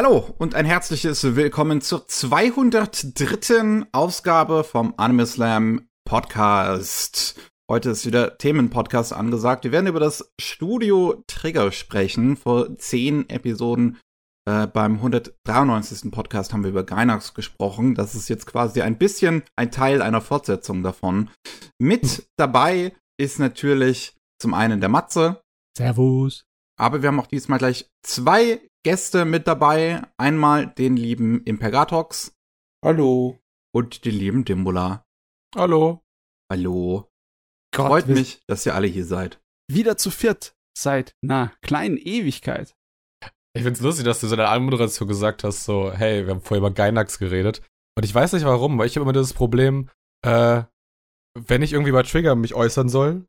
Hallo und ein herzliches Willkommen zur 203. Ausgabe vom Anime Slam Podcast. Heute ist wieder Themenpodcast angesagt. Wir werden über das Studio Trigger sprechen. Vor zehn Episoden äh, beim 193. Podcast haben wir über Gainax gesprochen. Das ist jetzt quasi ein bisschen ein Teil einer Fortsetzung davon. Mit dabei ist natürlich zum einen der Matze. Servus. Aber wir haben auch diesmal gleich zwei Gäste mit dabei. Einmal den lieben Impergatox. Hallo. Und den lieben Dimbula. Hallo. Hallo. Gott, Freut mich, dass ihr alle hier seid. Wieder zu viert seit einer kleinen Ewigkeit. Ich find's lustig, dass du so in der Anmoderation gesagt hast, so, hey, wir haben vorher über Gainax geredet. Und ich weiß nicht warum, weil ich habe immer das Problem, äh, wenn ich irgendwie bei Trigger mich äußern soll,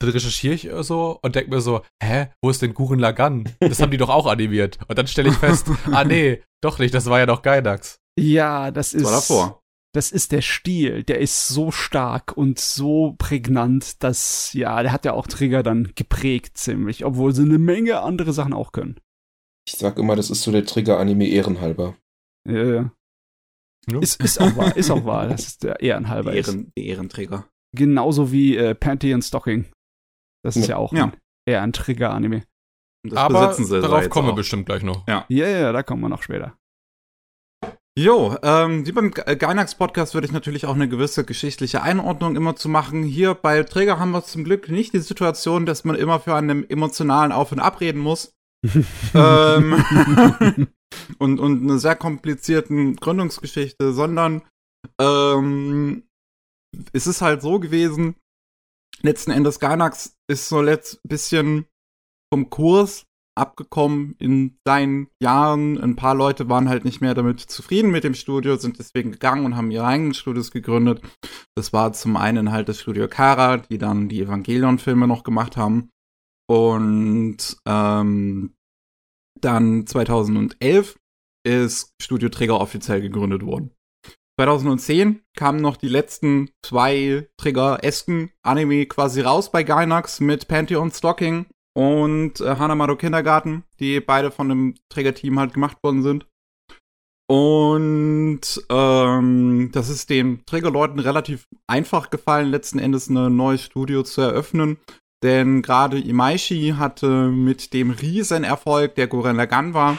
dann recherchiere ich so und denke mir so, hä, wo ist denn Guren Lagan? Das haben die doch auch animiert. Und dann stelle ich fest, ah nee, doch nicht, das war ja doch Gainax. Ja, das ist. Das war davor. Das ist der Stil, der ist so stark und so prägnant, dass, ja, der hat ja auch Trigger dann geprägt ziemlich, obwohl sie eine Menge andere Sachen auch können. Ich sag immer, das ist so der Trigger-Anime ehrenhalber. Ja, ja. Ist, ist auch wahr, ist auch wahr, das ist der ehrenhalber Ehren, ist. Ehrenträger. Genauso wie äh, Panty and Stocking. Das ist ja, ja auch ja. Ein, eher ein Trigger-Anime. Aber darauf kommen wir bestimmt gleich noch. Ja. ja, ja, da kommen wir noch später. Jo, ähm, wie beim Gainax Podcast würde ich natürlich auch eine gewisse geschichtliche Einordnung immer zu machen. Hier bei Träger haben wir zum Glück nicht die Situation, dass man immer für einen emotionalen Auf- und Abreden muss. ähm, und, und eine sehr komplizierten Gründungsgeschichte, sondern ähm, es ist halt so gewesen, letzten Endes Gainax ist so letzt bisschen vom Kurs abgekommen in seinen Jahren. Ein paar Leute waren halt nicht mehr damit zufrieden mit dem Studio, sind deswegen gegangen und haben ihre eigenen Studios gegründet. Das war zum einen halt das Studio Kara, die dann die Evangelion-Filme noch gemacht haben. Und ähm, dann 2011 ist Studio Träger offiziell gegründet worden. 2010 kamen noch die letzten zwei Trigger-esken Anime quasi raus bei Gainax mit Pantheon Stocking und äh, Hanamaru Kindergarten, die beide von dem Trägerteam halt gemacht worden sind. Und ähm, das ist den Trägerleuten relativ einfach gefallen, letzten Endes ein neues Studio zu eröffnen. Denn gerade Imaishi hatte mit dem Riesenerfolg, der Goren Lagan war,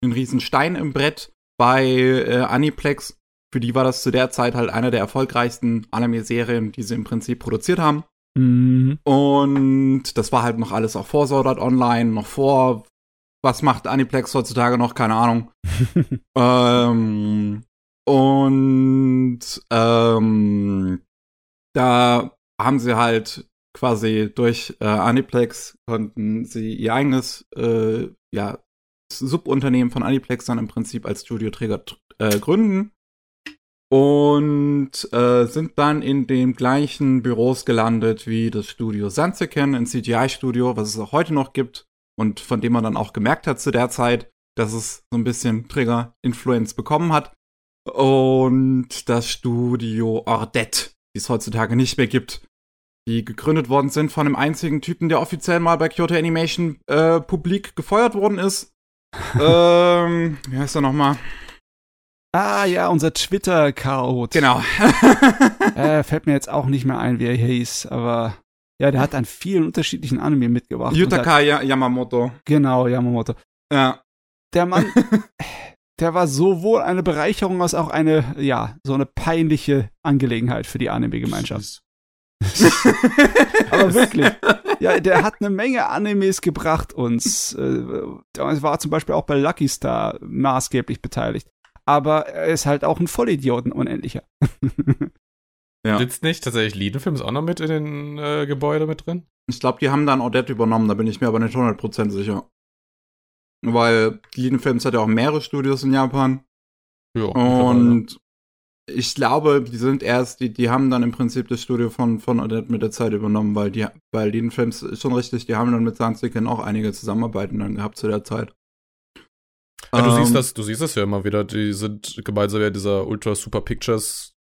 einen riesen Stein im Brett bei äh, Aniplex. Für die war das zu der Zeit halt einer der erfolgreichsten Anime-Serien, die sie im Prinzip produziert haben. Mhm. Und das war halt noch alles auch vor Sword Art Online, noch vor, was macht Aniplex heutzutage noch? Keine Ahnung. ähm, und ähm, da haben sie halt quasi durch äh, Aniplex konnten sie ihr eigenes äh, ja, Subunternehmen von Aniplex dann im Prinzip als Studioträger äh, gründen und äh, sind dann in den gleichen Büros gelandet wie das Studio Sanzeken, ein CGI-Studio, was es auch heute noch gibt und von dem man dann auch gemerkt hat zu der Zeit, dass es so ein bisschen Trigger-Influence bekommen hat. Und das Studio Ordet, die es heutzutage nicht mehr gibt, die gegründet worden sind von einem einzigen Typen, der offiziell mal bei Kyoto Animation äh, publik gefeuert worden ist. ähm, wie heißt er nochmal? Ah ja, unser Twitter-Chaot. Genau. äh, fällt mir jetzt auch nicht mehr ein, wie er hieß, aber ja, der hat an vielen unterschiedlichen Anime mitgebracht. Yutaka hat, Yamamoto. Genau, Yamamoto. Ja. Der Mann, der war sowohl eine Bereicherung als auch eine, ja, so eine peinliche Angelegenheit für die Anime-Gemeinschaft. Aber wirklich. Ja, der hat eine Menge Animes gebracht uns. Äh, war zum Beispiel auch bei Lucky Star maßgeblich beteiligt aber er ist halt auch ein Vollidioten, unendlicher. ja. Sitzt nicht tatsächlich Liedenfilms auch noch mit in den äh, Gebäude mit drin? Ich glaube, die haben dann Odette übernommen, da bin ich mir aber nicht 100% sicher. Weil Liedenfilms hat ja auch mehrere Studios in Japan. Ja. Und ich glaube, die sind erst, die, die haben dann im Prinzip das Studio von, von Odette mit der Zeit übernommen, weil die, weil Liedenfilms ist schon richtig, die haben dann mit Sansiken auch einige Zusammenarbeiten dann gehabt zu der Zeit. Ja, du, um, siehst ähm. das, du siehst das ja immer wieder. Die sind gemeinsam ja dieser Ultra Super Pictures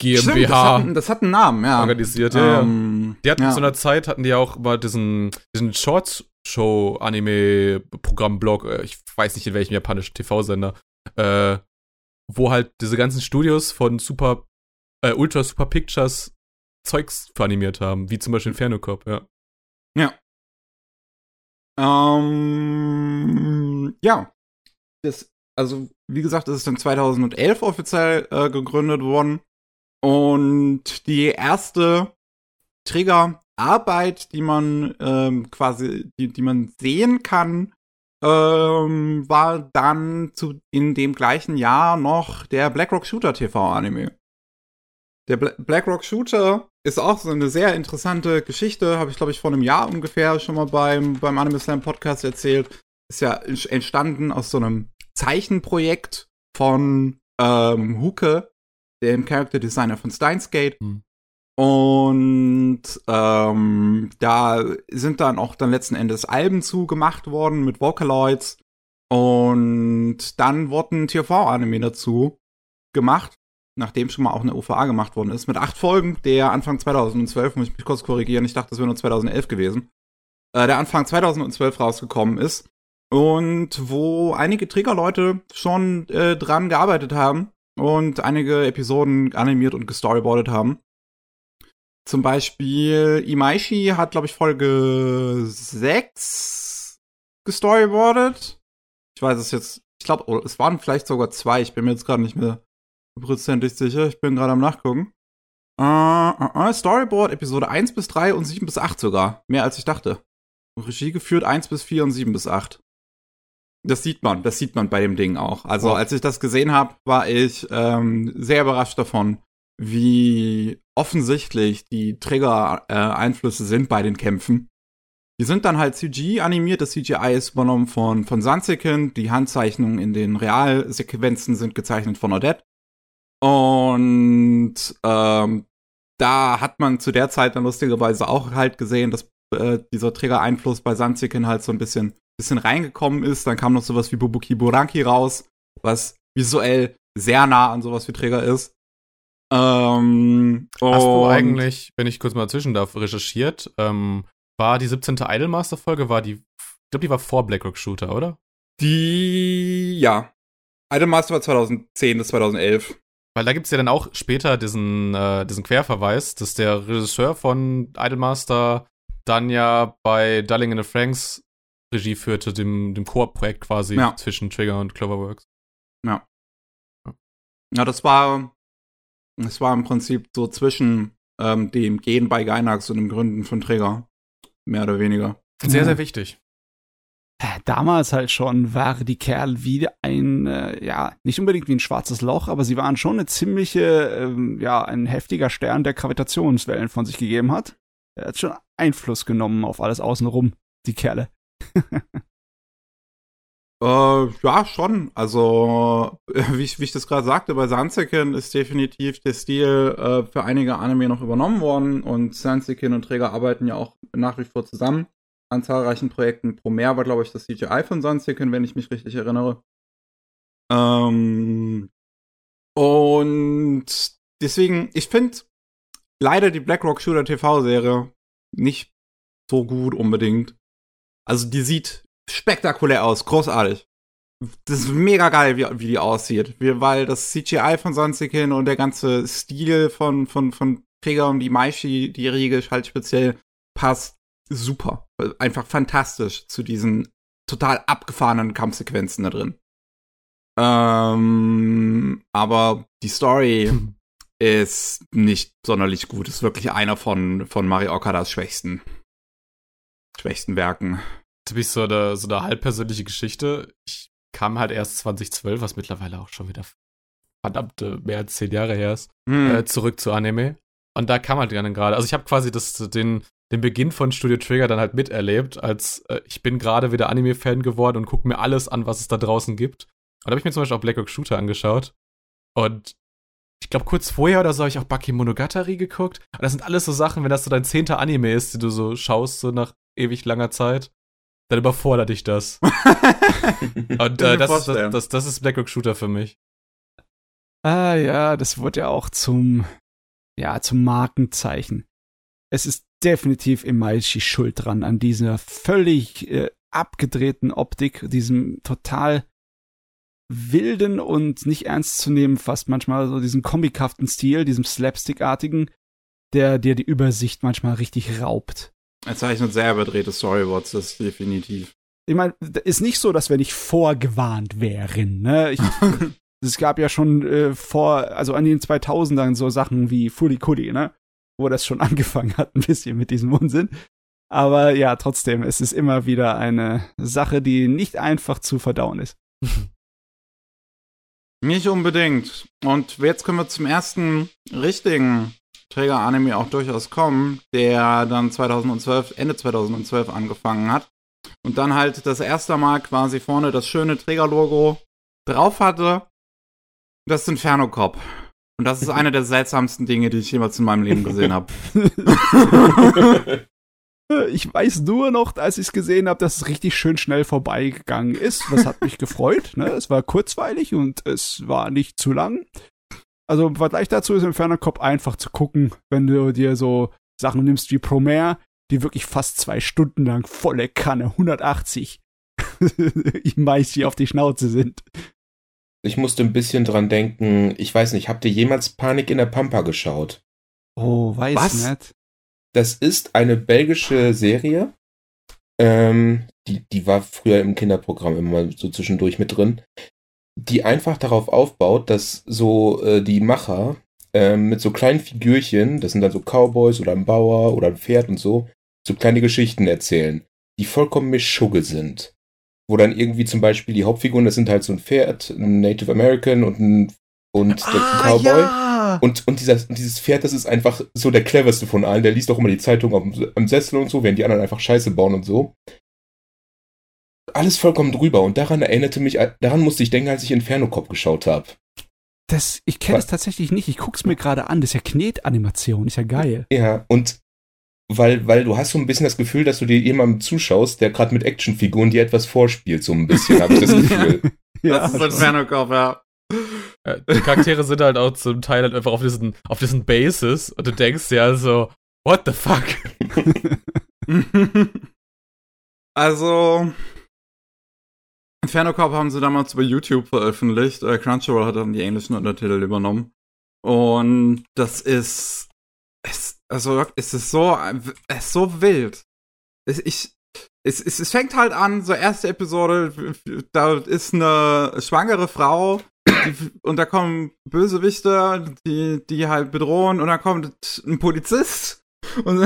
GmbH. Stimmt, das, hat, das, hat, einen Namen, ja. Organisiert, ja. Um, ähm, die hatten ja. zu einer Zeit, hatten die auch mal diesen, diesen Short, Show, Anime, Programmblog, äh, ich weiß nicht in welchem japanischen TV-Sender, äh, wo halt diese ganzen Studios von Super, äh, Ultra Super Pictures Zeugs animiert haben, wie zum Beispiel Inferno Cop, ja. Ja. Ähm, ja. Das, also, wie gesagt, es ist dann 2011 offiziell äh, gegründet worden. Und die erste Triggerarbeit, die man ähm, quasi, die, die man sehen kann, ähm, war dann zu, in dem gleichen Jahr noch der Blackrock Shooter TV Anime. Der Bla Blackrock Shooter ist auch so eine sehr interessante Geschichte, habe ich glaube ich vor einem Jahr ungefähr schon mal beim, beim Anime Slam Podcast erzählt. Ist ja entstanden aus so einem Zeichenprojekt von ähm, Huke, dem Character Designer von Steins Gate. Hm. Und ähm, da sind dann auch dann letzten Endes Alben zugemacht worden mit Vocaloids. Und dann wurden ein TV-Anime dazu gemacht, nachdem schon mal auch eine OVA gemacht worden ist, mit acht Folgen, der Anfang 2012, muss ich mich kurz korrigieren, ich dachte, das wäre nur 2011 gewesen, äh, der Anfang 2012 rausgekommen ist. Und wo einige Triggerleute schon äh, dran gearbeitet haben und einige Episoden animiert und gestoryboardet haben. Zum Beispiel Imaishi hat, glaube ich, Folge 6 gestoryboardet. Ich weiß es jetzt, ich glaube, oh, es waren vielleicht sogar zwei. Ich bin mir jetzt gerade nicht mehr prozentig sicher. Ich bin gerade am Nachgucken. Uh, uh, uh, Storyboard Episode 1 bis 3 und 7 bis 8 sogar. Mehr als ich dachte. Regie geführt 1 bis 4 und 7 bis 8. Das sieht man, das sieht man bei dem Ding auch. Also, als ich das gesehen habe, war ich ähm, sehr überrascht davon, wie offensichtlich die Trigger-Einflüsse äh, sind bei den Kämpfen. Die sind dann halt CG animiert, das CGI ist übernommen von, von Sansiken, die Handzeichnungen in den Realsequenzen sind gezeichnet von Odette. Und ähm, da hat man zu der Zeit dann lustigerweise auch halt gesehen, dass äh, dieser Trigger-Einfluss bei Sansiken halt so ein bisschen, bisschen reingekommen ist. Dann kam noch sowas wie Bubuki Buranki raus, was visuell sehr nah an sowas wie Trigger ist. Ähm, Hast du eigentlich, wenn ich kurz mal dazwischen darf, recherchiert, ähm, war die 17. Idolmaster-Folge, war die, ich glaube, die war vor Blackrock Shooter, oder? Die, ja. Idolmaster war 2010 bis 2011. Weil da gibt's ja dann auch später diesen, äh, diesen Querverweis, dass der Regisseur von Idolmaster dann ja bei Darling in the Franks Regie führte, dem, dem Koop-Projekt quasi ja. zwischen Trigger und Cloverworks. Ja. Ja, das war es war im Prinzip so zwischen ähm, dem Gehen bei Gainax und dem Gründen von Träger. Mehr oder weniger. Sehr, sehr wichtig. Äh, damals halt schon waren die Kerl wie ein, äh, ja, nicht unbedingt wie ein schwarzes Loch, aber sie waren schon eine ziemliche, ähm, ja, ein heftiger Stern, der Gravitationswellen von sich gegeben hat. Er hat schon Einfluss genommen auf alles außenrum, die Kerle. Äh, ja, schon. Also, wie ich, wie ich das gerade sagte, bei Sansekin ist definitiv der Stil äh, für einige Anime noch übernommen worden und Sansekin und Träger arbeiten ja auch nach wie vor zusammen an zahlreichen Projekten. Promare war, glaube ich, das CGI von Sansekin, wenn ich mich richtig erinnere. Ähm, und deswegen, ich finde leider die Blackrock Shooter TV-Serie nicht so gut unbedingt. Also die sieht spektakulär aus, großartig. Das ist mega geil, wie, wie die aussieht. Wie, weil das CGI von Sonstikin und der ganze Stil von, von, von Träger und die Maishi, die Riege halt speziell, passt super. Einfach fantastisch zu diesen total abgefahrenen Kampfsequenzen da drin. Ähm, aber die Story ist nicht sonderlich gut. Ist wirklich einer von, von Mario Okadas schwächsten, schwächsten Werken ziemlich so eine, so eine halbpersönliche Geschichte. Ich kam halt erst 2012, was mittlerweile auch schon wieder verdammte mehr als zehn Jahre her ist, hm. äh, zurück zu Anime. Und da kam halt dann gerade, also ich habe quasi das, den, den Beginn von Studio Trigger dann halt miterlebt, als äh, ich bin gerade wieder Anime-Fan geworden und gucke mir alles an, was es da draußen gibt. Und da habe ich mir zum Beispiel auch Black Rock Shooter angeschaut. Und ich glaube, kurz vorher oder so habe ich auch Baki Monogatari geguckt. Und das sind alles so Sachen, wenn das so dein zehnter Anime ist, die du so schaust, so nach ewig langer Zeit dann überfordert dich das. Und äh, das, ist, das, das, das ist Blackrock Shooter für mich. Ah ja, das wurde ja auch zum, ja, zum Markenzeichen. Es ist definitiv Imaishi schuld dran, an dieser völlig äh, abgedrehten Optik, diesem total wilden und nicht ernst zu nehmen, fast manchmal so diesen comichaften Stil, diesem Slapstick-artigen, der dir die Übersicht manchmal richtig raubt. Er zeichnet sehr überdrehte Storyboards, das definitiv. Ich meine, ist nicht so, dass wir nicht vorgewarnt wären. Ne? Ich, es gab ja schon äh, vor, also an den 2000ern so Sachen wie Furikuri, ne? Wo das schon angefangen hat, ein bisschen mit diesem Unsinn. Aber ja, trotzdem, es ist immer wieder eine Sache, die nicht einfach zu verdauen ist. Nicht unbedingt. Und jetzt können wir zum ersten richtigen Träger-Anime auch durchaus kommen, der dann 2012, Ende 2012 angefangen hat. Und dann halt das erste Mal quasi vorne das schöne Trägerlogo drauf hatte. Das ist Inferno Cop. Und das ist eine der seltsamsten Dinge, die ich jemals in meinem Leben gesehen habe. Ich weiß nur noch, als ich es gesehen habe, dass es richtig schön schnell vorbeigegangen ist. Das hat mich gefreut. Ne? Es war kurzweilig und es war nicht zu lang. Also im Vergleich dazu ist Inferno Cop einfach zu gucken, wenn du dir so Sachen nimmst wie Promare, die wirklich fast zwei Stunden lang volle Kanne, 180 Imaishi auf die Schnauze sind. Ich musste ein bisschen dran denken, ich weiß nicht, habt ihr jemals Panik in der Pampa geschaut? Oh, weiß Was? nicht. Das ist eine belgische Serie. Ähm, die, die war früher im Kinderprogramm immer so zwischendurch mit drin. Die einfach darauf aufbaut, dass so äh, die Macher ähm, mit so kleinen Figürchen, das sind dann so Cowboys oder ein Bauer oder ein Pferd und so, so kleine Geschichten erzählen, die vollkommen Mischugge sind. Wo dann irgendwie zum Beispiel die Hauptfiguren, das sind halt so ein Pferd, ein Native American und ein, und der Cowboy. ja! Und, und dieser, dieses Pferd, das ist einfach so der cleverste von allen. Der liest auch immer die Zeitung am, am Sessel und so, während die anderen einfach Scheiße bauen und so. Alles vollkommen drüber. Und daran erinnerte mich, daran musste ich denken, als ich Inferno Cop geschaut habe. Das, ich kenne es tatsächlich nicht. Ich guck's mir gerade an. Das ist ja Knetanimation. Ist ja geil. Ja, und weil, weil du hast so ein bisschen das Gefühl, dass du dir jemandem zuschaust, der gerade mit Actionfiguren dir etwas vorspielt, so ein bisschen, habe ich das Gefühl. Das ist Inferno Cop, ja. Ja, die Charaktere sind halt auch zum Teil halt einfach auf diesen, auf diesen Bases und du denkst dir also, what the fuck? also, Inferno Cop haben sie damals über YouTube veröffentlicht. Äh, Crunchyroll hat dann die englischen Untertitel übernommen. Und das ist, es, also, es ist so, es ist so wild. Es, ich, es, es, es fängt halt an, so erste Episode, da ist eine schwangere Frau, die, und da kommen Bösewichte, die, die halt bedrohen, und dann kommt ein Polizist. Und,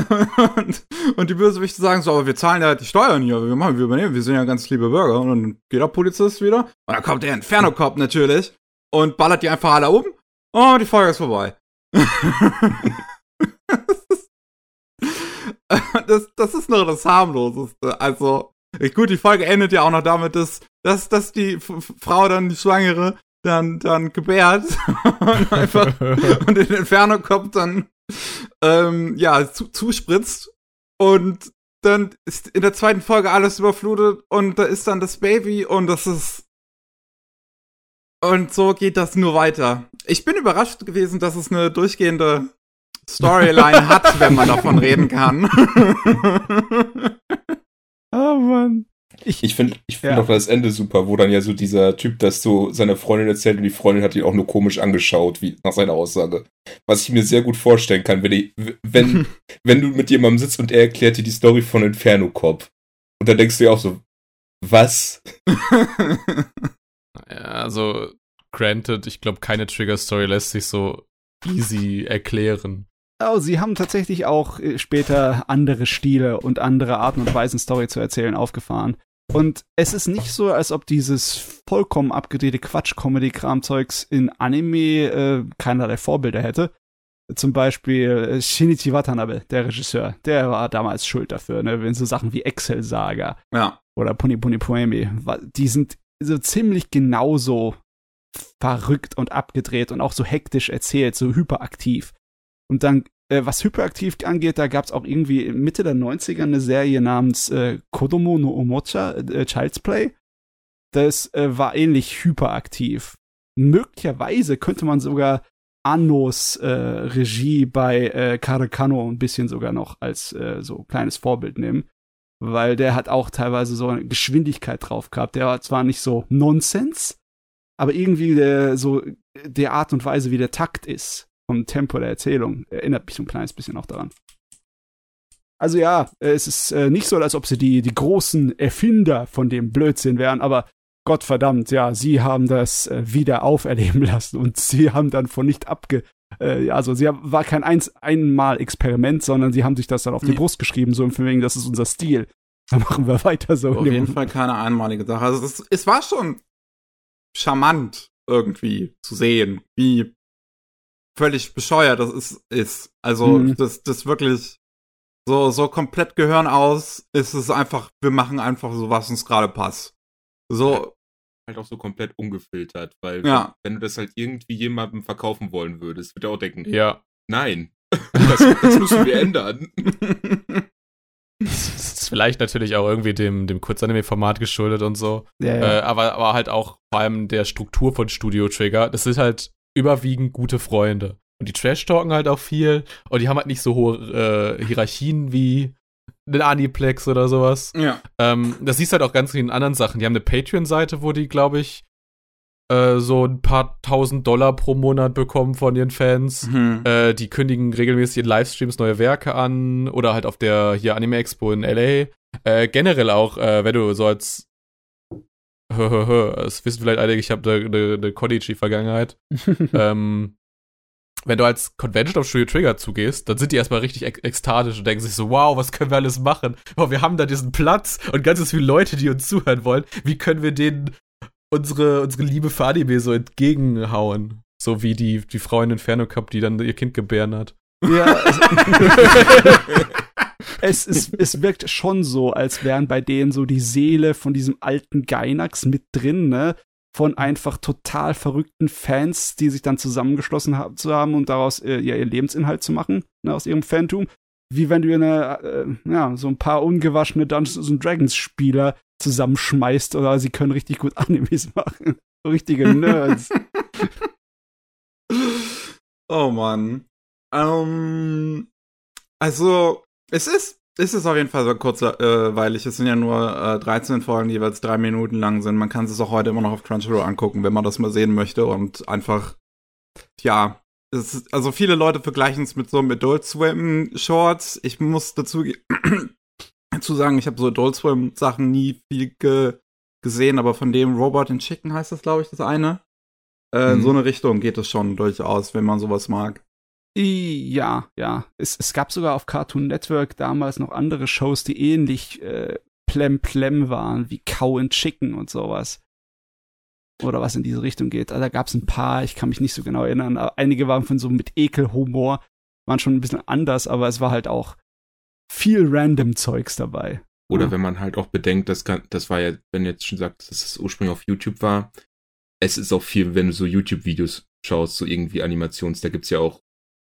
und, und die Bösewichte sagen so, aber wir zahlen ja die Steuern hier, wir machen, wir übernehmen, wir sind ja ganz liebe Bürger. Und dann geht der Polizist wieder. Und dann kommt der Inferno Cop natürlich und ballert die einfach alle um. Oh, die Folge ist vorbei. das, das ist noch das harmloseste. Also, gut, die Folge endet ja auch noch damit, dass, dass, dass die Frau dann, die Schwangere, dann, dann gebärt und einfach und in den Inferno kommt dann ähm, ja zu, zuspritzt und dann ist in der zweiten Folge alles überflutet und da ist dann das Baby und das ist und so geht das nur weiter. Ich bin überrascht gewesen, dass es eine durchgehende Storyline hat, wenn man davon reden kann. Oh Mann. Ich, Ich finde ich find Ja. auch das Ende super, wo dann ja so dieser Typ das so seiner Freundin erzählt und die Freundin hat ihn auch nur komisch angeschaut, wie nach seiner Aussage. Was ich mir sehr gut vorstellen kann, wenn, die, wenn, wenn du mit jemandem sitzt und er erklärt dir die Story von Inferno Cop. Und dann denkst du dir auch so, was? Ja, also, granted, ich glaube, keine Trigger-Story lässt sich so easy erklären. Oh, sie haben tatsächlich auch äh, später andere Stile und andere Arten und Weisen, Story zu erzählen, aufgefahren. Und es ist nicht so, als ob dieses vollkommen abgedrehte Quatsch-Comedy-Kram-Zeugs in Anime äh, keinerlei Vorbilder hätte. Zum Beispiel äh, Shinichi Watanabe, der Regisseur, der war damals schuld dafür, ne? Wenn so Sachen wie Excel Saga ja. oder Puni Puni Poemi, die sind so ziemlich genauso verrückt und abgedreht und auch so hektisch erzählt, so hyperaktiv. Und dann, äh, was hyperaktiv angeht, da gab es auch irgendwie Mitte der 90er eine Serie namens äh, Kodomo no Omocha, äh, Child's Play. Das äh, war ähnlich hyperaktiv. Möglicherweise könnte man sogar Annos äh, Regie bei äh, Karakano ein bisschen sogar noch als äh, so kleines Vorbild nehmen. Weil der hat auch teilweise so eine Geschwindigkeit drauf gehabt. Der war zwar nicht so Nonsens, aber irgendwie der, so der Art und Weise, wie der Takt ist, vom Tempo der Erzählung, erinnert mich so ein kleines bisschen auch daran. Also ja, es ist äh, nicht so, als ob sie die, die großen Erfinder von dem Blödsinn wären, aber Gottverdammt, ja, sie haben das äh, wieder auferleben lassen und sie haben dann von nicht abge. Äh, also, sie haben, war kein eins, einmal Experiment, sondern sie haben sich das dann auf die Brust geschrieben, so im Wegen, das ist unser Stil. Dann machen wir weiter so. Auf jeden Fall keine einmalige Sache. Also, es, es war schon charmant irgendwie zu sehen, wie völlig bescheuert das ist. ist. Also, mhm. das, das wirklich so, so komplett Gehirn aus ist es einfach, wir machen einfach so, was uns gerade passt. So. Halt auch so komplett ungefiltert, weil ja. wenn, du das halt irgendwie jemandem verkaufen wollen würdest, wird er auch denken, ja. nein, das, das müssen wir ändern. Das ist vielleicht natürlich auch irgendwie dem, dem Kurzanime-Format geschuldet und so. Ja, ja. Äh, aber, aber halt auch vor allem der Struktur von Studio Trigger. Das sind halt überwiegend gute Freunde. Und die Trash-talken halt auch viel. Und die haben halt nicht so hohe äh, Hierarchien wie einen Aniplex oder sowas. Ja. Ähm, das siehst du halt auch ganz vielen anderen Sachen. Die haben eine Patreon-Seite, wo die, glaube ich, äh, so ein paar tausend Dollar pro Monat bekommen von ihren Fans. Mhm. Äh, die kündigen regelmäßig in Livestreams neue Werke an oder halt auf der hier Anime Expo in LA. Äh, generell auch, äh, wenn du so als es wissen vielleicht einige, ich habe eine, eine, eine Konichi-Vergangenheit. ähm, wenn du als Convention auf Studio Trigger zugehst, dann sind die erstmal richtig ek ekstatisch und denken sich so, wow, was können wir alles machen? Oh, wir haben da diesen Platz und ganz viele Leute, die uns zuhören wollen. Wie können wir denen unsere, unsere Liebe für Anime so entgegenhauen? So wie die, die Frau in Inferno Cup, die dann ihr Kind gebären hat. Ja. es, es, es wirkt schon so, als wären bei denen so die Seele von diesem alten Gainax mit drin, ne? von einfach total verrückten Fans, die sich dann zusammengeschlossen haben, zu haben und daraus äh, ja, ihr Lebensinhalt zu machen, ne, aus ihrem Phantom. Wie wenn du eine, äh, ja, so ein paar ungewaschene Dungeons and Dragons Spieler zusammenschmeißt oder sie können richtig gut Animes machen. Richtige Nerds. oh Mann. Ähm, also, es ist ist es auf jeden Fall so kurzweilig. Äh, es sind ja nur äh, 13 Folgen, die jeweils drei Minuten lang sind. Man kann es auch heute immer noch auf Crunchyroll angucken, wenn man das mal sehen möchte. Und einfach, ja, ist, also viele Leute vergleichen es mit so einem Adult Swim Shorts. Ich muss dazu, dazu sagen, ich habe so Adult Swim Sachen nie viel ge gesehen, aber von dem Robot and Chicken heißt das, glaube ich, das eine. Äh, mhm. In so eine Richtung geht es schon durchaus, wenn man sowas mag. Ja, ja. Es, es gab sogar auf Cartoon Network damals noch andere Shows, die ähnlich äh, plem waren, wie Cow and Chicken und sowas. Oder was in diese Richtung geht. Also, da gab es ein paar, ich kann mich nicht so genau erinnern. Aber einige waren von so mit Ekelhumor, waren schon ein bisschen anders, aber es war halt auch viel random Zeugs dabei. Oder ja. wenn man halt auch bedenkt, das, kann, das war ja, wenn du jetzt schon sagst, dass es ursprünglich auf YouTube war, es ist auch viel, wenn du so YouTube-Videos schaust, so irgendwie Animations, da gibt's ja auch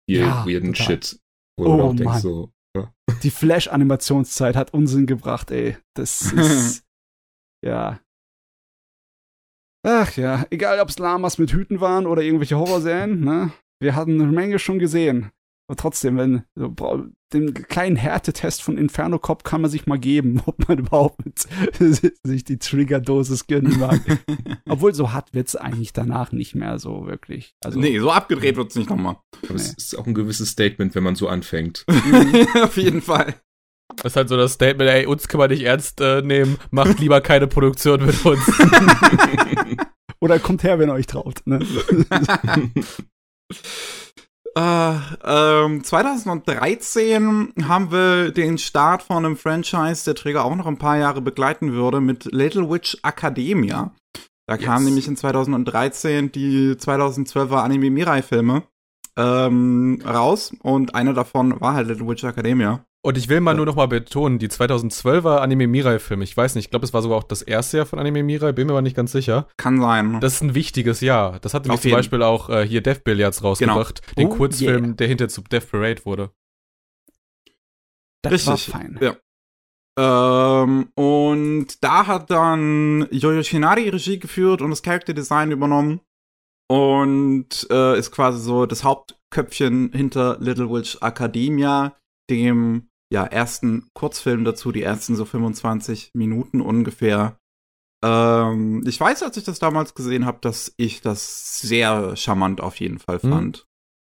viel ja, weirden total. Shit. Wo oh, du auch denkst, so, ja. Die Flash-Animationszeit hat Unsinn gebracht, ey. Das ist. ja. Ach ja, egal ob es Lamas mit Hüten waren oder irgendwelche Horrorserien, ne? Wir hatten eine Menge schon gesehen. Aber trotzdem, wenn so, den kleinen Härtetest von Inferno Cop kann man sich mal geben, ob man überhaupt mit, sich die Triggerdosis gönnen mag. Obwohl so hart wird's eigentlich danach nicht mehr so wirklich. Also, nee, so abgedreht wird's nicht nochmal. Aber nee. es ist auch ein gewisses Statement, wenn man so anfängt. Auf jeden Fall. Das ist halt so das Statement, ey, uns kann man nicht ernst äh, nehmen, macht lieber keine Produktion mit uns. Oder kommt her, wenn ihr euch traut. Ne? Äh, ähm, 2013 haben wir den Start von einem Franchise, der Träger auch noch ein paar Jahre begleiten würde, mit Little Witch Academia. Da yes. kamen nämlich in 2013 die 2012er Anime Mirai-Filme ähm, raus und einer davon war halt Little Witch Academia. Und ich will mal nur noch mal betonen, die 2012er Anime Mirai-Film, ich weiß nicht, ich glaube, es war sogar auch das erste Jahr von Anime Mirai, bin mir aber nicht ganz sicher. Kann sein. Das ist ein wichtiges Jahr. Das hat nämlich zum Beispiel auch äh, hier Death Billiards rausgebracht, genau. den oh, Kurzfilm, yeah. der hinter zu Death Parade wurde. Das Richtig. war fein. Ja. Ähm, und da hat dann Yoyo Shinari Regie geführt und das Character Design übernommen. und äh, ist quasi so das Hauptköpfchen hinter Little Witch Academia, dem ja ersten Kurzfilm dazu, die ersten so 25 Minuten ungefähr. Ähm, ich weiß, als ich das damals gesehen habe, dass ich das sehr charmant auf jeden Fall Mhm. fand.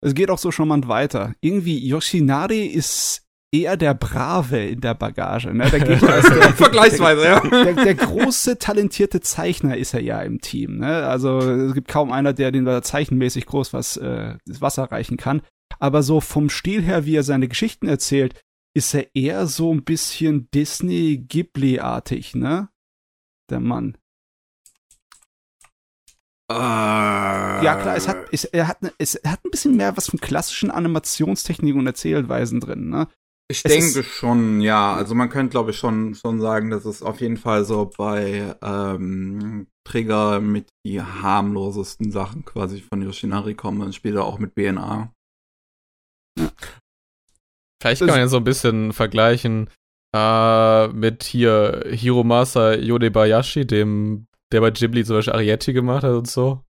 Es geht auch so charmant weiter. Irgendwie Yoshinari ist eher der Brave in der Bagage. Ne? Der Gegner ist der, Vergleichsweise, ja. der, der große, talentierte Zeichner ist er ja im Team. Ne? Also es gibt kaum einer, der den da zeichenmäßig groß was äh, das Wasser reichen kann. Aber so vom Stil her, wie er seine Geschichten erzählt, ist er eher so ein bisschen Disney-Ghibli-artig, ne? Der Mann. ja, Ja, klar, es hat, es, er, hat, ne- es, hat ein bisschen mehr was von klassischen Animationstechniken und Erzählweisen drin, ne? Ich Es denke schon, ja. Also man könnte, glaube ich, schon, schon sagen, dass es auf jeden Fall so bei ähm, Trigger mit die harmlosesten Sachen quasi von Yoshinari kommen und später auch mit BNA. Vielleicht kann man ja so ein bisschen vergleichen äh, mit hier Hiromasa Yonebayashi, dem, der bei Ghibli zum Beispiel Arietti gemacht hat und so.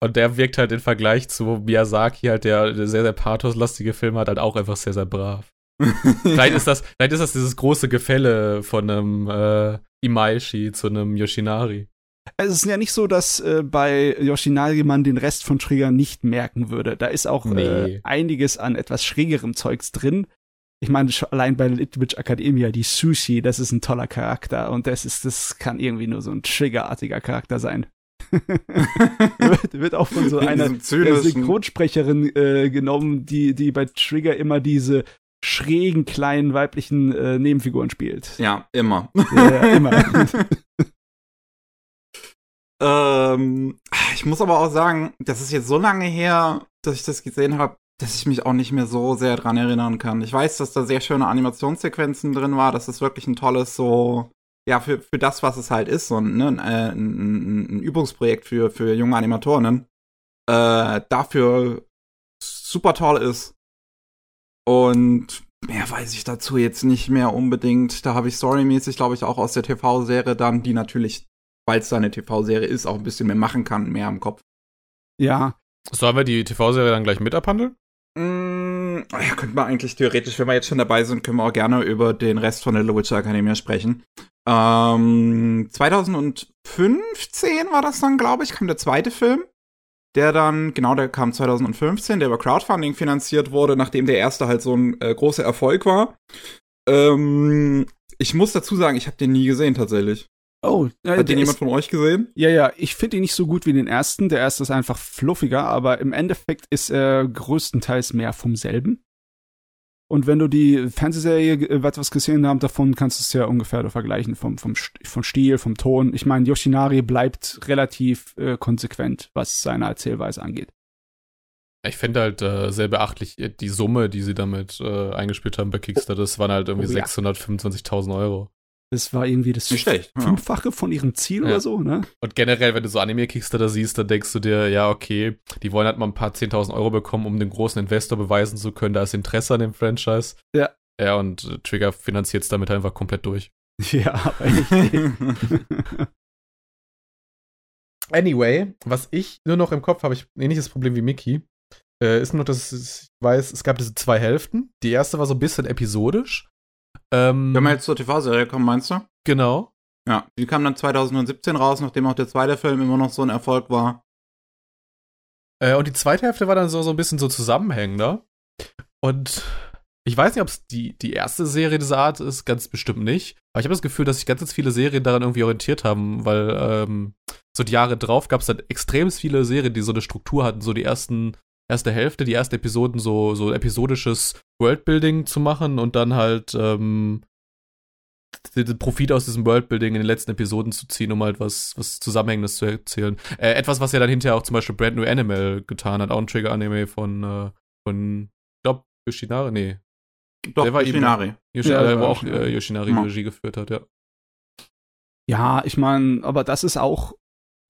Und der wirkt halt im Vergleich zu Miyazaki halt, der, sehr, sehr pathoslastige Filme hat, halt auch einfach sehr, sehr brav. Vielleicht ist das, vielleicht ist das dieses große Gefälle von einem äh, Imaishi zu einem Yoshinari. Es ist ja nicht so, dass äh, bei Yoshinari man den Rest von Trigger nicht merken würde. Da ist auch Nee. äh, einiges an etwas schrägerem Zeugs drin. Ich meine, allein bei Little Witch Academia, die Sushi, das ist ein toller Charakter und das ist, das kann irgendwie nur so ein triggerartiger Charakter sein. wird, wird auch von so In einer Synchronsprecherin äh, genommen, die, die bei Trigger immer diese schrägen kleinen weiblichen äh, Nebenfiguren spielt. Ja, immer. Ja, immer. Ähm, ich muss aber auch sagen, das ist jetzt so lange her, dass ich das gesehen habe, dass ich mich auch nicht mehr so sehr dran erinnern kann. Ich weiß, dass da sehr schöne Animationssequenzen drin war, dass es wirklich ein tolles so, ja, für, für das, was es halt ist, so ein, ne, ein, äh, ein, ein, Übungsprojekt für, für junge Animatoren, äh, dafür super toll ist. Und mehr weiß ich dazu jetzt nicht mehr unbedingt. Da habe ich storymäßig, glaube ich, auch aus der TV-Serie dann, die natürlich weil es da eine TV-Serie ist, auch ein bisschen mehr machen kann, mehr im Kopf. ja, Sollen wir die TV-Serie dann gleich mit abhandeln? Mm, ja, könnte man eigentlich theoretisch, wenn wir jetzt schon dabei sind, können wir auch gerne über den Rest von der Little Witch Academia sprechen. Ähm, 2015 war das dann, glaube ich, kam der zweite Film. Der dann, genau, der kam 2015, der über Crowdfunding finanziert wurde, nachdem der erste halt so ein äh, großer Erfolg war. Ähm, ich muss dazu sagen, ich habe den nie gesehen tatsächlich. Oh, äh, Hat den jemand ist, von euch gesehen? ja, ja, ich finde ihn nicht so gut wie den ersten. Der erste ist einfach fluffiger, aber im Endeffekt ist er größtenteils mehr vom selben. Und wenn du die Fernsehserie äh, etwas gesehen hast davon, kannst du es ja ungefähr vergleichen vom, vom, vom Stil, vom Ton. Ich meine, Yoshinari bleibt relativ äh, konsequent, was seine Erzählweise angeht. Ich finde halt äh, sehr beachtlich äh, die Summe, die sie damit äh, eingespielt haben bei Kickstarter. Das waren halt irgendwie Oh, ja. 625.000 Euro. Das war irgendwie das schlecht. Ja. Fünffache von ihrem Ziel Ja. oder so, ne? Und generell, wenn du so Anime-Kickstarter siehst, dann denkst du dir, ja, okay, die wollen halt mal ein paar 10.000 Euro bekommen, um dem großen Investor beweisen zu können, da ist Interesse an dem Franchise. Ja. Ja, und äh, Trigger finanziert es damit einfach komplett durch. Ja. Anyway, was ich nur noch im Kopf habe, ich ein ähnliches Problem wie Mickey, äh, ist nur, dass ich weiß, es gab diese zwei Hälften. Die erste war so ein bisschen episodisch. Ähm, Wenn wir jetzt zur TV-Serie kommen, meinst du? genau. Ja, die kam dann 2017 raus, nachdem auch der zweite Film immer noch so ein Erfolg war. Äh, und die zweite Hälfte war dann so, so ein bisschen so zusammenhängender. Und ich weiß nicht, ob es die, die erste Serie dieser Art ist, ganz bestimmt nicht. Aber ich habe das Gefühl, dass sich ganz, ganz viele Serien daran irgendwie orientiert haben, weil ähm, so die Jahre drauf gab es dann extrem viele Serien, die so eine Struktur hatten, so die ersten, erste Hälfte, die ersten Episoden, so, so episodisches Worldbuilding zu machen und dann halt ähm, den Profit aus diesem Worldbuilding in den letzten Episoden zu ziehen, um halt was, was Zusammenhängendes zu erzählen. Äh, etwas, was ja dann hinterher auch zum Beispiel Brand New Animal getan hat, auch ein Trigger-Anime von, äh, von, ich glaub, Yoshinari, nee, Doch, Der war eben- Yoshinari. Yoshinari, Ja, wo war auch Yoshinari. äh, Yoshinari Ja. Regie geführt hat, ja. Ja, ich meine, aber das ist auch,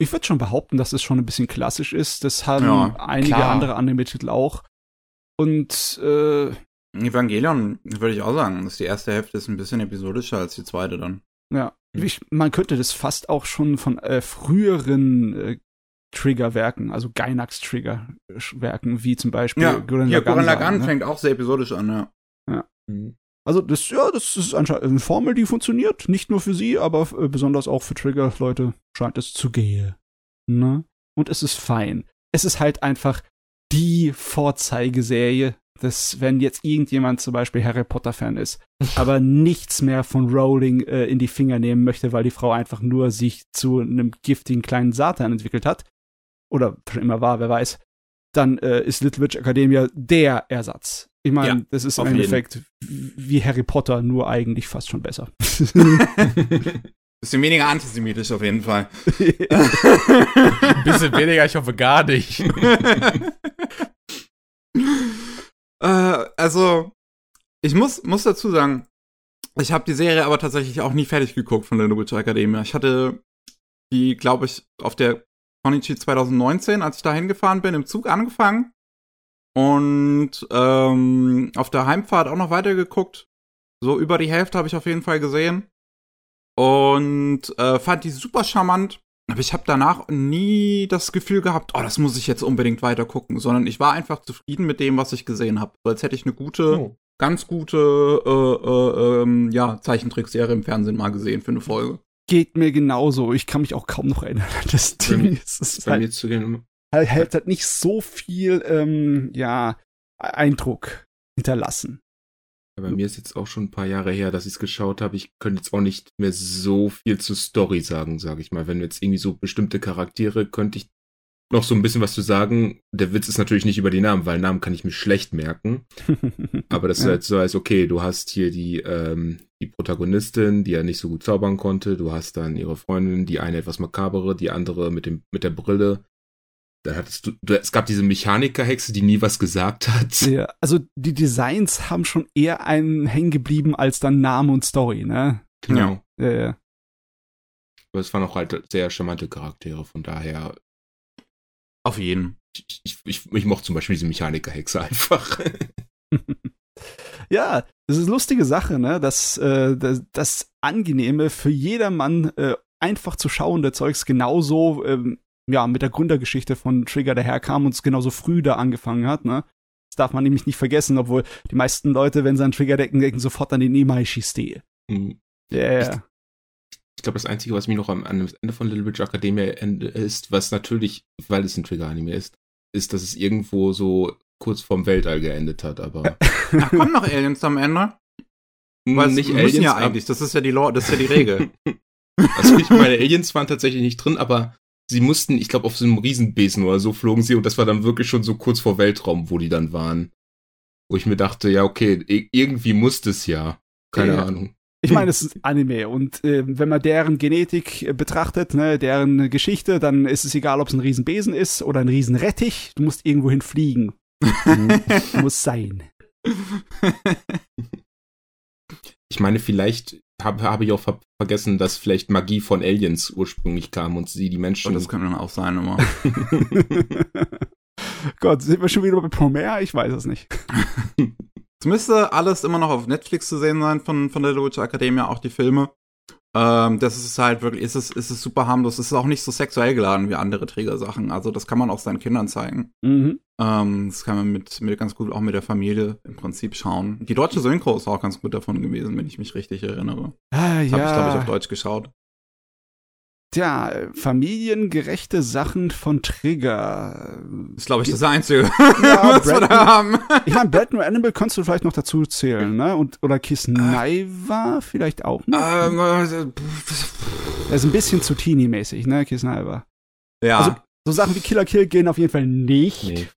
ich würde schon behaupten, dass es schon ein bisschen klassisch ist. Das haben Ja, einige klar. andere Anime-Titel auch. Und äh, Evangelion, würde ich auch sagen, dass die erste Hälfte ist ein bisschen episodischer als die zweite dann. ja, Hm. ich, man könnte das fast auch schon von äh, früheren äh, Trigger-Werken, also Gainax-Trigger-Werken, wie zum Beispiel Ja, Gurren ja Lagann Gurren Lagann ne? fängt auch sehr episodisch an, ja. Mhm. Also das, ja, das ist anscheinend eine Formel, die funktioniert. Nicht nur für sie, aber äh, besonders auch für Trigger-Leute scheint es zu gehen. Ne? Und es ist fein. Es ist halt einfach die Vorzeigeserie, dass wenn jetzt irgendjemand zum Beispiel Harry Potter-Fan ist, aber nichts mehr von Rowling äh, in die Finger nehmen möchte, weil die Frau einfach nur sich zu einem giftigen kleinen Satan entwickelt hat, oder schon immer war, wer weiß, dann äh, ist Little Witch Academia der Ersatz. Ich meine, Ja, das ist im jeden. Endeffekt wie Harry Potter, nur eigentlich fast schon besser. Bisschen weniger antisemitisch auf jeden Fall. Ein bisschen weniger, ich hoffe gar nicht. äh, also, ich muss, muss dazu sagen, ich habe die Serie aber tatsächlich auch nie fertig geguckt von der Witch Academia. Ich hatte die, glaube ich, auf der Konichi 2019, als ich da hingefahren bin, im Zug angefangen. Und ähm, auf der Heimfahrt auch noch weitergeguckt. So über die Hälfte habe ich auf jeden Fall gesehen. Und äh, fand die super charmant. Aber ich habe danach nie das Gefühl gehabt, oh, das muss ich jetzt unbedingt weiter gucken, sondern ich war einfach zufrieden mit dem, was ich gesehen habe. So als hätte ich eine gute, Oh. ganz gute äh, äh, ähm, ja, Zeichentrickserie im Fernsehen mal gesehen für eine Folge. Geht mir genauso. Ich kann mich auch kaum noch erinnern. Das Bei Ding mir- ist, es ist Bei halt, mir zu gehen. Halt, halt, halt nicht so viel ähm, ja, Eindruck hinterlassen. Bei mir ist jetzt auch schon ein paar Jahre her, dass ich es geschaut habe. Ich könnte jetzt auch nicht mehr so viel zur Story sagen, sage ich mal. Wenn jetzt irgendwie so bestimmte Charaktere, könnte ich noch so ein bisschen was zu sagen. Der Witz ist natürlich nicht über die Namen, weil Namen kann ich mir schlecht merken. Aber das ist Ja. halt so als, okay, du hast hier die, ähm, die Protagonistin, die ja nicht so gut zaubern konnte. Du hast dann ihre Freundin, die eine etwas makabere, die andere mit dem, mit der Brille. Dann hattest du, du es gab diese Mechanikerhexe, die nie was gesagt hat. Ja, also die Designs haben schon eher einen hängen geblieben als dann Name und Story, ne? Genau. Ja, ja. Aber es waren auch halt sehr charmante Charaktere, von daher, Auf jeden. ich, ich, ich, ich mochte zum Beispiel diese Mechanikerhexe einfach. Ja, das ist eine lustige Sache, ne? Das, äh, das, das Angenehme für jedermann äh, einfach zu schauende Zeugs genauso ähm, ja, mit der Gründergeschichte von Trigger daherkam und es genauso früh da angefangen hat, ne? Das darf man nämlich nicht vergessen, obwohl die meisten Leute, wenn sie an Trigger denken, denken sofort an den Imaishi-Stil. Hm. Ja, ja. Ich glaube, das Einzige, was mich noch am, am Ende von Little Witch Academia ende- ist, was natürlich, weil es ein Trigger-Anime ist, ist, dass es irgendwo so kurz vorm Weltall geendet hat, aber Ach, kommen noch Aliens am Ende? Weil es nicht müssen Aliens. ja eigentlich. Das ist ja die Law, das ist ja die Regel. Also ich meine, Aliens waren tatsächlich nicht drin, aber sie mussten, ich glaube, auf so einem Riesenbesen oder so flogen sie und das war dann wirklich schon so kurz vor Weltraum, wo die dann waren. Wo ich mir dachte, ja, okay, irgendwie muss das ja. Keine Ja. Ahnung. Ich meine, es ist Anime und äh, wenn man deren Genetik äh, betrachtet, ne, deren Geschichte, dann ist es egal, ob es ein Riesenbesen ist oder ein Riesenrettich. Du musst irgendwohin fliegen. Muss sein. Ich meine, vielleicht habe hab ich auch ver vergessen, dass vielleicht Magie von Aliens ursprünglich kam und sie die Menschen. Und das kann dann auch sein immer. Gott, sind wir schon wieder bei Promare? Ich weiß es nicht. Es müsste alles immer noch auf Netflix zu sehen sein von, von der Witch Academia, auch die Filme. Ähm, das ist halt wirklich, ist es, ist es super harmlos. Es ist auch nicht so sexuell geladen wie andere Trägersachen. Also das kann man auch seinen Kindern zeigen. Mhm. Ähm, das kann man mit, mit ganz gut auch mit der Familie im Prinzip schauen. Die deutsche Synchro ist auch ganz gut davon gewesen, wenn ich mich richtig erinnere. Ah, Das habe ich, glaube ich, ja. auf Deutsch geschaut. Tja, äh, familiengerechte Sachen von Trigger. Das ist, glaube ich, das Einzige, Ja, was wir da haben. Ich meine, Brand New Animal kannst du vielleicht noch dazu zählen, ne? Und, oder Kiss Naiva vielleicht auch noch. ähm, äh, Das ist ein bisschen zu teeny-mäßig, ne? Kiss Naiva. ja. Also, so Sachen wie Killer Kill gehen auf jeden Fall nicht. Nee.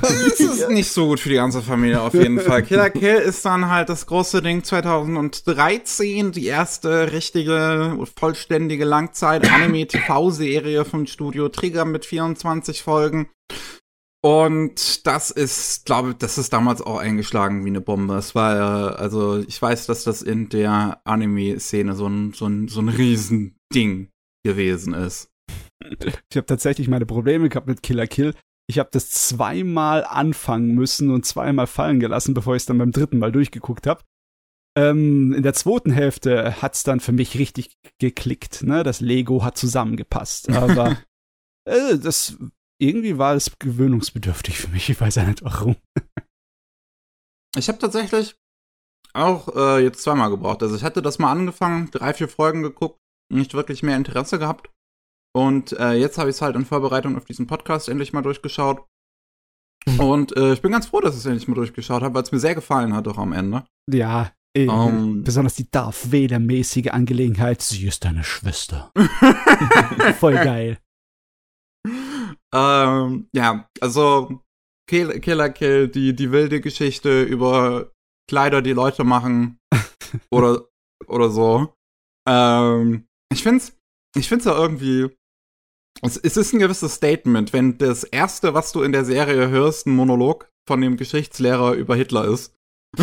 Das ist nicht so gut für die ganze Familie auf jeden Fall. Killer Kill ist dann halt das große Ding 2013, die erste richtige, vollständige Langzeit-Anime-TV-Serie vom Studio Trigger mit 24 Folgen. Und das ist, glaube ich, das ist damals auch eingeschlagen wie eine Bombe. Es war, äh, also ich weiß, dass das in der Anime-Szene so ein, so ein, so ein Riesending gewesen ist. Ich habe tatsächlich meine Probleme gehabt mit Killer Kill. Ich habe das zweimal anfangen müssen und zweimal fallen gelassen, bevor ich es dann beim dritten Mal durchgeguckt habe. Ähm, in der zweiten Hälfte hat's dann für mich richtig geklickt. Ne? Das Lego hat zusammengepasst. Aber Äh, das irgendwie war es gewöhnungsbedürftig für mich. Ich weiß ja nicht warum. Ich habe tatsächlich auch äh, jetzt zweimal gebraucht. Also ich hatte das mal angefangen, drei, vier Folgen geguckt, nicht wirklich mehr Interesse gehabt. Und äh, jetzt habe ich es halt in Vorbereitung auf diesen Podcast endlich mal durchgeschaut. Und äh, ich bin ganz froh, dass ich es endlich mal durchgeschaut habe, weil es mir sehr gefallen hat auch am Ende. Ja, äh, Um. besonders die Darth Vader-mäßige Angelegenheit. Sie ist deine Schwester. Voll geil. ähm, ja, also Kill, Killer Kill, die, die wilde Geschichte über Kleider, die Leute machen oder, oder so. Ähm, ich find's, ich find's ja irgendwie, es, es ist ein gewisses Statement, wenn das erste, was du in der Serie hörst, ein Monolog von dem Geschichtslehrer über Hitler ist.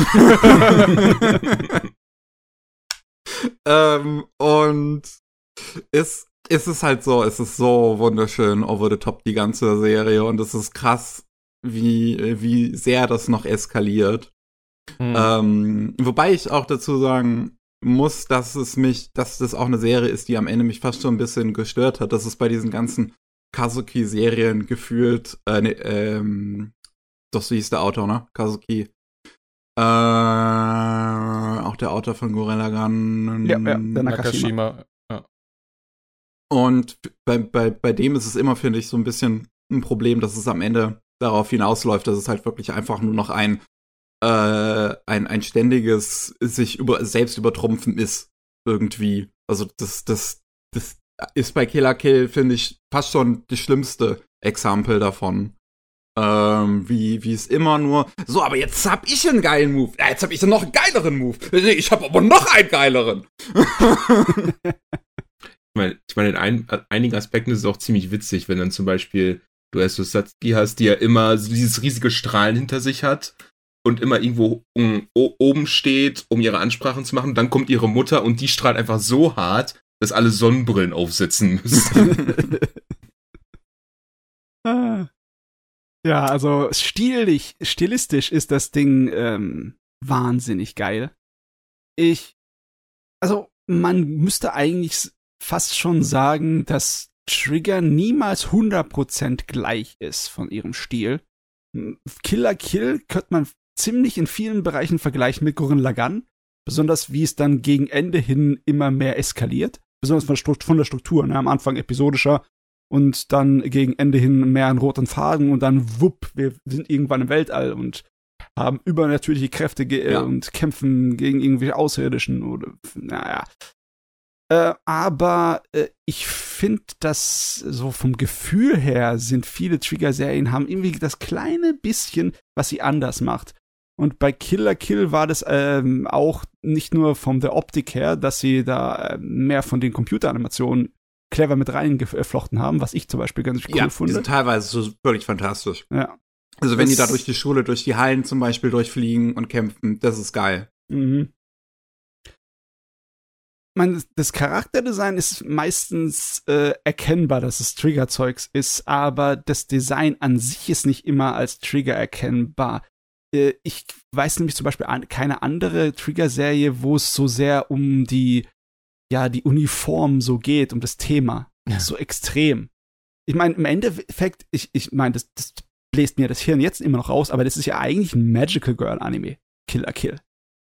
ähm, und es, es ist halt so, es ist so wunderschön over the top, die ganze Serie. Und es ist krass, wie, wie sehr das noch eskaliert. Hm. Ähm, wobei ich auch dazu sagen muss, dass es mich, dass das auch eine Serie ist, die am Ende mich fast schon ein bisschen gestört hat. Das ist bei diesen ganzen Kazuki-Serien gefühlt, äh, ne, ähm, doch so hieß der Autor, ne? Kazuki. Äh, auch der Autor von Gorilla Gun. Ja, ja, der Nakashima. Nakashima. Und bei, bei, bei dem ist es immer, finde ich, so ein bisschen ein Problem, dass es am Ende darauf hinausläuft, dass es halt wirklich einfach nur noch ein, äh, ein, ein ständiges sich über, selbst übertrumpfen ist. Irgendwie. Also das, das, das ist bei Killer Kill, finde ich, fast schon das schlimmste Exempel davon. Ähm, wie, wie es immer nur, so, aber jetzt hab ich einen geilen Move. Ja, jetzt hab ich noch einen geileren Move. Ich hab aber noch einen geileren. Ich meine, ich meine in ein, einigen Aspekten ist es auch ziemlich witzig, wenn dann zum Beispiel du erst so Satsuki hast, die ja immer so dieses riesige Strahlen hinter sich hat und immer irgendwo um, oben steht, um ihre Ansprachen zu machen. Dann kommt ihre Mutter und die strahlt einfach so hart, dass alle Sonnenbrillen aufsetzen müssen. Ah. Ja, also stilig, stilistisch ist das Ding ähm, wahnsinnig geil. Ich, also man müsste eigentlich fast schon sagen, dass Trigger niemals 100% gleich ist von ihrem Stil. Killer Kill könnte man ziemlich in vielen Bereichen vergleichen mit Gurren Lagann, besonders wie es dann gegen Ende hin immer mehr eskaliert, besonders von, der von der Struktur, ne? am Anfang episodischer, und dann gegen Ende hin mehr einen roten Faden und dann wupp, wir sind irgendwann im Weltall und haben übernatürliche Kräfte Ja. und kämpfen gegen irgendwelche Außerirdischen oder naja. Äh, aber äh, ich finde, dass so vom Gefühl her sind viele Trigger-Serien haben irgendwie das kleine bisschen, was sie anders macht. Und bei Killer Kill war das ähm, auch nicht nur von der Optik her, dass sie da äh, mehr von den Computeranimationen clever mit reingeflochten haben, was ich zum Beispiel ganz cool ja, die finde. sind teilweise so wirklich fantastisch. Ja. Also wenn die da Das- durch die Schule, durch die Hallen zum Beispiel durchfliegen und kämpfen, das ist geil. Mhm. Man, das Charakterdesign ist meistens äh, erkennbar, dass es Trigger-Zeugs ist, aber das Design an sich ist nicht immer als Trigger erkennbar. Äh, ich weiß nämlich zum Beispiel an, keine andere Trigger-Serie, wo es so sehr um die, ja, die Uniform so geht, um das Thema. Ja. So extrem. Ich meine, im Endeffekt, ich, ich meine, das, das bläst mir das Hirn jetzt immer noch raus, aber das ist ja eigentlich ein Magical Girl Anime. Killer Kill.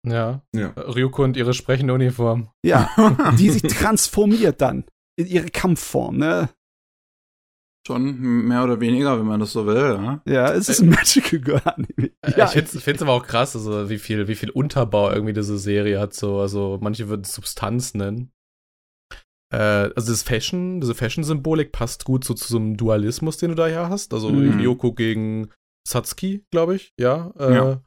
Ja. Ja. Ryuko und ihre sprechende Uniform. Ja, die sich transformiert dann in ihre Kampfform, ne? Schon mehr oder weniger, wenn man das so will. Ja? Ja, es ist ein Magical Girl Anime. Ja, ich finde es aber auch krass, also wie viel, wie viel Unterbau irgendwie diese Serie hat. So, also manche würden es Substanz nennen. Äh, also das Fashion, diese Fashion-Symbolik passt gut so zu so einem Dualismus, den du da ja hast. Also Mhm. Ryoko gegen Satsuki, glaube ich, ja. Äh, Ja.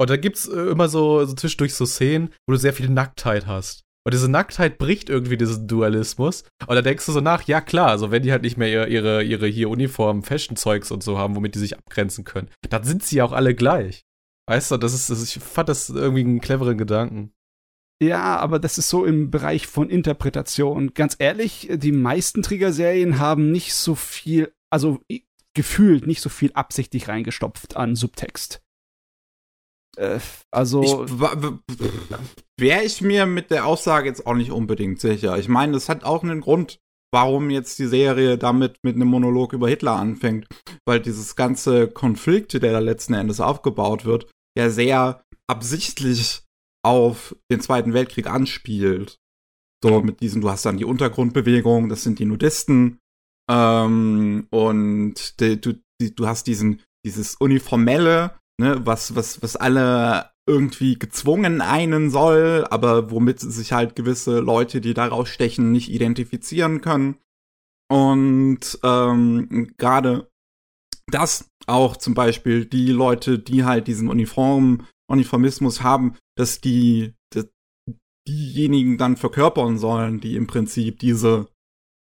Und da gibt's äh, immer so, so zwischendurch so Szenen, wo du sehr viel Nacktheit hast. Und diese Nacktheit bricht irgendwie diesen Dualismus. Und da denkst du so nach, ja klar, also wenn die halt nicht mehr ihre, ihre, ihre hier Uniform, Fashion-Zeugs und so haben, womit die sich abgrenzen können, dann sind sie ja auch alle gleich. Weißt du, das ist, das ich fand das irgendwie einen cleveren Gedanken. ja, aber das ist so im Bereich von Interpretation. Ganz ehrlich, die meisten Trigger-Serien haben nicht so viel, also gefühlt nicht so viel absichtlich reingestopft an Subtext. Äh, also, Wäre ich mir mit der Aussage jetzt auch nicht unbedingt sicher. Ich meine, das hat auch einen Grund, warum jetzt die Serie damit mit einem Monolog über Hitler anfängt. Weil dieses ganze Konflikt, der da letzten Endes aufgebaut wird, ja sehr absichtlich auf den Zweiten Weltkrieg anspielt. So mit diesen, du hast dann die Untergrundbewegung, das sind die Nudisten, ähm, und die, du, die, du hast diesen, dieses uniformelle, ne, was, was, was alle irgendwie gezwungen einen soll, aber womit sich halt gewisse Leute, die daraus stechen, nicht identifizieren können. Und ähm, gerade das auch zum Beispiel die Leute, die halt diesen Uniform, Uniformismus haben, dass die, dass diejenigen dann verkörpern sollen, die im Prinzip diese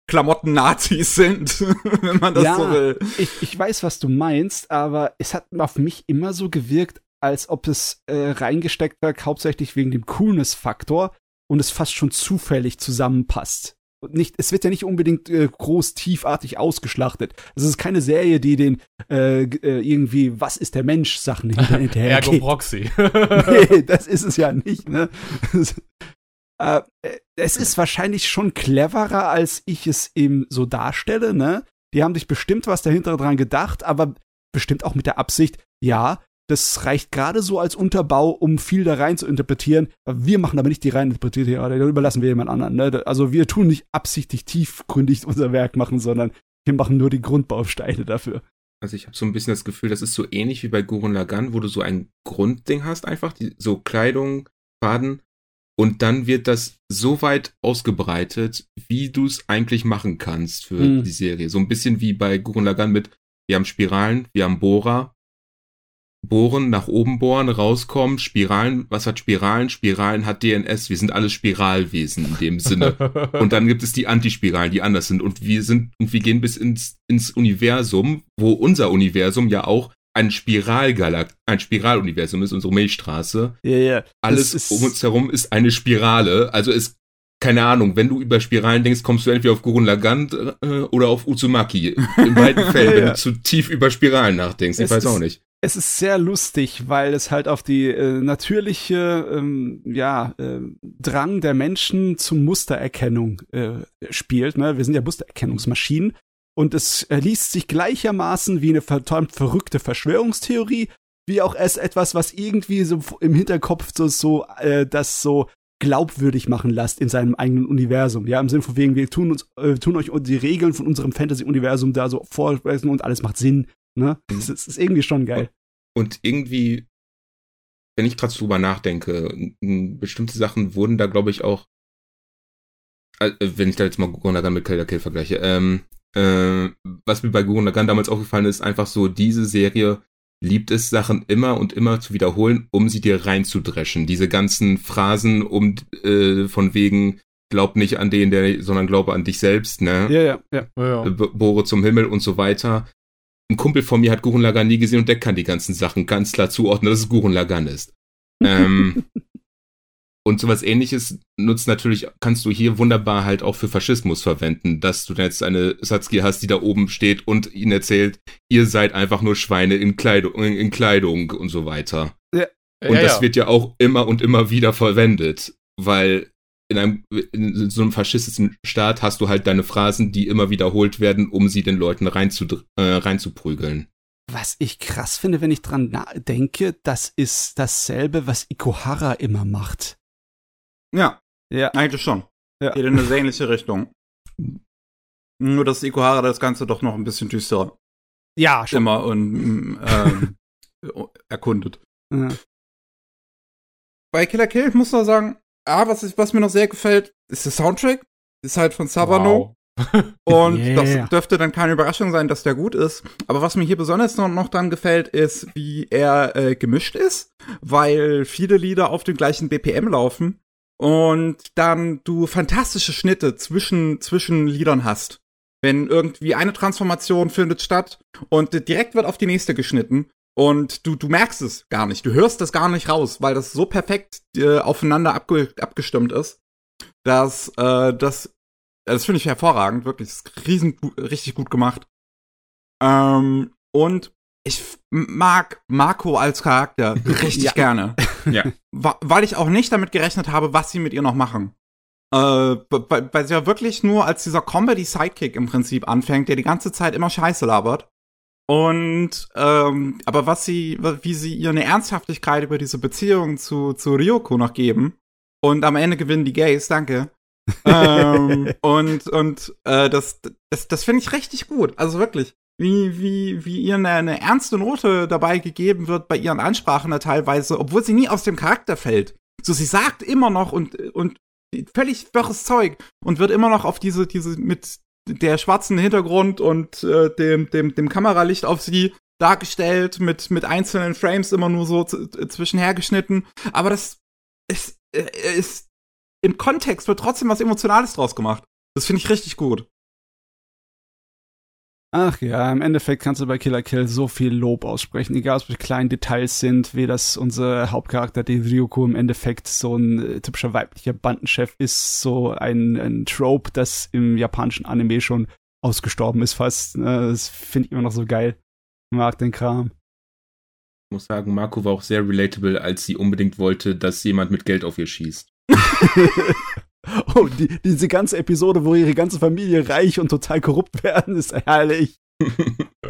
Klamotten-Nazis sind, wenn man das ja, so will. Ich, ich weiß, was du meinst, aber es hat auf mich immer so gewirkt, als ob es äh, reingesteckt war, hauptsächlich wegen dem Coolness-Faktor und es fast schon zufällig zusammenpasst. Nicht, es wird ja nicht unbedingt äh, groß tiefartig ausgeschlachtet. Es ist keine Serie, die den äh, äh, irgendwie Was ist der Mensch Sachen hinterher Ergo Proxy. nee, das ist es ja nicht. Ne? Äh, es ist wahrscheinlich schon cleverer, als ich es eben so darstelle, ne? Die haben sich bestimmt was dahinter dran gedacht, aber bestimmt auch mit der Absicht, ja, das reicht gerade so als Unterbau, um viel da rein zu interpretieren. Wir machen aber nicht die rein interpretierte, da überlassen wir jemand anderen. Ne? Also wir tun nicht absichtlich tiefgründig unser Werk machen, sondern wir machen nur die Grundbausteine dafür. Also ich habe so ein bisschen das Gefühl, das ist so ähnlich wie bei Gurun Lagan, wo du so ein Grundding hast einfach, die, so Kleidung, Faden und dann wird das so weit ausgebreitet, wie du es eigentlich machen kannst für mhm. die Serie. So ein bisschen wie bei Gurren Lagann mit, wir haben Spiralen, wir haben Bohrer, bohren, nach oben bohren, rauskommen, Spiralen, was hat Spiralen? Spiralen hat DNS, wir sind alle Spiralwesen in dem Sinne. und dann gibt es die Antispiralen, die anders sind. Und wir sind, und wir gehen bis ins, ins Universum, wo unser Universum ja auch ein Spiralgalakt, ein Spiraluniversum ist, unsere Milchstraße. Ja, ja. Alles um uns herum ist eine Spirale. Also ist, keine Ahnung, wenn du über Spiralen denkst, kommst du entweder auf Gurun Lagant äh, oder auf Uzumaki. In beiden Fällen, ja, wenn du zu tief über Spiralen nachdenkst. Ich es weiß auch nicht. Es ist sehr lustig, weil es halt auf die äh, natürliche ähm, ja, äh, Drang der Menschen zum Mustererkennung äh, spielt. Ne? Wir sind ja Mustererkennungsmaschinen und es liest sich gleichermaßen wie eine verdammt verrückte Verschwörungstheorie, wie auch es etwas, was irgendwie so im Hinterkopf so, so äh, das so glaubwürdig machen lässt in seinem eigenen Universum. Ja, im Sinne von wegen, wir tun uns, äh, tun euch die Regeln von unserem Fantasy-Universum da so vorweisen und alles macht Sinn. Ne? Mhm. Das, ist, das ist irgendwie schon geil. Und irgendwie, wenn ich gerade drüber nachdenke, bestimmte Sachen wurden da, glaube ich, auch, äh, wenn ich da jetzt mal Gonagan mit Killer Kill vergleiche, ähm, äh, was mir bei Gurren Lagann damals aufgefallen ist, einfach so, diese Serie liebt es, Sachen immer und immer zu wiederholen, um sie dir reinzudreschen. Diese ganzen Phrasen um äh, von wegen glaub nicht an den, der, sondern glaube an dich selbst, ne? Ja, ja, ja. ja, ja. Bohre zum Himmel und so weiter. Ein Kumpel von mir hat Gurren Lagann nie gesehen und der kann die ganzen Sachen ganz klar zuordnen, dass es Gurren Lagann ist. ähm, Und sowas ähnliches nutzt natürlich, kannst du hier wunderbar halt auch für Faschismus verwenden, dass du jetzt eine Satsuki hast, die da oben steht und ihnen erzählt, ihr seid einfach nur Schweine in Kleidung, in Kleidung und so weiter. Ja. Und ja, das ja. wird ja auch immer und immer wieder verwendet, weil in einem in so einem faschistischen Staat hast du halt deine Phrasen, die immer wiederholt werden, um sie den Leuten reinzu, äh, reinzuprügeln. Was ich krass finde, wenn ich dran denke, das ist dasselbe, was Ikuhara immer macht. Ja. Ja. Eigentlich schon. Ja. Geht in eine sehr ähnliche Richtung. Nur, dass Ikuhara das Ganze doch noch ein bisschen düsterer. Ja, schon. Immer und ähm, erkundet. Ja. Bei Killer Kill muss man sagen, ah, was, ich, was mir noch sehr gefällt, ist der Soundtrack. Ist halt von Savano. Wow. Und yeah. das dürfte dann keine Überraschung sein, dass der gut ist. Aber was mir hier besonders noch, noch dann gefällt, ist, wie er äh, gemischt ist, weil viele Lieder auf dem gleichen BPM laufen und dann du fantastische Schnitte zwischen, zwischen Liedern hast. Wenn irgendwie eine Transformation findet statt und direkt wird auf die nächste geschnitten und du, du merkst es gar nicht, du hörst das gar nicht raus, weil das so perfekt äh, aufeinander abge abgestimmt ist, dass äh, das, das finde ich hervorragend, wirklich, das ist riesen, richtig gut gemacht. Ähm, und ich mag Marco als Charakter richtig ja. gerne. Ja. Weil ich auch nicht damit gerechnet habe, was sie mit ihr noch machen. Äh, weil, sie ja wirklich nur als dieser Comedy-Sidekick im Prinzip anfängt, der die ganze Zeit immer Scheiße labert. Und ähm, aber was sie, wie sie ihr eine Ernsthaftigkeit über diese Beziehung zu, zu Ryoko noch geben. Und am Ende gewinnen die Gays, danke. ähm, und und äh, das, das, das finde ich richtig gut. Also wirklich. Wie, wie, wie ihr eine, eine ernste Note dabei gegeben wird bei ihren Ansprachen da teilweise, obwohl sie nie aus dem Charakter fällt. So, sie sagt immer noch und, und völlig wirres Zeug und wird immer noch auf diese, diese mit der schwarzen Hintergrund und äh, dem, dem, dem Kameralicht auf sie dargestellt, mit, mit einzelnen Frames immer nur so zwischenher geschnitten. Aber das ist, äh, ist im Kontext wird trotzdem was Emotionales draus gemacht. Das finde ich richtig gut. Ach ja, im Endeffekt kannst du bei Killer Kill so viel Lob aussprechen, egal was für kleinen Details sind, wie das unser Hauptcharakter, der Ryuko, im Endeffekt so ein äh, typischer weiblicher Bandenchef ist, so ein, ein Trope, das im japanischen Anime schon ausgestorben ist fast. Ne? Das finde ich immer noch so geil. Ich mag den Kram. Ich muss sagen, Marco war auch sehr relatable, als sie unbedingt wollte, dass jemand mit Geld auf ihr schießt. Oh, die, diese ganze Episode, wo ihre ganze Familie reich und total korrupt werden, ist herrlich.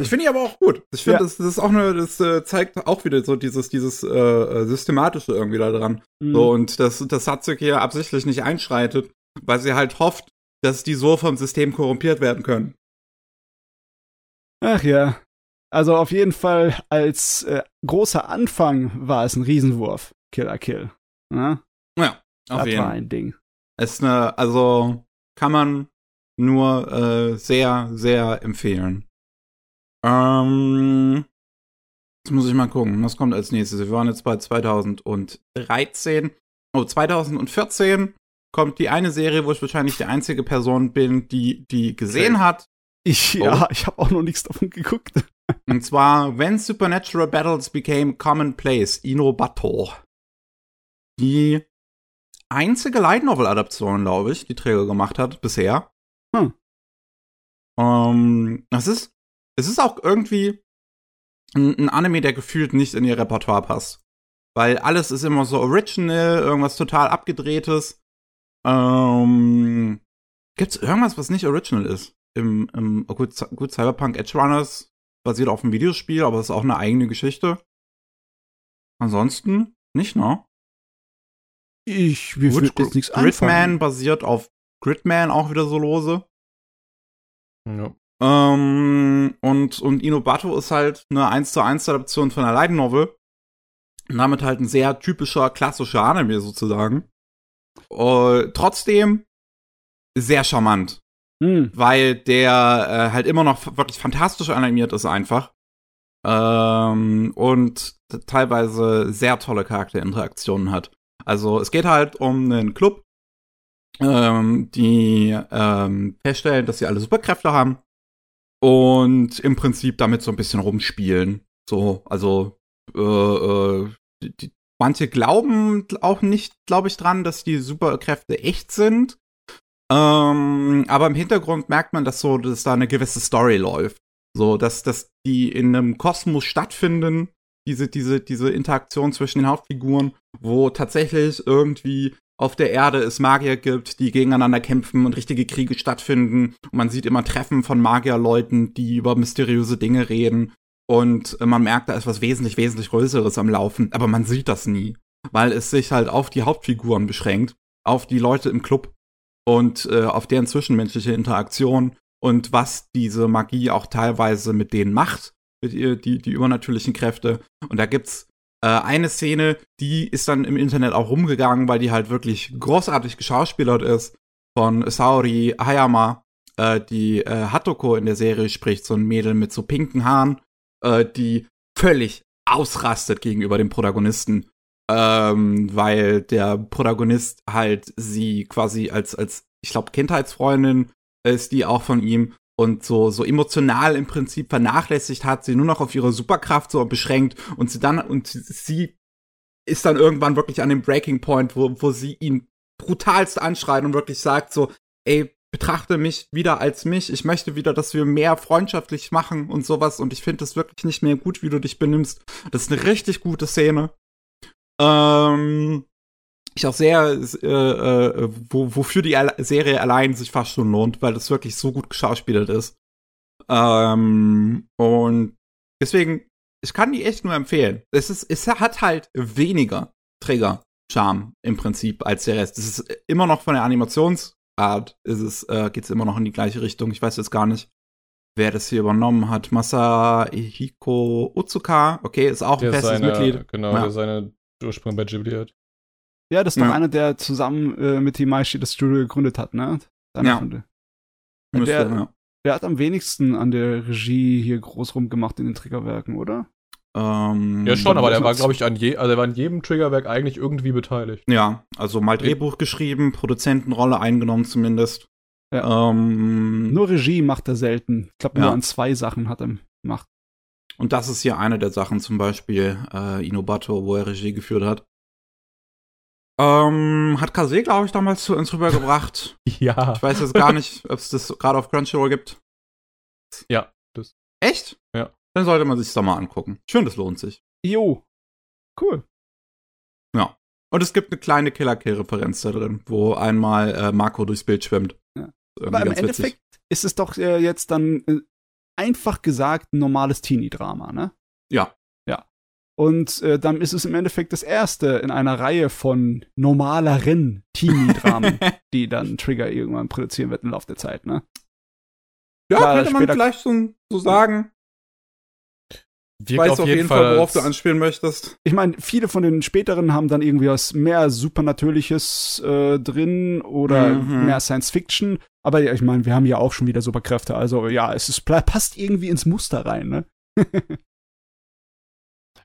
Ich finde die aber auch gut. Ich finde, ja. das, das, ist auch eine, das äh, zeigt auch wieder so dieses, dieses äh, äh Systematische irgendwie da dran. Mhm. So, und dass, dass Satsuki ja absichtlich nicht einschreitet, weil sie halt hofft, dass die so vom System korrumpiert werden können. Ach ja. Also auf jeden Fall als äh, großer Anfang war es ein Riesenwurf. Killer Kill. Ja, ja auf das jeden. war ein Ding. Ist eine, also kann man nur äh, sehr, sehr empfehlen. Ähm, jetzt muss ich mal gucken, was kommt als nächstes. Wir waren jetzt bei 2013. Oh, 2014 kommt die eine Serie, wo ich wahrscheinlich die einzige Person bin, die die gesehen hat. Ich, ja, oh. ich habe auch noch nichts davon geguckt. Und zwar When Supernatural Battles Became Commonplace, Inobato. Die einzige Light Novel Adaption, glaube ich, die Träger gemacht hat bisher. Hm. Ähm, das ist, es ist auch irgendwie ein, ein, Anime, der gefühlt nicht in ihr Repertoire passt. Weil alles ist immer so original, irgendwas total abgedrehtes. Ähm, gibt's irgendwas, was nicht original ist? Im, im oh gut, gut, Cyberpunk Edge Runners basiert auf einem Videospiel, aber ist auch eine eigene Geschichte. Ansonsten nicht, ne? Ich, mir Grid, jetzt nichts Gridman basiert auf Gridman auch wieder so lose. Ja. Ähm, und, und Inobato ist halt eine 1 zu 1 Adaption von einer Light Novel. Und damit halt ein sehr typischer, klassischer Anime sozusagen. Uh, trotzdem sehr charmant. Hm. Weil der äh, halt immer noch wirklich fantastisch animiert ist einfach. Ähm, und teilweise sehr tolle Charakterinteraktionen hat. Also es geht halt um einen Club, ähm, die ähm, feststellen, dass sie alle Superkräfte haben und im Prinzip damit so ein bisschen rumspielen. So, also äh, äh, die, die, manche glauben auch nicht, glaube ich, dran, dass die Superkräfte echt sind. Ähm, aber im Hintergrund merkt man, dass so, dass da eine gewisse Story läuft. So, dass, dass die in einem Kosmos stattfinden, diese, diese, diese Interaktion zwischen den Hauptfiguren, wo tatsächlich irgendwie auf der Erde es Magier gibt, die gegeneinander kämpfen und richtige Kriege stattfinden. Und man sieht immer Treffen von Magierleuten, die über mysteriöse Dinge reden. Und man merkt, da ist was wesentlich, wesentlich Größeres am Laufen. Aber man sieht das nie, weil es sich halt auf die Hauptfiguren beschränkt, auf die Leute im Club und äh, auf deren zwischenmenschliche Interaktion und was diese Magie auch teilweise mit denen macht mit ihr, die, die übernatürlichen Kräfte. Und da gibt's äh, eine Szene, die ist dann im Internet auch rumgegangen, weil die halt wirklich großartig geschauspielert ist. Von Saori Hayama, äh, die äh, Hatoko in der Serie spricht, so ein Mädel mit so pinken Haaren, äh, die völlig ausrastet gegenüber dem Protagonisten, ähm, weil der Protagonist halt sie quasi als, als ich glaube, Kindheitsfreundin ist die auch von ihm und so, so emotional im Prinzip vernachlässigt hat, sie nur noch auf ihre Superkraft so beschränkt und sie dann, und sie ist dann irgendwann wirklich an dem Breaking Point, wo, wo sie ihn brutalst anschreit und wirklich sagt so, ey, betrachte mich wieder als mich. Ich möchte wieder, dass wir mehr freundschaftlich machen und sowas. Und ich finde es wirklich nicht mehr gut, wie du dich benimmst. Das ist eine richtig gute Szene. Ähm, ich auch sehr, äh, äh, wo, wofür die Serie allein sich fast schon lohnt, weil das wirklich so gut geschauspielert ist. Ähm, und deswegen, ich kann die echt nur empfehlen. Es ist, es hat halt weniger Trigger-Charme im Prinzip als der Rest. Es ist immer noch von der Animationsart, ist es, äh, geht's immer noch in die gleiche Richtung. Ich weiß jetzt gar nicht, wer das hier übernommen hat. Masahiko Utsuka, okay, ist auch ein Der festes seine, Mitglied. genau, Ja. der seine Ursprung bei Ghibli hat. Ja, das ist doch Ja. einer, der zusammen äh, mit Himaishi das Studio gegründet hat, ne? Einer Ja. von den- Müsste, der- ja. Der hat am wenigsten an der Regie hier groß rumgemacht in den Triggerwerken, oder? Ähm, Ja, schon, aber der war, glaube ich, an je, also der war an jedem Triggerwerk eigentlich irgendwie beteiligt. Ja, also mal Drehbuch geschrieben, Produzentenrolle eingenommen zumindest. Ja. Ähm, Nur Regie macht er selten. Ich glaube, nur Ja. an zwei Sachen hat er gemacht. und das ist hier eine der Sachen, zum Beispiel äh, Inobato, wo er Regie geführt hat. Ähm, hat Kase, glaube ich, damals zu uns rübergebracht. Ja. Ich weiß jetzt gar nicht, ob es das gerade auf Crunchyroll gibt. Ja, das. Echt? Ja. Dann sollte man sich doch mal angucken. Schön, das lohnt sich. Jo. Cool. Und es gibt eine kleine Killer-Kill-Referenz da drin, wo einmal äh, Marco durchs Bild schwimmt. Ja. Aber im ganz witzig. Endeffekt ist es doch äh, jetzt dann äh, einfach gesagt ein normales Teenie-Drama, ne? Ja. Und äh, dann ist es im Endeffekt das erste in einer Reihe von normaleren Teenie-Dramen, die dann Trigger irgendwann produzieren wird im Laufe der Zeit, ne? Ja, Klar, könnte man vielleicht so, so sagen. Ich Wirkt weiß auf jeden Fall, worauf du anspielen möchtest. Ich meine, viele von den späteren haben dann irgendwie was mehr Supernatürliches äh, drin oder Mhm. mehr Science Fiction. Aber ja, ich meine, wir haben ja auch schon wieder Superkräfte. Also ja, es ist, passt irgendwie ins Muster rein, ne?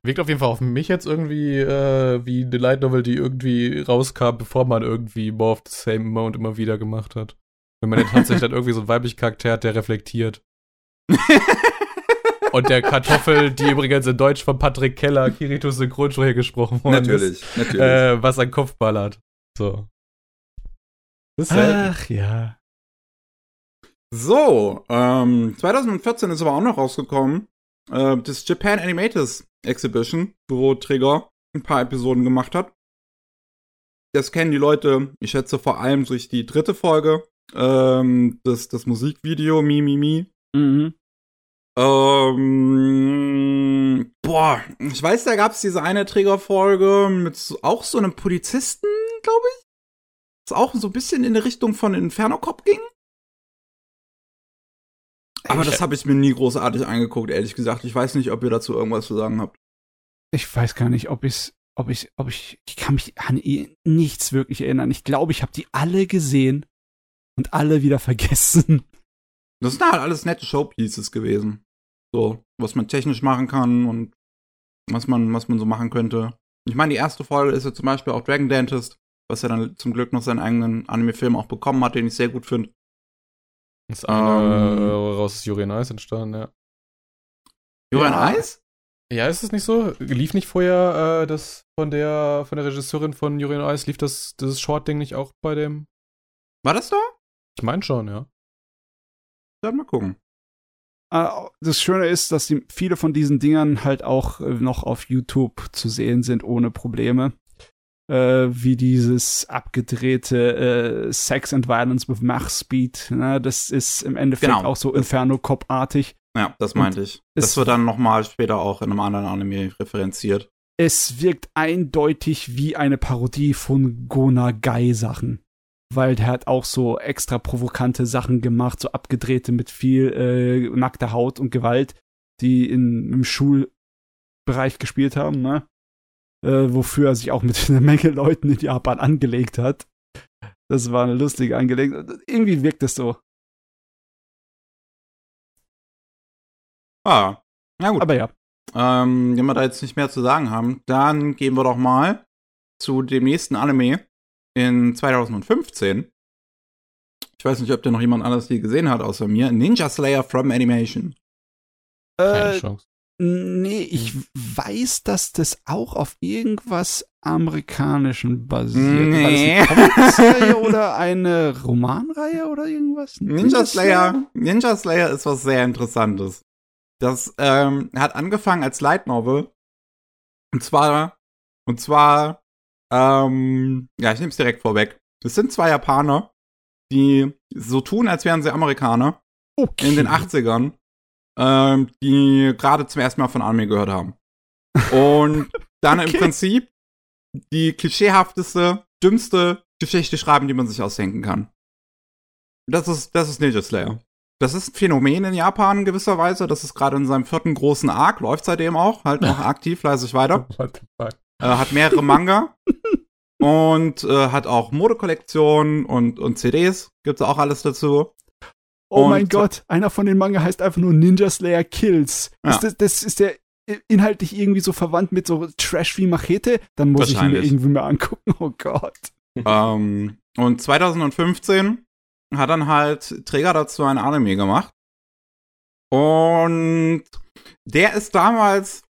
Wirkt auf jeden Fall auf mich jetzt irgendwie äh, wie eine Light Novel, die irgendwie rauskam, bevor man irgendwie More of the Same Mode immer wieder gemacht hat. Wenn man dann tatsächlich dann irgendwie so einen weiblichen Charakter hat, der reflektiert. Und der Kartoffel, die übrigens in Deutsch von Patrick Keller, Kiritos Synchronsprecher gesprochen worden ist, natürlich. äh, was an Kopf ballert. So. Ach ja. So, ähm, 2014 ist aber auch noch rausgekommen, äh, das Japan Animators Exhibition, wo Trigger ein paar Episoden gemacht hat. Das kennen die Leute, ich schätze vor allem durch die dritte Folge, ähm, das, das Musikvideo Mi Mi Mi. Mhm. Ähm, boah, ich weiß, da gab es diese eine Triggerfolge mit so, auch so einem Polizisten, glaube ich. Das auch so ein bisschen in die Richtung von Inferno Cop ging. Aber Ich- das habe ich mir nie großartig angeguckt, ehrlich gesagt. Ich weiß nicht, ob ihr dazu irgendwas zu sagen habt. Ich weiß gar nicht, ob ich ob ich, ob ich, ich kann mich an nichts wirklich erinnern. Ich glaube, ich habe die alle gesehen und alle wieder vergessen. Das sind halt alles nette Showpieces gewesen. So, was man technisch machen kann und was man, was man so machen könnte. Ich meine, die erste Folge ist ja zum Beispiel auch Dragon Dentist, was ja dann zum Glück noch seinen eigenen Anime-Film auch bekommen hat, den ich sehr gut finde. Das eine Ähm. äh, raus Yuri Nice entstanden, ja. Ein Eis? Ja, ist es nicht so? Lief nicht vorher äh, das von der von der Regisseurin von on Ice, lief das dieses Short-Ding nicht auch bei dem? War das da? Ich meine schon, ja. Dann mal gucken. Äh, Das Schöne ist, dass die, viele von diesen Dingern halt auch äh, noch auf YouTube zu sehen sind, ohne Probleme. Äh, wie dieses abgedrehte äh, Sex and Violence with Mach Speed. Ne? Das ist im Endeffekt Genau. auch so Inferno Cop-artig. Ja, das meinte ich. es- Das wird dann nochmal später auch in einem anderen Anime referenziert. Es wirkt eindeutig wie eine Parodie von Gonagai-Sachen. Weil der hat auch so extra provokante Sachen gemacht, so abgedrehte mit viel äh, nackter Haut und Gewalt, die in, im Schulbereich gespielt haben, ne? Äh, wofür er sich auch mit einer Menge Leuten in Japan angelegt hat. Das war eine lustige Angelegenheit. Irgendwie wirkt es so. Ah, na gut. Aber ja. Ähm, wenn wir da jetzt nicht mehr zu sagen haben, dann gehen wir doch mal zu dem nächsten Anime in 2015. Ich weiß nicht, ob der noch jemand anderes hier gesehen hat außer mir. Ninja Slayer from Animation. Keine Äh, Chance. Nee, ich weiß, dass das auch auf irgendwas Amerikanischen basiert. Nee. War das eine Comicserie oder eine Romanreihe oder irgendwas? Ninja Slayer, Ninja Slayer ist was sehr Interessantes. Das ähm, hat angefangen als Light Novel. Und zwar, und zwar Ähm, ja, ich nehme es direkt vorweg. Es sind zwei Japaner, die so tun, als wären sie Amerikaner Okay. in den 80ern, ähm, die gerade zum ersten Mal von Anime gehört haben. Und dann im Okay. Prinzip die klischeehafteste, dümmste Geschichte schreiben, die man sich ausdenken kann. Das ist, das ist Ninja Slayer. Das ist ein Phänomen in Japan in gewisser Weise. Das ist gerade in seinem vierten großen Arc, läuft seitdem auch, halt noch aktiv, fleißig weiter. Äh, hat mehrere Manga und äh, hat auch Modekollektionen und, und CDs. Gibt's auch alles dazu. Oh Und- mein Gott, einer von den Manga heißt einfach nur Ninja Slayer Kills. Ja. Ist das, das ist der inhaltlich irgendwie so verwandt mit so Trash wie Machete? Dann muss ich ihn mir irgendwie mal angucken. Oh Gott. ähm, und 2015 hat dann halt Träger dazu ein Anime gemacht. Und der ist damals,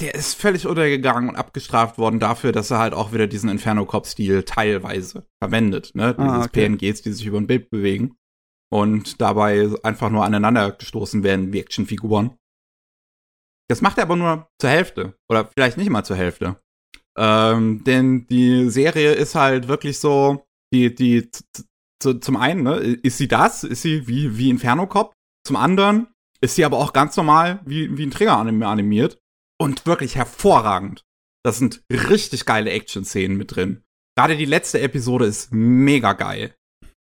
der ist völlig untergegangen und abgestraft worden dafür, dass er halt auch wieder diesen Inferno-Cop-Stil teilweise verwendet. Ne? Ah, Dieses okay. PNGs, die sich über ein Bild bewegen und dabei einfach nur aneinander gestoßen werden wie Actionfiguren. Das macht er aber nur zur Hälfte. Oder vielleicht nicht mal zur Hälfte. Ähm, denn die Serie ist halt wirklich so, die, die, zum einen, ne, ist sie das? Ist sie wie, wie Inferno Cop? Zum anderen ist sie aber auch ganz normal wie, wie ein Trigger-Anime animiert. Und wirklich hervorragend. Das sind richtig geile Action-Szenen mit drin. Gerade die letzte Episode ist mega geil.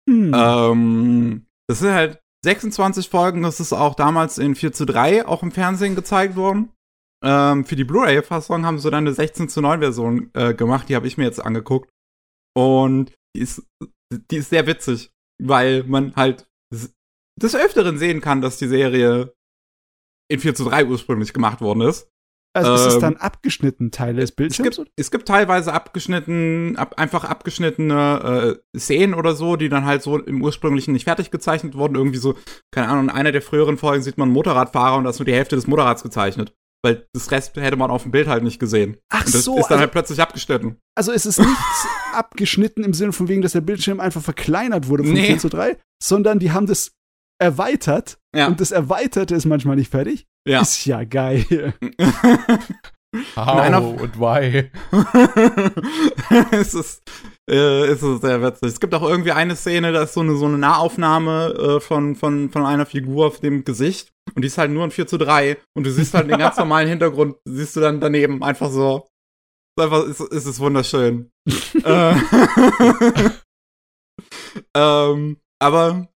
Hm. Ähm, das sind halt 26 Folgen, das ist auch damals in 4 zu 3 auch im Fernsehen gezeigt worden. Ähm, für die Blu-ray-Fassung haben sie dann eine 16 zu 9 Version äh, gemacht, die habe ich mir jetzt angeguckt. Und die ist, die ist sehr witzig, weil man halt des Öfteren sehen kann, dass die Serie in 4 zu 3 ursprünglich gemacht worden ist. Also ist es ähm, dann abgeschnitten Teile des Es Bildschirms? gibt, es gibt teilweise abgeschnitten, ab, einfach abgeschnittene äh, Szenen oder so, die dann halt so im ursprünglichen nicht fertig gezeichnet wurden. Irgendwie so, keine Ahnung, in einer der früheren Folgen sieht man einen Motorradfahrer und da ist nur die Hälfte des Motorrads gezeichnet. Weil das Rest hätte man auf dem Bild halt nicht gesehen. Ach Und das so, ist dann also, halt plötzlich abgeschnitten. also es ist nichts abgeschnitten im Sinne von wegen, dass der Bildschirm einfach verkleinert wurde von Nee. 4 zu 3, sondern die haben das erweitert Ja. und das Erweiterte ist manchmal nicht fertig. Ja. Ist ja geil. How einer- und why? es ist, äh, es ist sehr witzig. Es gibt auch irgendwie eine Szene, da ist so eine, so eine Nahaufnahme äh, von, von, von einer Figur auf dem Gesicht. Und die ist halt nur ein 4 zu 3. Und du siehst halt den ganz normalen Hintergrund, siehst du dann daneben einfach so. Ist einfach, es, es ist wunderschön. äh, ähm, aber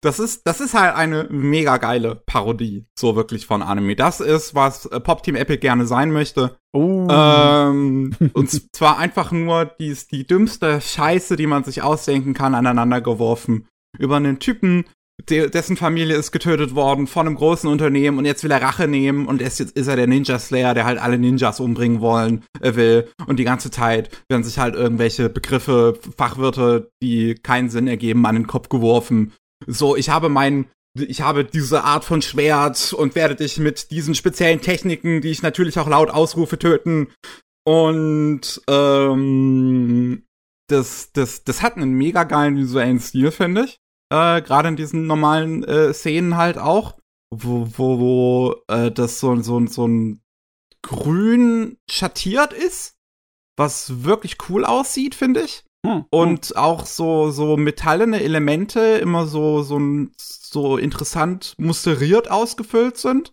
das ist, das ist halt eine mega geile Parodie, so wirklich von Anime. Das ist, was äh, Pop Team Epic gerne sein möchte. Oh. Ähm, und zwar einfach nur die, die dümmste Scheiße, die man sich ausdenken kann, aneinander geworfen. Über einen Typen, de dessen Familie ist getötet worden von einem großen Unternehmen und jetzt will er Rache nehmen und jetzt ist er der Ninja Slayer, der halt alle Ninjas umbringen wollen, äh, will. Und die ganze Zeit werden sich halt irgendwelche Begriffe, Fachwörter, die keinen Sinn ergeben, an den Kopf geworfen. So, ich habe meinen ich habe diese Art von Schwert und werde dich mit diesen speziellen Techniken, die ich natürlich auch laut ausrufe, töten. Und ähm, das, das, das hat einen mega geilen visuellen Stil, finde ich. Äh, Gerade in diesen normalen äh, Szenen halt auch, wo, wo, wo äh, das so, so, so ein grün schattiert ist, was wirklich cool aussieht, finde ich. Hm. Und auch so, so metallene Elemente immer so, so, so interessant musteriert ausgefüllt sind.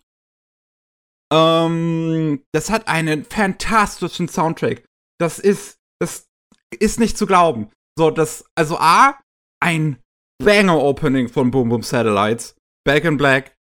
Ähm, das hat einen fantastischen Soundtrack. Das ist, das ist nicht zu glauben. So, das, also A, ein Banger-Opening von Boom Boom Satellites. Back in Black.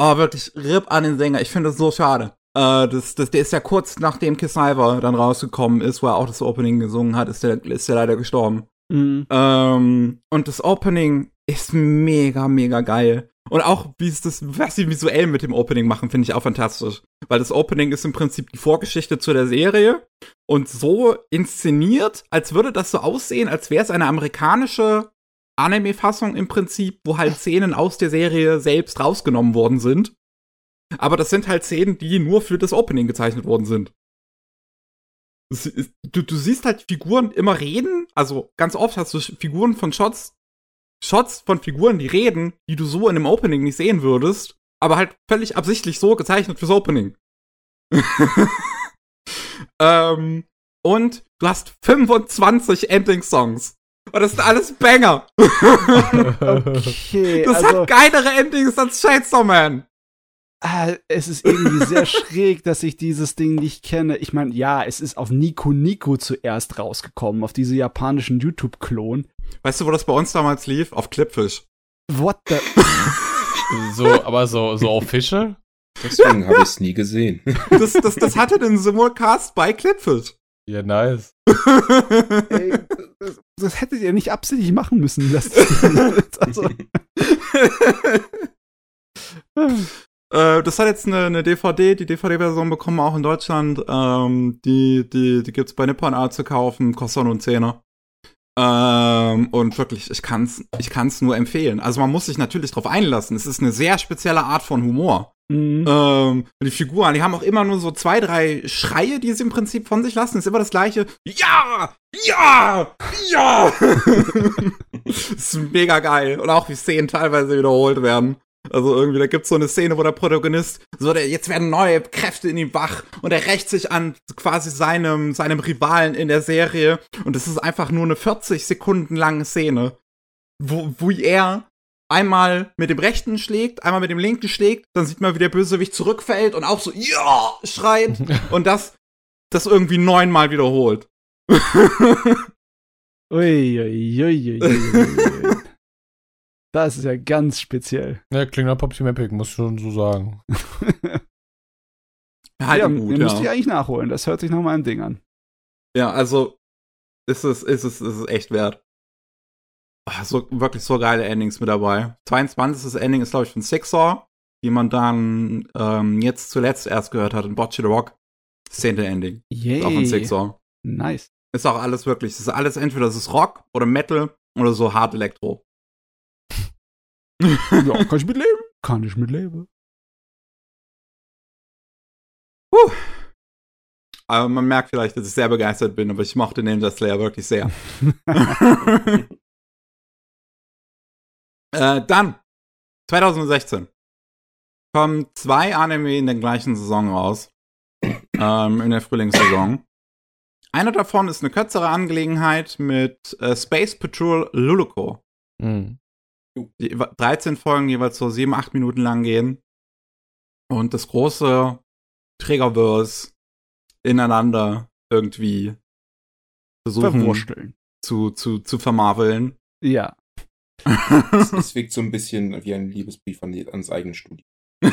Oh, wirklich, RIP an den Sänger. Ich finde das so schade. Äh, das, das, der ist ja kurz nachdem Kiss Iver dann rausgekommen ist, wo er auch das Opening gesungen hat, ist der, ist der leider gestorben. Mhm. Ähm, und das Opening ist mega, mega geil. Und auch, wie es das, was sie visuell mit dem Opening machen, finde ich auch fantastisch. Weil das Opening ist im Prinzip die Vorgeschichte zu der Serie und so inszeniert, als würde das so aussehen, als wäre es eine amerikanische Anime-Fassung im Prinzip, wo halt Szenen aus der Serie selbst rausgenommen worden sind. Aber das sind halt Szenen, die nur für das Opening gezeichnet worden sind. Ist- Du, du siehst halt Figuren immer reden, also ganz oft hast du Figuren von Shots, Shots von Figuren, die reden, die du so in einem Opening nicht sehen würdest, aber halt völlig absichtlich so gezeichnet fürs Opening. ähm, und du hast 25 Ending-Songs. Und das sind alles Banger. Okay, Das also hat geilere Endings als Chainsaw Man. Ah, es ist irgendwie sehr schräg, dass ich dieses Ding nicht kenne. Ich meine, ja, es ist auf Nico Nico zuerst rausgekommen, auf diese japanischen YouTube-Klon. Weißt du, wo das bei uns damals lief? Auf Clipfish. What the? so, aber so, so official? Deswegen habe ich es nie gesehen. Das, das, das hatte den Simulcast bei Clipfish. Ja, nice. Ey, das, das hättet ihr nicht absichtlich machen müssen. Das, also, Äh, das hat jetzt eine, eine DVD, die DVD-Version bekommen wir auch in Deutschland. Ähm, die, die, die gibt's bei Nippon Art zu kaufen, kostet nur einen Zehner. Ähm, und wirklich, ich kann's, ich kann's nur empfehlen. Also man muss sich natürlich drauf einlassen. Es ist eine sehr spezielle Art von Humor. mhm. Ähm, die Figuren, die haben auch immer nur so zwei, drei Schreie, die sie im Prinzip von sich lassen. Ist immer das gleiche. Ja! Ja! Ja! das ist mega geil. Und auch wie Szenen teilweise wiederholt werden. Also irgendwie, da gibt's so eine Szene, wo der Protagonist, so der, jetzt werden neue Kräfte in ihm wach und er rächt sich an quasi seinem, seinem Rivalen in der Serie. Und es ist einfach nur eine 40 Sekunden lange Szene, wo, wo er einmal mit dem rechten schlägt, einmal mit dem linken schlägt, dann sieht man, wie der Bösewicht zurückfällt und auch so, ja, schreit und das, das irgendwie neunmal wiederholt. Ui, ui, ui, ui, ui, ui. Das ist ja ganz speziell. Ja, klingt nach Popty Mapic, muss ich schon so sagen. Halt ja, gut, den müsste ich ja. eigentlich nachholen. Das hört sich nach meinem Ding an. ja, also ist es, ist es, ist es echt wert. Ah, so, wirklich so geile Endings mit dabei. 22. Ending ist, glaube ich, von Sixer, die man dann ähm, jetzt zuletzt erst gehört hat in Bocce the Rock. Zehnte Ending. Yay. Ist auch von Sixer. Nice. Ist auch alles wirklich, es ist alles entweder es ist Rock oder Metal oder so Hard Elektro. Ja, kann ich mitleben? Kann ich mitleben. Aber man merkt vielleicht, dass ich sehr begeistert bin, aber ich mochte Ninja Slayer wirklich sehr. äh, dann, 2016, kommen zwei Anime in der gleichen Saison raus. ähm, in der Frühlingssaison. Einer davon ist eine kürzere Angelegenheit mit äh, Space Patrol Luluko. Mhm. Die 13 Folgen jeweils so 7, 8 Minuten lang gehen. Und das große Trägerverse ineinander irgendwie versuchen Verwursteln. zu, zu, zu vermarveln. Ja. Es, wirkt so ein bisschen wie ein Liebesbrief an ans eigene Studio.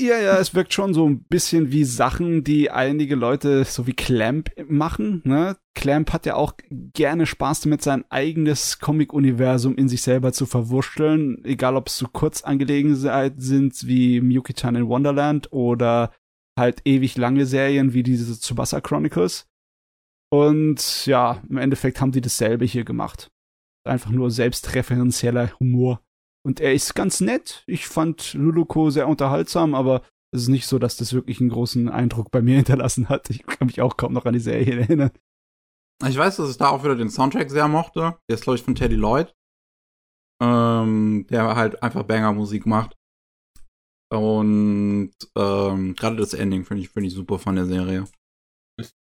Ja, ja, es wirkt schon so ein bisschen wie Sachen, die einige Leute so wie Clamp machen. Ne? Clamp hat ja auch gerne Spaß damit, sein eigenes Comic-Universum in sich selber zu verwurschteln. Egal, ob es so Kurzangelegenheiten sind wie Miyuki-chan in Wonderland oder halt ewig lange Serien wie diese Tsubasa Chronicles. Und ja, im Endeffekt haben die dasselbe hier gemacht. Einfach nur selbstreferenzieller Humor. Und er ist ganz nett. Ich fand Luluko sehr unterhaltsam, aber es ist nicht so, dass das wirklich einen großen Eindruck bei mir hinterlassen hat. Ich kann mich auch kaum noch an die Serie erinnern. Ich weiß, dass ich da auch wieder den Soundtrack sehr mochte. Der ist, glaube ich, von Teddy Lloyd. Ähm, der halt einfach Banger-Musik macht. Und ähm, gerade das Ending finde ich, finde ich super von der Serie. Es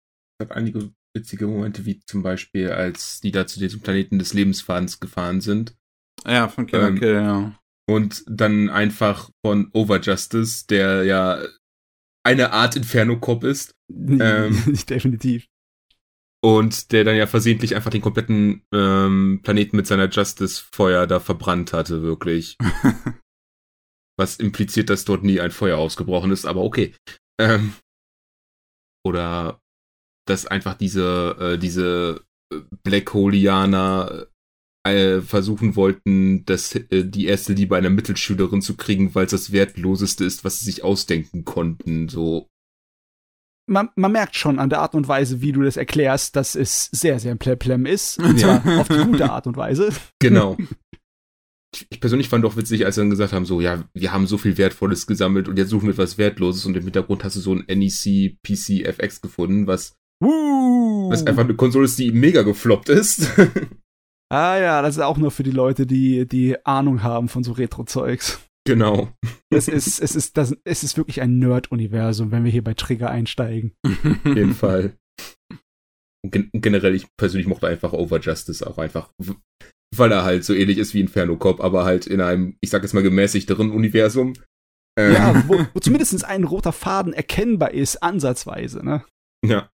gab einige witzige Momente, wie zum Beispiel, als die da zu diesem Planeten des Lebensfahrens gefahren sind. Ja, von Killer Ähm, Kill, ja. Und dann einfach von Overjustice, der ja eine Art Inferno-Cop ist. Ähm. Definitiv. Und der dann ja versehentlich einfach den kompletten ähm, Planeten mit seiner Justice-Feuer da verbrannt hatte, wirklich. Was impliziert, dass dort nie ein Feuer ausgebrochen ist, aber okay. Ähm, oder dass einfach diese, äh, diese äh, Black Holianer äh, versuchen wollten, das, äh, die erste Liebe einer Mittelschülerin zu kriegen, weil es das Wertloseste ist, was sie sich ausdenken konnten. So, Man, man merkt schon an der Art und Weise, wie du das erklärst, dass es sehr, sehr pleplem ist. Und zwar auf die gute Art und Weise. Genau. Ich- Ich persönlich fand doch witzig, als sie dann gesagt haben, so, ja, wir haben so viel Wertvolles gesammelt und jetzt suchen wir etwas Wertloses und im Hintergrund hast du so ein NEC PC FX gefunden, was, Woo! was einfach eine Konsole ist, die mega gefloppt ist. ah ja, das ist auch nur für die Leute, die die Ahnung haben von so Retro-Zeugs. Genau. Es ist, es ist, das, es ist wirklich ein Nerd-Universum, wenn wir hier bei Trigger einsteigen. Auf jeden Fall. Und gen generell, ich persönlich mochte einfach Over Justice auch einfach, weil er halt so ähnlich ist wie Inferno Cop, aber halt in einem, ich sag jetzt mal, gemäßigteren Universum. Ähm. Ja, wo, wo zumindest ein roter Faden erkennbar ist, ansatzweise, ne? Ja.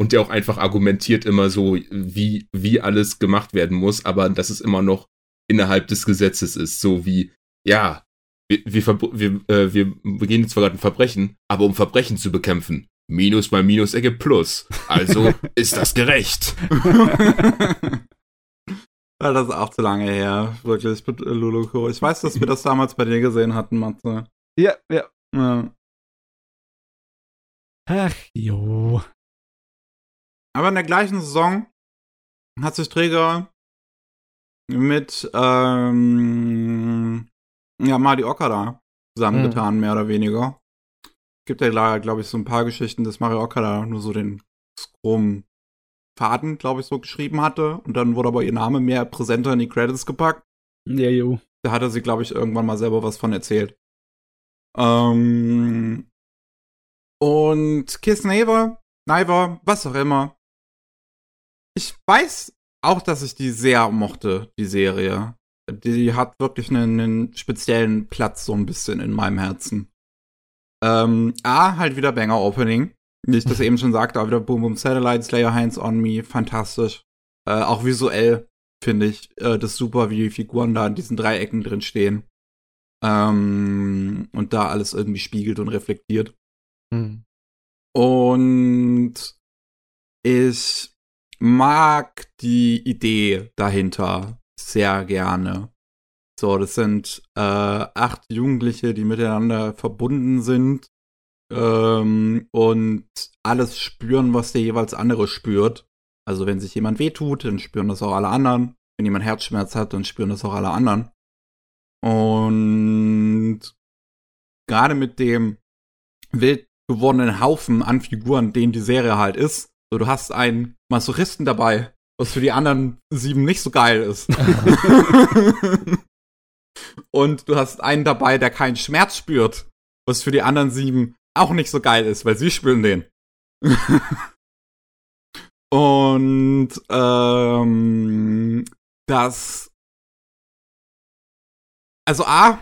Und der auch einfach argumentiert immer so, wie, wie alles gemacht werden muss, aber dass es immer noch innerhalb des Gesetzes ist. So wie, ja, wir, wir, wir, äh, wir begehen zwar gerade ein Verbrechen, aber um Verbrechen zu bekämpfen, Minus mal Minus ergibt Plus. Also ist das gerecht. Das ist auch zu lange her, wirklich, mit Luluko. Ich weiß, dass wir das damals bei dir gesehen hatten, Matze. Ja, ja. ja. Ach, jo. Aber in der gleichen Saison hat sich Träger mit ähm, ja, Madi Okada zusammengetan, mhm. mehr oder weniger. Gibt ja, glaube ich, so ein paar Geschichten, dass Mario Okada nur so den Scrum Faden, glaube ich, so geschrieben hatte. Und dann wurde aber ihr Name mehr präsenter in die Credits gepackt. Ja, jo. Da hatte sie, glaube ich, irgendwann mal selber was von erzählt. Ähm, und Kiss Neighbor, Neighbor, was auch immer. Ich weiß auch, dass ich die sehr mochte, die Serie. Die hat wirklich einen, einen speziellen Platz so ein bisschen in meinem Herzen. Ähm, A, halt wieder Banger Opening. Wie ich das eben schon sagte, auch wieder Boom Boom Satellites, Layer Hands on Me, fantastisch. Äh, auch visuell finde ich äh, das super, wie die Figuren da in diesen Dreiecken drin stehen. Ähm, und da alles irgendwie spiegelt und reflektiert. Mhm. Und ich mag die Idee dahinter sehr gerne. So, das sind äh, acht Jugendliche, die miteinander verbunden sind ähm, und alles spüren, was der jeweils andere spürt. Also wenn sich jemand wehtut, dann spüren das auch alle anderen. Wenn jemand Herzschmerz hat, dann spüren das auch alle anderen. Und gerade mit dem wild gewordenen Haufen an Figuren, den die Serie halt ist, so du hast einen Masochisten dabei, was für die anderen sieben nicht so geil ist. Und du hast einen dabei, der keinen Schmerz spürt, was für die anderen sieben auch nicht so geil ist, weil sie spüren den. Und ähm, das also A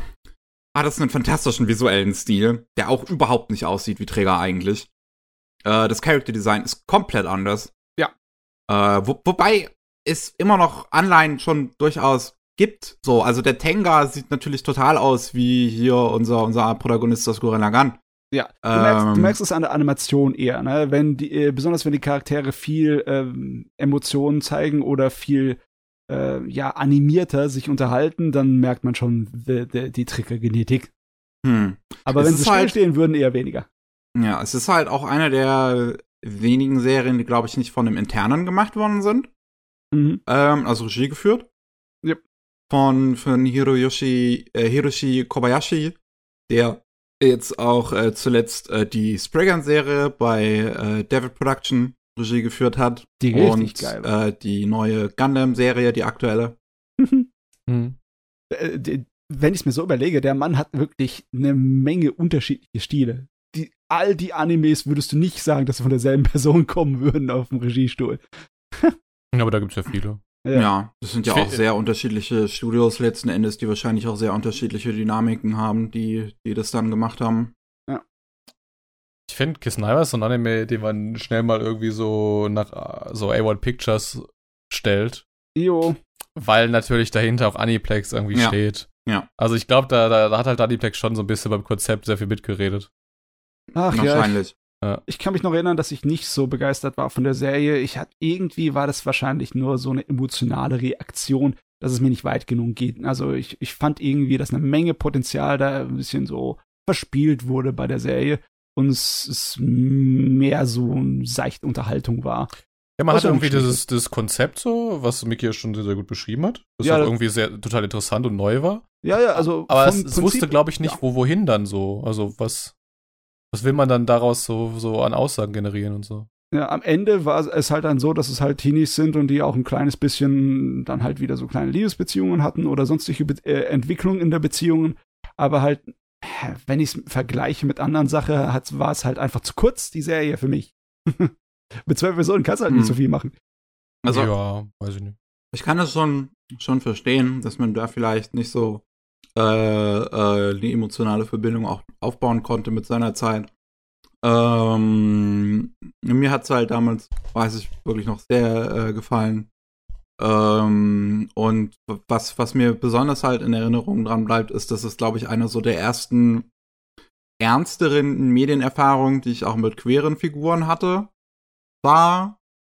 hat es einen fantastischen visuellen Stil, der auch überhaupt nicht aussieht wie Träger eigentlich. Äh, das Character Design ist komplett anders. Ja. Äh, wo, wobei es immer noch Anleihen schon durchaus gibt. So, also der Tenga sieht natürlich total aus wie hier unser, unser Protagonist das Gurren Lagann. Ja, du, ähm, merkst, du merkst es an der Animation eher, ne? Wenn die, äh, besonders wenn die Charaktere viel ähm, Emotionen zeigen oder viel äh, ja, animierter sich unterhalten, dann merkt man schon die, die, die Triggergenetik. Hm. Aber es wenn sie still halt, stehen würden, eher weniger. Ja, es ist halt auch eine der wenigen Serien, die, glaube ich, nicht von einem Internen gemacht worden sind. Mhm. Ähm, also Regie geführt. Yep. Von, von Hiroyoshi, äh, Hiroshi Kobayashi, der jetzt auch äh, zuletzt äh, die Spraggan-Serie bei äh, David Production Regie geführt hat. Die und geil. Äh, die neue Gundam-Serie, die aktuelle. mhm. äh, wenn ich es mir so überlege, der Mann hat wirklich eine Menge unterschiedliche Stile. All die Animes würdest du nicht sagen, dass sie von derselben Person kommen würden auf dem Regiestuhl. ja, aber da gibt es ja viele. Ja. ja. das sind ja auch sehr unterschiedliche Studios letzten Endes, die wahrscheinlich auch sehr unterschiedliche Dynamiken haben, die, die das dann gemacht haben. Ja. Ich finde Kiss Kisnaiva ist so ein Anime, den man schnell mal irgendwie so nach so A1 Pictures stellt. Jo. Weil natürlich dahinter auch Aniplex irgendwie ja. steht. Ja. Also ich glaube, da, da, da, hat halt Aniplex schon so ein bisschen beim Konzept sehr viel mitgeredet. Ach Wahrscheinlich. Ja, ja. Ich kann mich noch erinnern, dass ich nicht so begeistert war von der Serie. Ich hatte irgendwie war das wahrscheinlich nur so eine emotionale Reaktion, dass es mir nicht weit genug geht. Also ich, ich fand irgendwie, dass eine Menge Potenzial da ein bisschen so verspielt wurde bei der Serie und es, es mehr so eine seichte Unterhaltung war. Ja, man hat irgendwie dieses, dieses Konzept so, was Miki ja schon sehr, sehr gut beschrieben hat, das ja, auch irgendwie sehr total interessant und neu war. Ja, ja, also. Aber es, es wusste, glaube ich, nicht, ja. wo wohin dann so. Also was. Was will man dann daraus so, so an Aussagen generieren und so? Ja, am Ende war es halt dann so, dass es halt Teenies sind und die auch ein kleines bisschen dann halt wieder so kleine Liebesbeziehungen hatten oder sonstige Be äh, Entwicklungen in der Beziehungen. aber halt, wenn ich es vergleiche mit anderen Sachen, war es halt einfach zu kurz, die Serie für mich. mit zwei Personen kannst du halt hm. nicht so viel machen. Also, ja, weiß ich nicht. Ich kann das schon, schon verstehen, dass man da vielleicht nicht so äh, äh, eine emotionale Verbindung auch aufbauen konnte mit seiner Zeit. Ähm, mir hat es halt damals, weiß ich, wirklich noch sehr äh, gefallen. Ähm, und was, was mir besonders halt in Erinnerung dran bleibt, ist, dass es, glaube ich, eine so der ersten ernsteren Medienerfahrungen, die ich auch mit queeren Figuren hatte, war.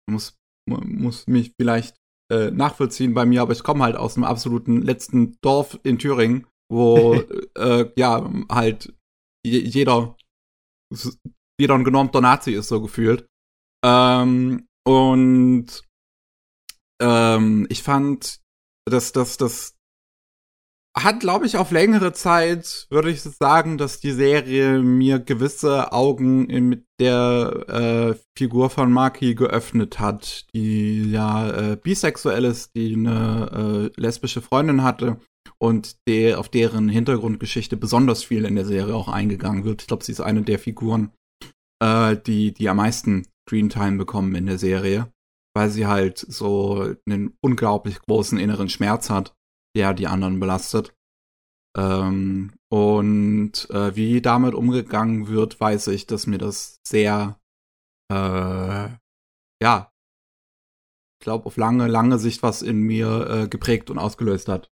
Muss, muss mich vielleicht äh, nachvollziehen bei mir, aber ich komme halt aus dem absoluten letzten Dorf in Thüringen, wo äh, ja halt jeder jeder ein genormter Nazi ist, so gefühlt. Ähm, und ähm, ich fand, dass das, das hat, glaube ich, auf längere Zeit, würde ich sagen, dass die Serie mir gewisse Augen mit der äh, Figur von Maki geöffnet hat, die ja äh, bisexuell ist, die eine äh, lesbische Freundin hatte und der, auf deren Hintergrundgeschichte besonders viel in der Serie auch eingegangen wird. Ich glaube, sie ist eine der Figuren, äh, die, die am meisten Screentime bekommen in der Serie, weil sie halt so einen unglaublich großen inneren Schmerz hat, der die anderen belastet. Ähm, und äh, wie damit umgegangen wird, weiß ich, dass mir das sehr, äh, ja, ich glaube, auf lange, lange Sicht was in mir äh, geprägt und ausgelöst hat.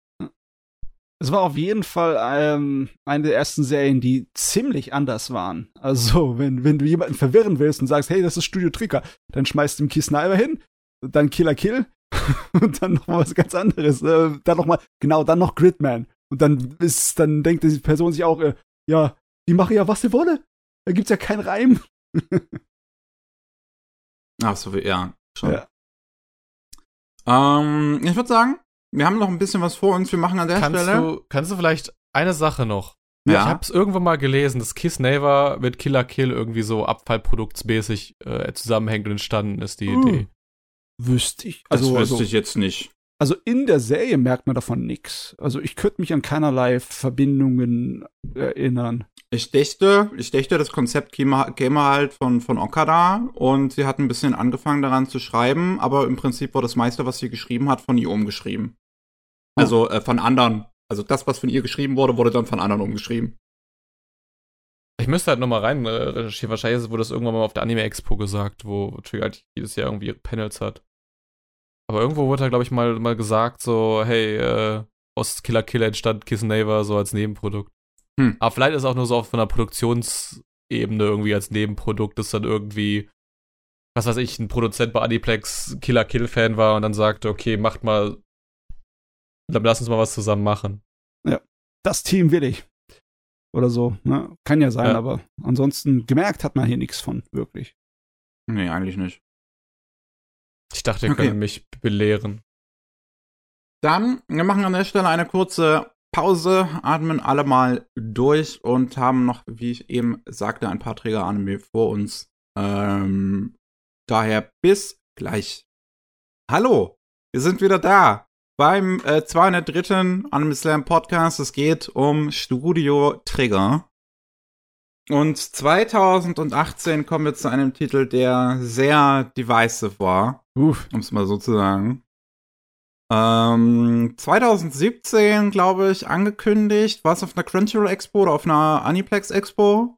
Es war auf jeden Fall ähm, eine der ersten Serien, die ziemlich anders waren. Also, wenn, wenn du jemanden verwirren willst und sagst, hey, das ist Studio Trigger, dann schmeißt du ihm Key Sniper hin, dann Killer Kill und dann noch mal was ganz anderes. Äh, dann noch mal, genau, dann noch Gridman. Und dann ist, dann denkt die Person sich auch, äh, ja, die machen ja, was sie wolle. Da gibt's ja keinen Reim. Ach so, ja, schon. Ja. Ähm, ich würde sagen, wir haben noch ein bisschen was vor uns. Wir machen an der kannst Stelle. Du, kannst du vielleicht eine Sache noch? Ja. Ich habe es irgendwann mal gelesen, dass Kiss Naver mit Killer Kill irgendwie so abfallproduktsmäßig äh, zusammenhängt und entstanden ist, die uh, Idee. Wüsste ich. Also, das wüsste also, ich jetzt nicht. Also in der Serie merkt man davon nichts. Also ich könnte mich an keinerlei Verbindungen erinnern. Ich dachte, ich dachte, das Konzept käme, käme halt von, von Okada und sie hat ein bisschen angefangen daran zu schreiben, aber im Prinzip war das meiste, was sie geschrieben hat, von ihr umgeschrieben. Also äh, von anderen. Also das, was von ihr geschrieben wurde, wurde dann von anderen umgeschrieben. Ich müsste halt nochmal rein äh, recherchieren. Wahrscheinlich wurde das irgendwann mal auf der Anime Expo gesagt, wo Trigger halt jedes Jahr irgendwie Panels hat. Aber irgendwo wurde halt, glaube ich, mal, mal gesagt, so, hey, äh, aus Killer Killer entstand Kiss Naver so als Nebenprodukt. Hm. Aber vielleicht ist auch nur so auf einer Produktionsebene irgendwie als Nebenprodukt, dass dann irgendwie, was weiß ich, ein Produzent bei Aniplex Killer Kill Fan war und dann sagte, okay, macht mal dann lass uns mal was zusammen machen. Ja, das Team will ich. Oder so. Ne? Kann ja sein, ja. aber ansonsten gemerkt hat man hier nichts von, wirklich. Nee, eigentlich nicht. Ich dachte, ihr okay. könnt mich belehren. Dann, wir machen an der Stelle eine kurze Pause, atmen alle mal durch und haben noch, wie ich eben sagte, ein paar Träger Anime vor uns. Ähm, daher bis gleich. Hallo, wir sind wieder da beim äh, 203. Anime Slam Podcast. Es geht um Studio Trigger. Und 2018 kommen wir zu einem Titel, der sehr divisive war. Um es mal so zu sagen. Ähm, 2017, glaube ich, angekündigt. War es auf einer Crunchyroll Expo oder auf einer Aniplex Expo?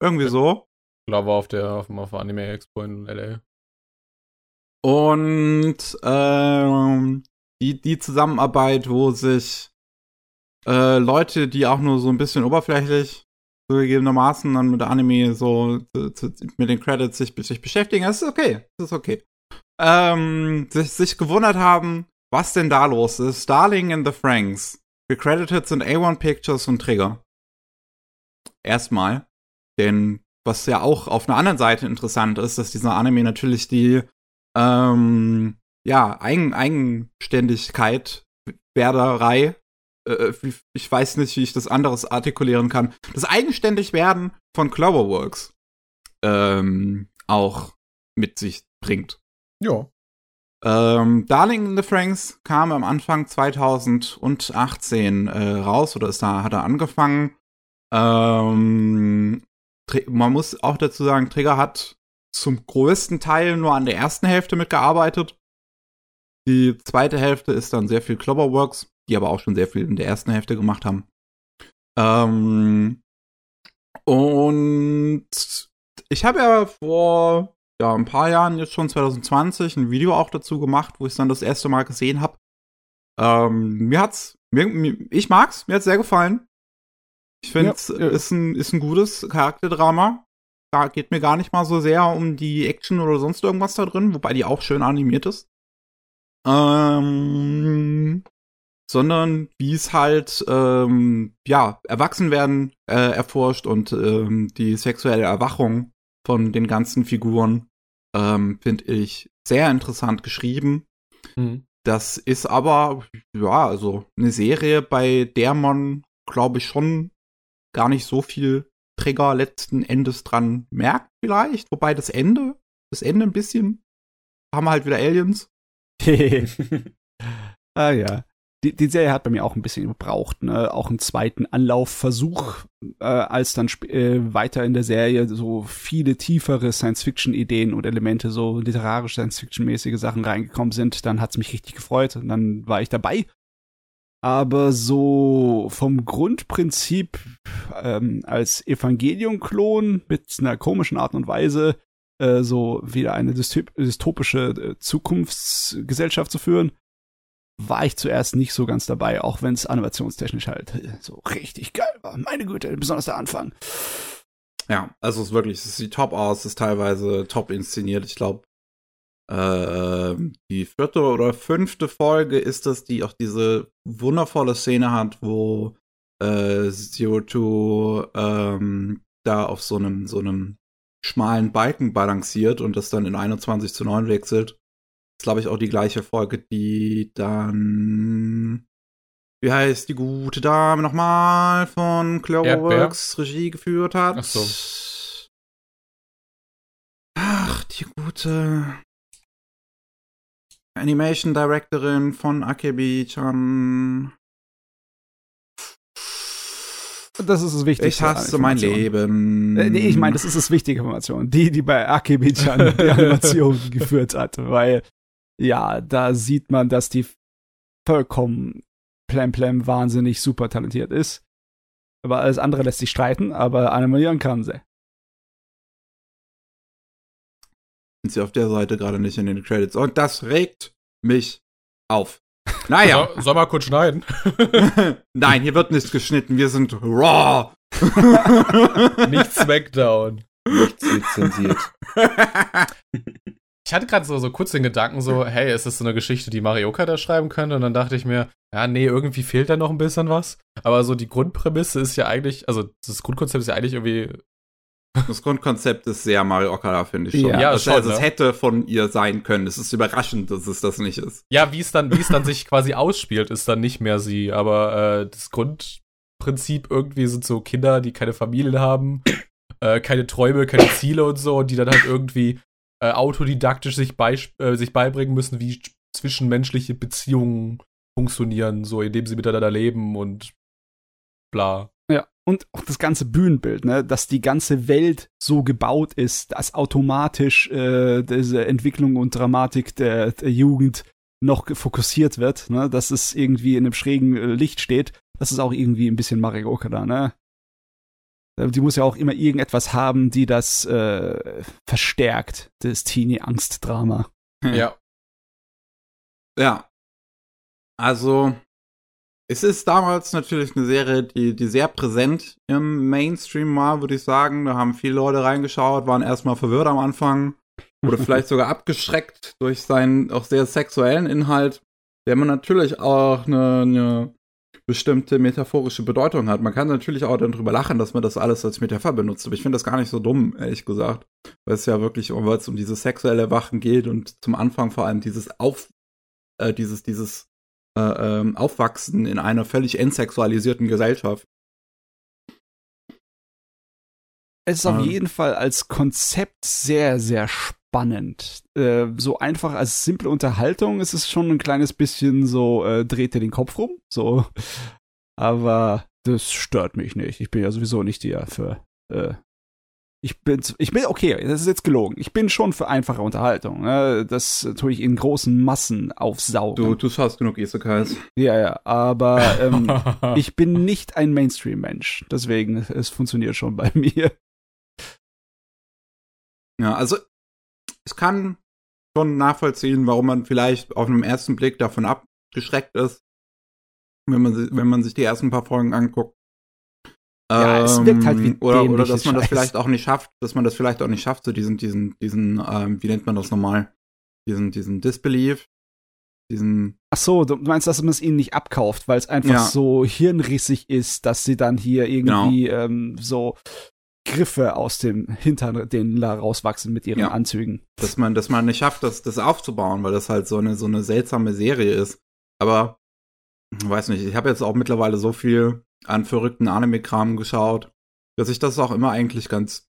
Irgendwie so. Ich glaube auf der auf, auf der Anime Expo in LA. Und ähm, die, die Zusammenarbeit, wo sich äh, Leute, die auch nur so ein bisschen oberflächlich zugegebenermaßen dann mit Anime so zu, zu, mit den Credits sich, sich beschäftigen, das ist okay. Das ist okay. Ähm, sich, sich gewundert haben, was denn da los ist. Darling in the Franks. Gecredited sind A1 Pictures und Trigger. Erstmal. Denn was ja auch auf einer anderen Seite interessant ist, dass dieser Anime natürlich die ähm, ja, Eigen Eigenständigkeit, Werderei, äh, ich weiß nicht, wie ich das anderes artikulieren kann, das Eigenständigwerden von Cloverworks ähm, auch mit sich bringt. Ja. Ähm, Darling in the Franks kam am Anfang 2018 äh, raus oder ist da, hat er angefangen. Ähm, man muss auch dazu sagen, Trigger hat zum größten Teil nur an der ersten Hälfte mitgearbeitet. Die zweite Hälfte ist dann sehr viel Cloverworks, die aber auch schon sehr viel in der ersten Hälfte gemacht haben. Ähm, und ich habe ja vor ja, ein paar Jahren, jetzt schon 2020, ein Video auch dazu gemacht, wo ich es dann das erste Mal gesehen habe. Ähm, mir hat's, mir, mir, ich mag's, mir hat's sehr gefallen. Ich finde, es ja, ja. ist, ein, ist ein gutes Charakterdrama. Da geht mir gar nicht mal so sehr um die Action oder sonst irgendwas da drin, wobei die auch schön animiert ist. Ähm, sondern wie es halt, ähm, ja, Erwachsenwerden äh, erforscht und ähm, die sexuelle Erwachung von den ganzen Figuren ähm, finde ich sehr interessant geschrieben. Mhm. Das ist aber, ja, also eine Serie, bei der man, glaube ich, schon gar nicht so viel Trigger letzten Endes dran merkt, vielleicht. Wobei das Ende, das Ende ein bisschen, haben wir halt wieder Aliens. ah ja die, die Serie hat bei mir auch ein bisschen gebraucht, ne? Auch einen zweiten Anlaufversuch, äh, als dann äh, weiter in der Serie so viele tiefere Science-Fiction-Ideen und Elemente, so literarisch Science-Fiction-mäßige Sachen reingekommen sind, dann hat's mich richtig gefreut und dann war ich dabei. Aber so vom Grundprinzip ähm, als Evangelium-Klon mit einer komischen Art und Weise äh, so wieder eine dystopische äh, Zukunftsgesellschaft zu führen, war ich zuerst nicht so ganz dabei, auch wenn es animationstechnisch halt so richtig geil war. Meine Güte, besonders der Anfang. Ja, also es ist wirklich, es sieht top aus, es ist teilweise top inszeniert. Ich glaube, äh, die vierte oder fünfte Folge ist es, die auch diese wundervolle Szene hat, wo äh, Zero Two ähm, da auf so einem so einem schmalen Balken balanciert und das dann in 21 zu 9 wechselt ist, glaube ich, auch die gleiche Folge, die dann. Wie heißt die gute Dame nochmal von Cloverworks Regie geführt hat? Ach so. Ach, die gute Animation Directorin von Akebi-chan. Das ist das Wichtigste. Ich hasse mein Leben. Äh, nee, ich meine, das ist das wichtige Information. Die, die bei Akebi-chan die Animation geführt hat. Weil ja, da sieht man, dass die vollkommen plemplem wahnsinnig super talentiert ist. Aber alles andere lässt sich streiten, aber animieren kann sie. Sind sie auf der Seite gerade nicht in den Credits. Und das regt mich auf. Naja. So, soll mal kurz schneiden? Nein, hier wird nichts geschnitten. Wir sind raw. nicht Smackdown. Nichts lizenziert. Ich hatte gerade so, so kurz den Gedanken, so, hey, ist das so eine Geschichte, die Marioka da schreiben könnte? Und dann dachte ich mir, ja, nee, irgendwie fehlt da noch ein bisschen was. Aber so die Grundprämisse ist ja eigentlich, also das Grundkonzept ist ja eigentlich irgendwie. Das Grundkonzept ist sehr Mario Okada, finde ich schon. Ja, ja das, schon, also, es ne? hätte von ihr sein können. Es ist überraschend, dass es das nicht ist. Ja, wie es dann, wie es dann sich quasi ausspielt, ist dann nicht mehr sie. Aber äh, das Grundprinzip irgendwie sind so Kinder, die keine Familien haben, äh, keine Träume, keine Ziele und so, und die dann halt irgendwie äh, autodidaktisch sich, äh, sich beibringen müssen, wie zwischenmenschliche Beziehungen funktionieren, so indem sie miteinander leben und bla. Ja, und auch das ganze Bühnenbild, ne, dass die ganze Welt so gebaut ist, dass automatisch äh, diese Entwicklung und Dramatik der, der Jugend noch fokussiert wird, ne, dass es irgendwie in einem schrägen äh, Licht steht. Das ist auch irgendwie ein bisschen Marioka da, ne? Äh, die muss ja auch immer irgendetwas haben, die das äh, verstärkt, das Teenie-Angst-Drama. Hm. Ja. Ja. Also, es ist damals natürlich eine Serie, die, die sehr präsent im Mainstream war, würde ich sagen. Da haben viele Leute reingeschaut, waren erstmal verwirrt am Anfang oder vielleicht sogar abgeschreckt durch seinen auch sehr sexuellen Inhalt, der man natürlich auch eine, eine bestimmte metaphorische Bedeutung hat. Man kann natürlich auch dann drüber lachen, dass man das alles als Metapher benutzt, aber ich finde das gar nicht so dumm, ehrlich gesagt. Weil es ja wirklich, weil es um dieses sexuelle Wachen geht und zum Anfang vor allem dieses Auf, äh, dieses, dieses äh, ähm, Aufwachsen in einer völlig entsexualisierten Gesellschaft. Es ist auf jeden Fall als Konzept sehr, sehr spannend spannend. Äh, so einfach als simple Unterhaltung ist es schon ein kleines bisschen so, äh, dreht dir den Kopf rum. So. Aber das stört mich nicht. Ich bin ja sowieso nicht der für. Äh, ich bin, ich bin, okay, das ist jetzt gelogen. Ich bin schon für einfache Unterhaltung. Ne? Das tue ich in großen Massen aufsaugen. Du, du schaust genug Isekais. Ja, ja, aber ähm, ich bin nicht ein Mainstream-Mensch. Deswegen, es funktioniert schon bei mir. Ja, also es kann schon nachvollziehen, warum man vielleicht auf einen ersten Blick davon abgeschreckt ist, wenn man, wenn man sich die ersten paar Folgen anguckt. Ja, es wirkt halt wie Ähm, oder, oder dass man das Scheiß. vielleicht auch nicht schafft, dass man das vielleicht auch nicht schafft, so diesen, diesen, diesen, ähm, wie nennt man das nochmal? Diesen, diesen Disbelief, diesen, Ach so, du meinst, dass man es ihnen nicht abkauft, weil es einfach Ja. so hirnrissig ist, dass sie dann hier irgendwie ähm, so Griffe aus dem Hintern denen da rauswachsen mit ihren Ja. Anzügen. dass man, dass man nicht schafft, das, das aufzubauen, weil das halt so eine, so eine seltsame Serie ist. Aber, weiß nicht, ich habe jetzt auch mittlerweile so viel an verrückten Anime-Kram geschaut, dass ich das auch immer eigentlich ganz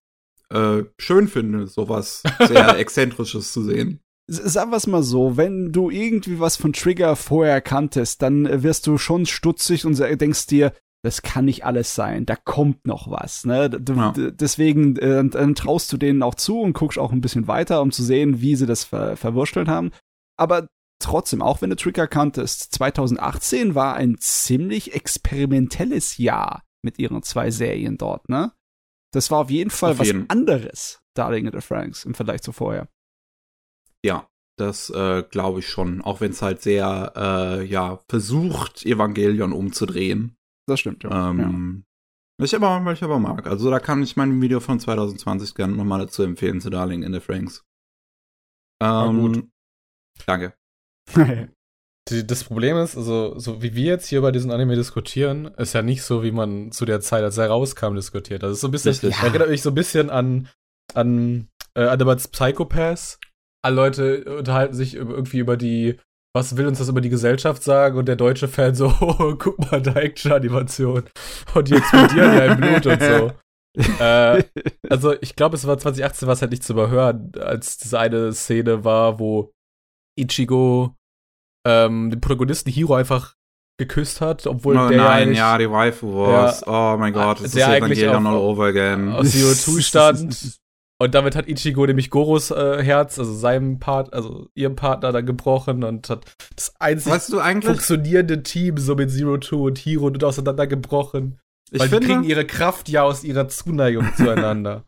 äh, schön finde, sowas sehr Exzentrisches zu sehen. Sagen wir es mal so, wenn du irgendwie was von Trigger vorher kanntest, dann äh, wirst du schon stutzig und denkst dir, das kann nicht alles sein, da kommt noch was. Ne? Ja. Deswegen äh, dann traust du denen auch zu und guckst auch ein bisschen weiter, um zu sehen, wie sie das ver verwurstelt haben. Aber trotzdem, auch wenn du Trigger kanntest, 2018 war ein ziemlich experimentelles Jahr mit ihren zwei Serien dort, ne? Das war auf jeden Fall Auf was jeden. anderes, Darling in the Franks, im Vergleich zu vorher. Ja, das äh, glaube ich schon, auch wenn es halt sehr, äh, ja, versucht, Evangelion umzudrehen. Das stimmt, ja. ja. Ähm, Was ich aber, ich aber mag. Also da kann ich mein Video von 2020 gerne nochmal dazu empfehlen, zu Darling in the Franks. Ähm, gut. Danke. Die, das Problem ist, also, so wie wir jetzt hier über diesen Anime diskutieren, ist ja nicht so, wie man zu der Zeit, als er rauskam, diskutiert. Das ist so ein bisschen, Richtig. erinnert mich so ein bisschen an, an äh, Animals Psychopaths. Alle Leute unterhalten sich irgendwie über die, was will uns das über die Gesellschaft sagen? Und der deutsche Fan so, oh, guck mal, da Action-Animation. Und die explodieren ja im Blut und so. äh, also ich glaube, es war 2018 war es halt nicht zu überhören, als diese eine Szene war, wo Ichigo ähm, den Protagonisten Hiro einfach geküsst hat, obwohl oh der ja nein, eigentlich ja, die Waifu Wars. Oh mein Gott, das ist Evangelion all over again. aus Zero Two stand. Und damit hat Ichigo nämlich Goros äh, Herz, also seinem Part, also ihrem Partner dann gebrochen und hat das einzig Weißt du eigentlich, funktionierende Team so mit Zero Two und Hiro und auseinandergebrochen. ich weil die kriegen finde, ihre Kraft ja aus ihrer Zuneigung zueinander.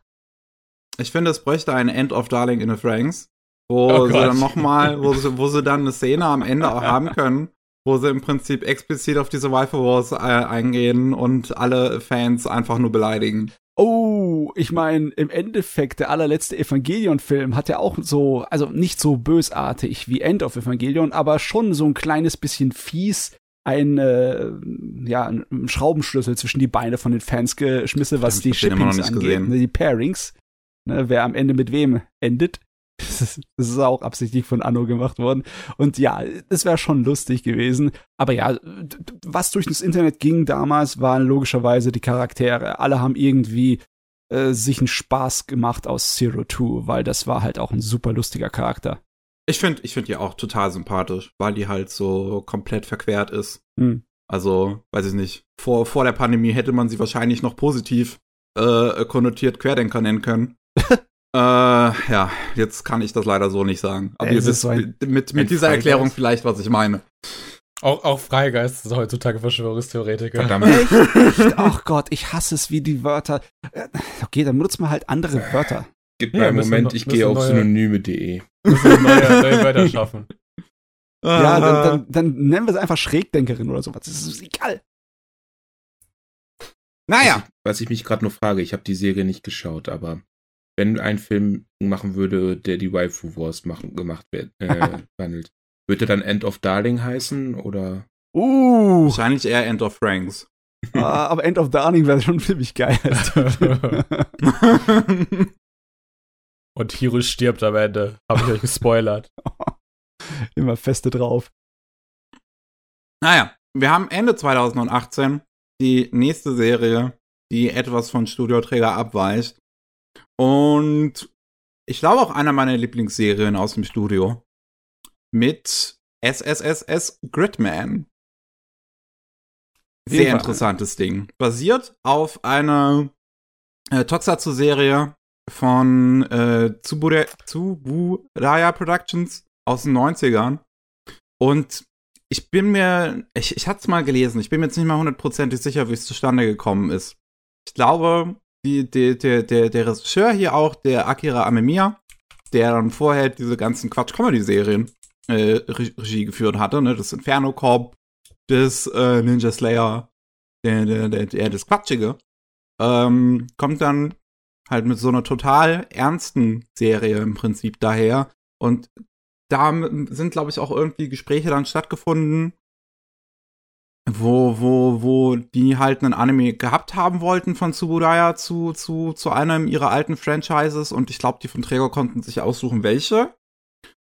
ich finde, es bräuchte ein End of Darling in the Franks, wo Oh sie Gott. dann nochmal, wo sie, wo sie dann eine Szene am Ende auch haben können, wo sie im Prinzip explizit auf diese Waifu Wars äh, eingehen und alle Fans einfach nur beleidigen. Oh, ich meine, im Endeffekt, der allerletzte Evangelion-Film hat ja auch so, also nicht so bösartig wie End of Evangelion, aber schon so ein kleines bisschen fies ein, äh, ja, ein Schraubenschlüssel zwischen die Beine von den Fans geschmissen, was die Shippings angeht, gesehen. ne, die Pairings. Ne, wer am Ende mit wem endet. Das ist, auch absichtlich von Anno gemacht worden. Und ja, es wäre schon lustig gewesen. Aber ja, was durch das Internet ging damals, waren logischerweise die Charaktere. Alle haben irgendwie äh, sich einen Spaß gemacht aus Zero Two, weil das war halt auch ein super lustiger Charakter. Ich finde ich find die auch total sympathisch, weil die halt so komplett verquert ist. Hm. Also, weiß ich nicht. Vor, vor der Pandemie hätte man sie wahrscheinlich noch positiv äh, konnotiert Querdenker nennen können. äh, ja, jetzt kann ich das leider so nicht sagen. Aber Es ihr ist wisst so mit, mit ein dieser Freigeist. Erklärung vielleicht, was ich meine. auch, auch Freigeist ist heutzutage Verschwörungstheoretiker. Verdammt. Echt? Ach Gott, ich hasse es, wie die Wörter. Äh, Okay, dann benutzt man halt andere Wörter. Gib Ja, mir einen müssen Moment, ich gehe auf synonyme.de. Müssen neue, neue Wörter schaffen. Ja, dann, dann, dann nennen wir es einfach Schrägdenkerin oder sowas. Das ist egal. naja, Was ich mich gerade nur frage, ich habe die Serie nicht geschaut, aber wenn ein Film machen würde, der die Waifu Wars machen, gemacht wird, äh, handelt, würde dann End of Darling heißen oder? Uh, wahrscheinlich eher End of Franks. ah, aber End of Darling wäre schon ziemlich geil. Und Hiro stirbt am Ende. Hab ich euch gespoilert. Immer feste drauf. naja, wir haben Ende 2018 die nächste Serie, die etwas von Studioträger abweicht. Und ich glaube auch einer meiner Lieblingsserien aus dem Studio. Mit SSSS Gridman. Sehr interessantes Ding. Basiert auf einer äh, Tokusatsu-Serie von äh, Tsubure Tsuburaya Productions aus den 90ern. Und ich bin mir, ich, ich hatte es mal gelesen, ich bin mir jetzt nicht mal hundertprozentig sicher, wie es zustande gekommen ist. Ich glaube, die, die, der, der, der Regisseur hier auch, der Akira Amemiya, der dann vorher diese ganzen Quatsch-Comedy-Serien äh, Re- Regie geführt hatte, ne, das Inferno Corp, das äh, Ninja Slayer, der, der, der, der das Quatschige, ähm, kommt dann halt mit so einer total ernsten Serie im Prinzip daher. Und da sind, glaube ich, auch irgendwie Gespräche dann stattgefunden, wo, wo, wo die halt einen Anime gehabt haben wollten von Tsuburaya zu, zu, zu einem ihrer alten Franchises. Und ich glaube, die von Träger konnten sich aussuchen, welche.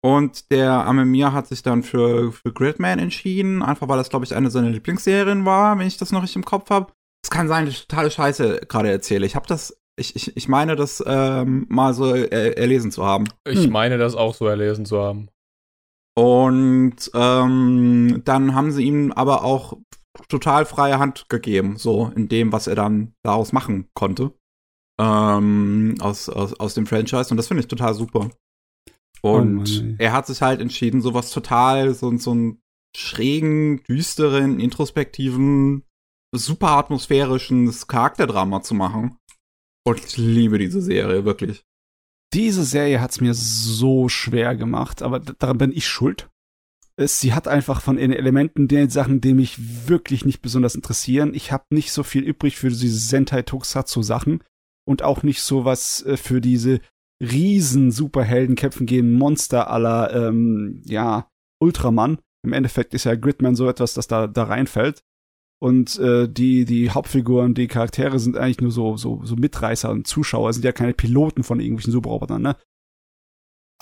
Und der Amemiya hat sich dann für, für Gridman entschieden, einfach weil das, glaube ich, eine seiner Lieblingsserien war, wenn ich das noch richtig im Kopf habe. Es kann sein, dass ich totale Scheiße gerade erzähle. Ich habe das, ich, ich, ich meine, das ähm, mal so er, erlesen zu haben. Ich Hm. meine, das auch so erlesen zu haben. Und ähm, dann haben sie ihm aber auch total freie Hand gegeben, so in dem, was er dann daraus machen konnte. Ähm, aus, aus, aus dem Franchise. Und das finde ich total super. Und Mann, ey. er hat sich halt entschieden, sowas total, so, so einen schrägen, düsteren, introspektiven, super atmosphärischen Charakterdrama zu machen. Und ich liebe diese Serie, wirklich. Diese Serie hat's mir so schwer gemacht, aber daran bin ich schuld. Es, sie hat einfach von den Elementen den Sachen, die mich wirklich nicht besonders interessieren. Ich habe nicht so viel übrig für diese Sentai Tokusatsu Sachen und auch nicht so was äh, für diese riesen Superhelden kämpfen gegen Monster aller ähm, ja Ultraman. Im Endeffekt ist ja Gridman so etwas, das da da reinfällt. Und äh, die die Hauptfiguren, die Charaktere sind eigentlich nur so so so Mitreißer und Zuschauer, sind ja keine Piloten von irgendwelchen Superrobotern, ne?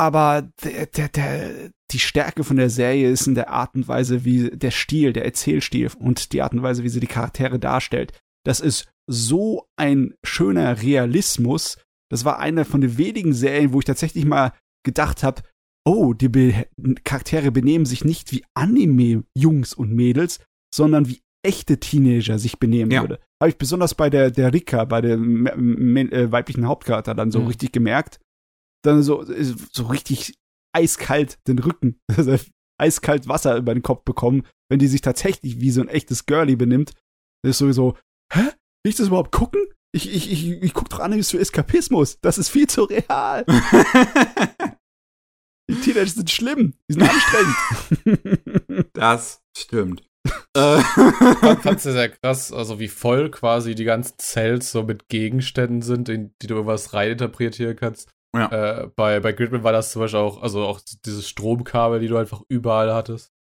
Aber der, der, der, die Stärke von der Serie ist in der Art und Weise, wie der Stil, der Erzählstil und die Art und Weise, wie sie die Charaktere darstellt. Das ist so ein schöner Realismus. Das war eine von den wenigen Serien, wo ich tatsächlich mal gedacht habe, oh, die Be Charaktere benehmen sich nicht wie Anime-Jungs und Mädels, sondern wie echte Teenager sich benehmen Ja. würde. Habe ich besonders bei der, der Rika, bei dem äh, weiblichen Hauptcharakter dann so Mhm. richtig gemerkt. Dann so, so richtig eiskalt den Rücken, also eiskalt Wasser über den Kopf bekommen, wenn die sich tatsächlich wie so ein echtes Girlie benimmt. Das ist sowieso, hä? Will ich das überhaupt gucken? Ich, ich, ich, ich guck doch Animes für Eskapismus. Das ist viel zu real. Die Teenager sind schlimm. Die sind anstrengend. das stimmt. Äh, fand, fand's sehr, sehr krass, also wie voll quasi die ganzen Cells so mit Gegenständen sind, in die du irgendwas reininterpretieren kannst. Ja. Äh, bei, bei Gridman war das zum Beispiel auch, also auch dieses Stromkabel, die du einfach überall hattest.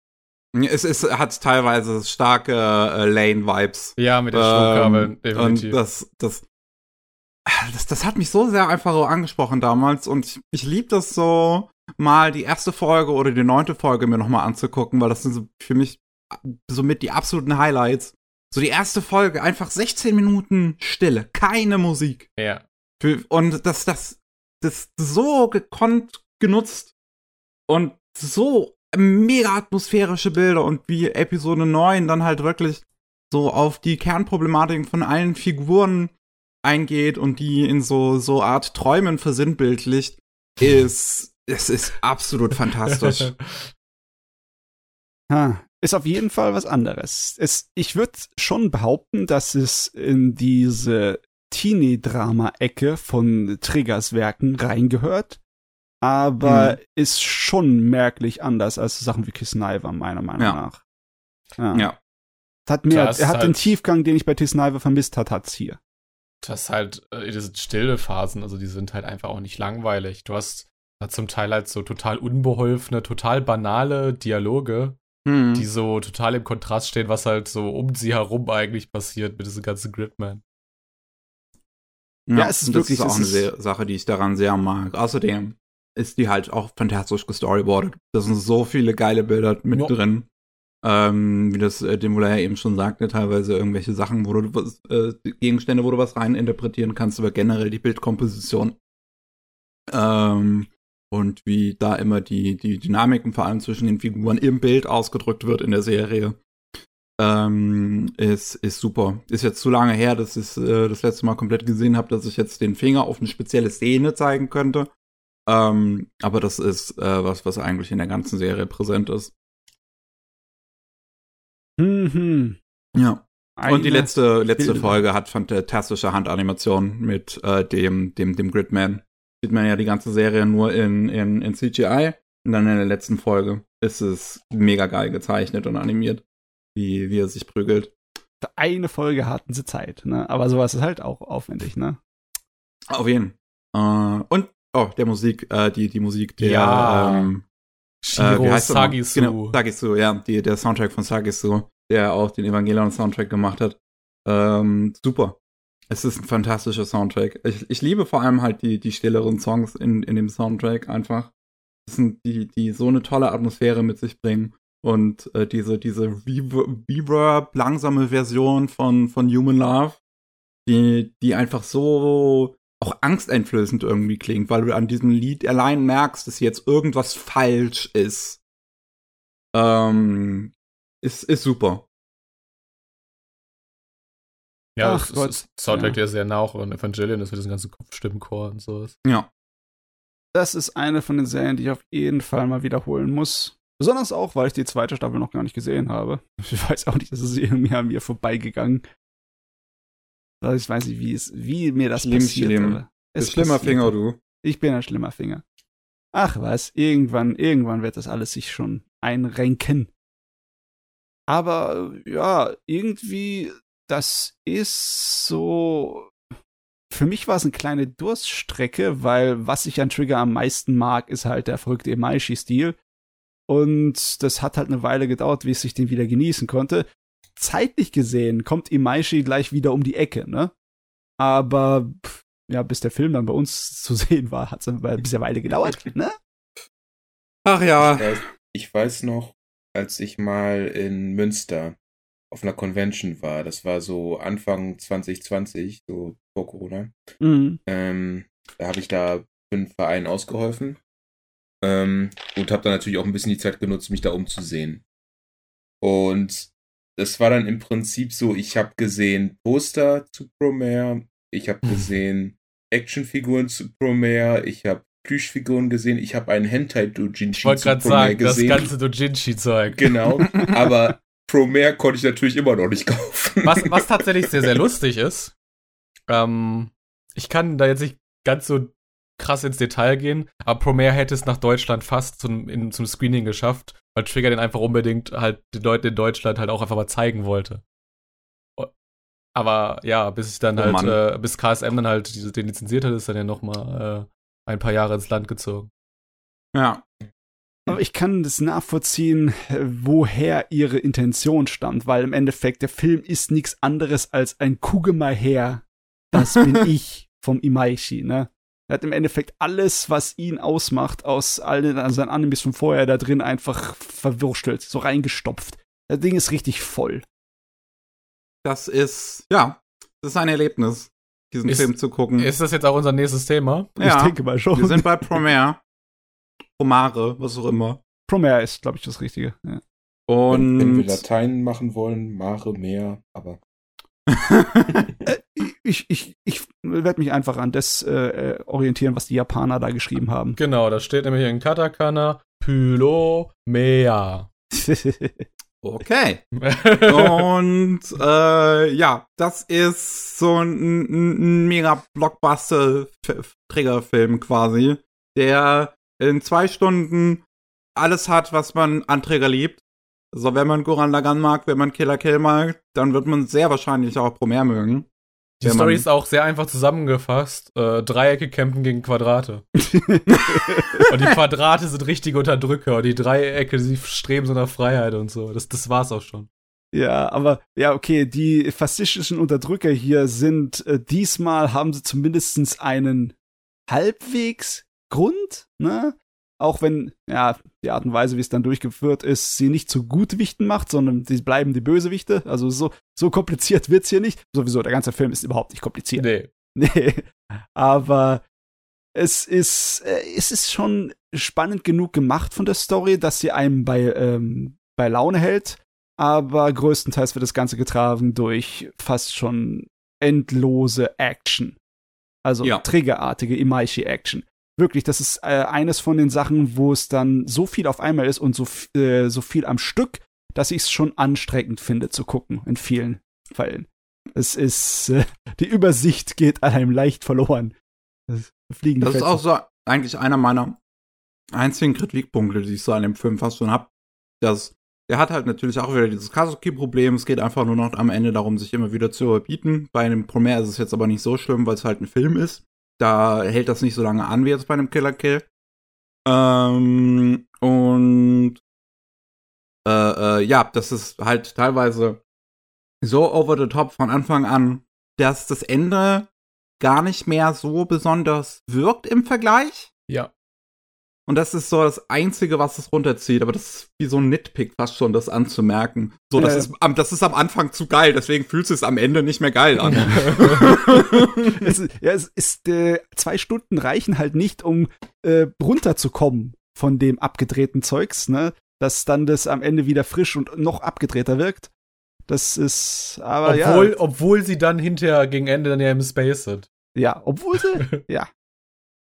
es, es hat teilweise starke äh, Lane-Vibes. Ja, mit den Stromkabeln, Ähm, definitiv. Und das, das, das, das hat mich so sehr einfach so angesprochen damals und ich, ich lieb das so, mal die erste Folge oder die neunte Folge mir nochmal anzugucken, weil das sind so für mich somit die absoluten Highlights. So die erste Folge, einfach 16 Minuten Stille, keine Musik. ja. Für, und das, das, das so gekonnt genutzt und so mega atmosphärische Bilder und wie Episode 9 dann halt wirklich so auf die Kernproblematiken von allen Figuren eingeht und die in so, so Art Träumen versinnbildlicht, ist, es ist absolut fantastisch. Ha, ist auf jeden Fall was anderes. Es, ich würde schon behaupten, dass es in diese Teenie-Drama-Ecke von Triggers Werken reingehört, aber ist schon merklich anders als Sachen wie Kiss Kniver, meiner Meinung Ja. nach. Ja. ja. Hat mir, Das er hat halt- den Tiefgang, den ich bei Kiss Kniver vermisst hat, hat's hier. Das halt, äh, diese stille Phasen, also die sind halt einfach auch nicht langweilig. Du hast da zum Teil halt so total unbeholfene, total banale Dialoge, Hm. die so total im Kontrast stehen, was halt so um sie herum eigentlich passiert mit diesem ganzen Gridman. Ja, es ist wirklich- Das ist auch es eine ist- sehr, Sache, die ich daran sehr mag. Außerdem ist die halt auch fantastisch gestoryboardet. Da sind so viele geile Bilder mit Ja. drin. Ähm, wie das äh, Demula ja eben schon sagte, teilweise irgendwelche Sachen, wo du was, äh, Gegenstände, wo du was rein interpretieren kannst, aber generell die Bildkomposition Ähm, und wie da immer die, die Dynamiken vor allem zwischen den Figuren im Bild ausgedrückt wird in der Serie. Ähm, ist, ist super. Ist jetzt zu lange her, dass ich äh, das letzte Mal komplett gesehen habe, dass ich jetzt den Finger auf eine spezielle Szene zeigen könnte. Ähm, aber das ist äh, was, was eigentlich in der ganzen Serie präsent ist. Mhm. Ja. Eine Und die letzte, letzte. Folge hat fantastische Handanimationen mit äh, dem, dem, dem Gridman. Sieht man ja die ganze Serie nur in, in, in CGI. Und dann in der letzten Folge ist es mega geil gezeichnet und animiert, wie, wie er sich prügelt. Für eine Folge hatten sie Zeit, ne? Aber sowas ist halt auch aufwendig, ne? Auf jeden. Äh, und, oh, der Musik, äh, die, die Musik der, Ja. ähm, äh, Shiro noch? Sagisu. Genau, Sagisu, ja, die, der Soundtrack von Sagisu, der auch den Evangelion-Soundtrack gemacht hat. Ähm, super. Es ist ein fantastischer Soundtrack. Ich, ich liebe vor allem halt die, die stilleren Songs in, in dem Soundtrack einfach. Das sind die, die so eine tolle Atmosphäre mit sich bringen. Und äh, diese, diese Rever- Reverb, langsame Version von, von Human Love, die, die einfach so auch angsteinflößend irgendwie klingt, weil du an diesem Lied allein merkst, dass jetzt irgendwas falsch ist. Ähm, ist, ist super. Ja, Ach das Gott, ist Soundtrack, ja. der ist sehr nah auch an Evangelion, das mit diesem ganzen Kopfstimmenchor und sowas. Ja. Das ist eine von den Serien, die ich auf jeden Fall mal wiederholen muss. Besonders auch, weil ich die zweite Staffel noch gar nicht gesehen habe. Ich weiß auch nicht, das ist irgendwie an mir vorbeigegangen. Also Ich weiß nicht, wie, es, wie mir das Schlimm, passiert. schlimm. es schlimmer passiert. Finger, du. Ich bin ein schlimmer Finger. Ach was, irgendwann, irgendwann wird das alles sich schon einrenken. Aber ja, irgendwie, das ist so. Für mich war es eine kleine Durststrecke, weil was ich an Trigger am meisten mag, ist halt der verrückte Emaishi-Stil. Und das hat halt eine Weile gedauert, wie ich sich den wieder genießen konnte. Zeitlich gesehen kommt Imaishi gleich wieder um die Ecke, ne? Aber pff, ja, bis der Film dann bei uns zu sehen war, hat es ein bisschen Weile gedauert, ne? Ach Ich ja. weiß, ich weiß noch, als ich mal in Münster auf einer Convention war, das war so Anfang 2020, so vor Corona, Mhm. ähm, da habe ich da für einen Verein ausgeholfen ähm, und habe dann natürlich auch ein bisschen die Zeit genutzt, mich da umzusehen. Und das war dann im Prinzip so, ich habe gesehen Poster zu Promare, ich habe Mhm. gesehen Actionfiguren zu Promare, ich habe Plüschfiguren gesehen, ich habe einen Hentai Doujinshi Ich wollte zu gerade Promare sagen, das gesehen. ganze Dojinshi-Zeug. Genau, aber Promare konnte ich natürlich immer noch nicht kaufen. Was, was tatsächlich sehr, sehr lustig ist, ähm, ich kann da jetzt nicht ganz so krass ins Detail gehen, aber Promare hätte es nach Deutschland fast zum, in, zum Screening geschafft, weil Trigger den einfach unbedingt halt den Leuten in Deutschland halt auch einfach mal zeigen wollte. Aber ja, bis ich dann Oh halt, äh, bis KSM dann halt den lizenziert hat, ist dann ja noch mal äh, ein paar Jahre ins Land gezogen. Ja. Aber ich kann das nachvollziehen, woher ihre Intention stammt, weil im Endeffekt der Film ist nichts anderes als ein Gucke mal her, das bin ich vom Imaishi, ne? Er hat im Endeffekt alles, was ihn ausmacht, aus all den also seinen Animes von vorher da drin einfach verwurstelt, so reingestopft. Das Ding ist richtig voll. Das ist, ja, das ist ein Erlebnis, diesen Ist- Film zu gucken. Ist das jetzt auch unser nächstes Thema? Ja. Ich denke mal schon. Wir sind bei Promare. Promare, was auch immer. Promare ist, glaube ich, das Richtige. Ja. wenn, wenn wir Und Latein machen wollen, Mare, Meer, aber Äh, ich ich, ich werde mich einfach an das äh, äh, orientieren, was die Japaner da geschrieben haben. Genau, da steht nämlich in Katakana Pylo Mea. okay. Und äh, ja, das ist so ein, ein, ein mega Blockbuster-Trägerfilm quasi, der in zwei Stunden alles hat, was man an Träger liebt. Also wenn man Goran Lagan mag, wenn man Killer Kill mag, dann wird man sehr wahrscheinlich auch Promare mögen. Die Story ist auch sehr einfach zusammengefasst. Äh, Dreiecke kämpfen gegen Quadrate. und die Quadrate sind richtige Unterdrücker und die Dreiecke, sie streben so nach Freiheit und so. Das, das war's auch schon. Ja, aber ja, okay, die faschistischen Unterdrücker hier sind, äh, diesmal haben sie zumindest einen halbwegs Grund, ne? Auch wenn, ja, die Art und Weise, wie es dann durchgeführt ist, sie nicht zu Gutwichten macht, sondern sie bleiben die Bösewichte. Also so, so kompliziert wird's hier nicht. Sowieso, der ganze Film ist überhaupt nicht kompliziert. Nee. Nee. Aber es ist, äh, es ist schon spannend genug gemacht von der Story, dass sie einem bei, ähm, bei Laune hält. Aber größtenteils wird das Ganze getragen durch fast schon endlose Action. Also Ja. triggerartige Imaishi-Action. Wirklich, das ist äh, eines von den Sachen, wo es dann so viel auf einmal ist und so, äh, so viel am Stück, dass ich es schon anstrengend finde zu gucken, in vielen Fällen. Es ist, äh, die Übersicht geht einem leicht verloren. Das fliegen Das ist auch so eigentlich einer meiner einzigen Kritikpunkte, die ich so an dem Film fast schon hab. Dass der hat halt natürlich auch wieder dieses Kazuki-Problem. Es geht einfach nur noch am Ende darum, sich immer wieder zu überbieten. Bei einem Promare ist es jetzt aber nicht so schlimm, weil es halt ein Film ist. Da hält das nicht so lange an wie jetzt bei einem Killer Kill. Ähm, und äh, äh, ja, das ist halt teilweise so over the top von Anfang an, dass das Ende gar nicht mehr so besonders wirkt im Vergleich. Ja. Und das ist so das Einzige, was es runterzieht. Aber das ist wie so ein Nitpick fast schon, das anzumerken. So, das, Äh. ist, am- das ist am Anfang zu geil, deswegen fühlt es am Ende nicht mehr geil an. es, ja, es ist, äh, zwei Stunden reichen halt nicht, um äh, runterzukommen von dem abgedrehten Zeugs, ne? Dass dann das am Ende wieder frisch und noch abgedrehter wirkt. Das ist, aber obwohl, ja. obwohl sie dann hinterher gegen Ende dann ja im Space sind. Ja, obwohl sie, ja.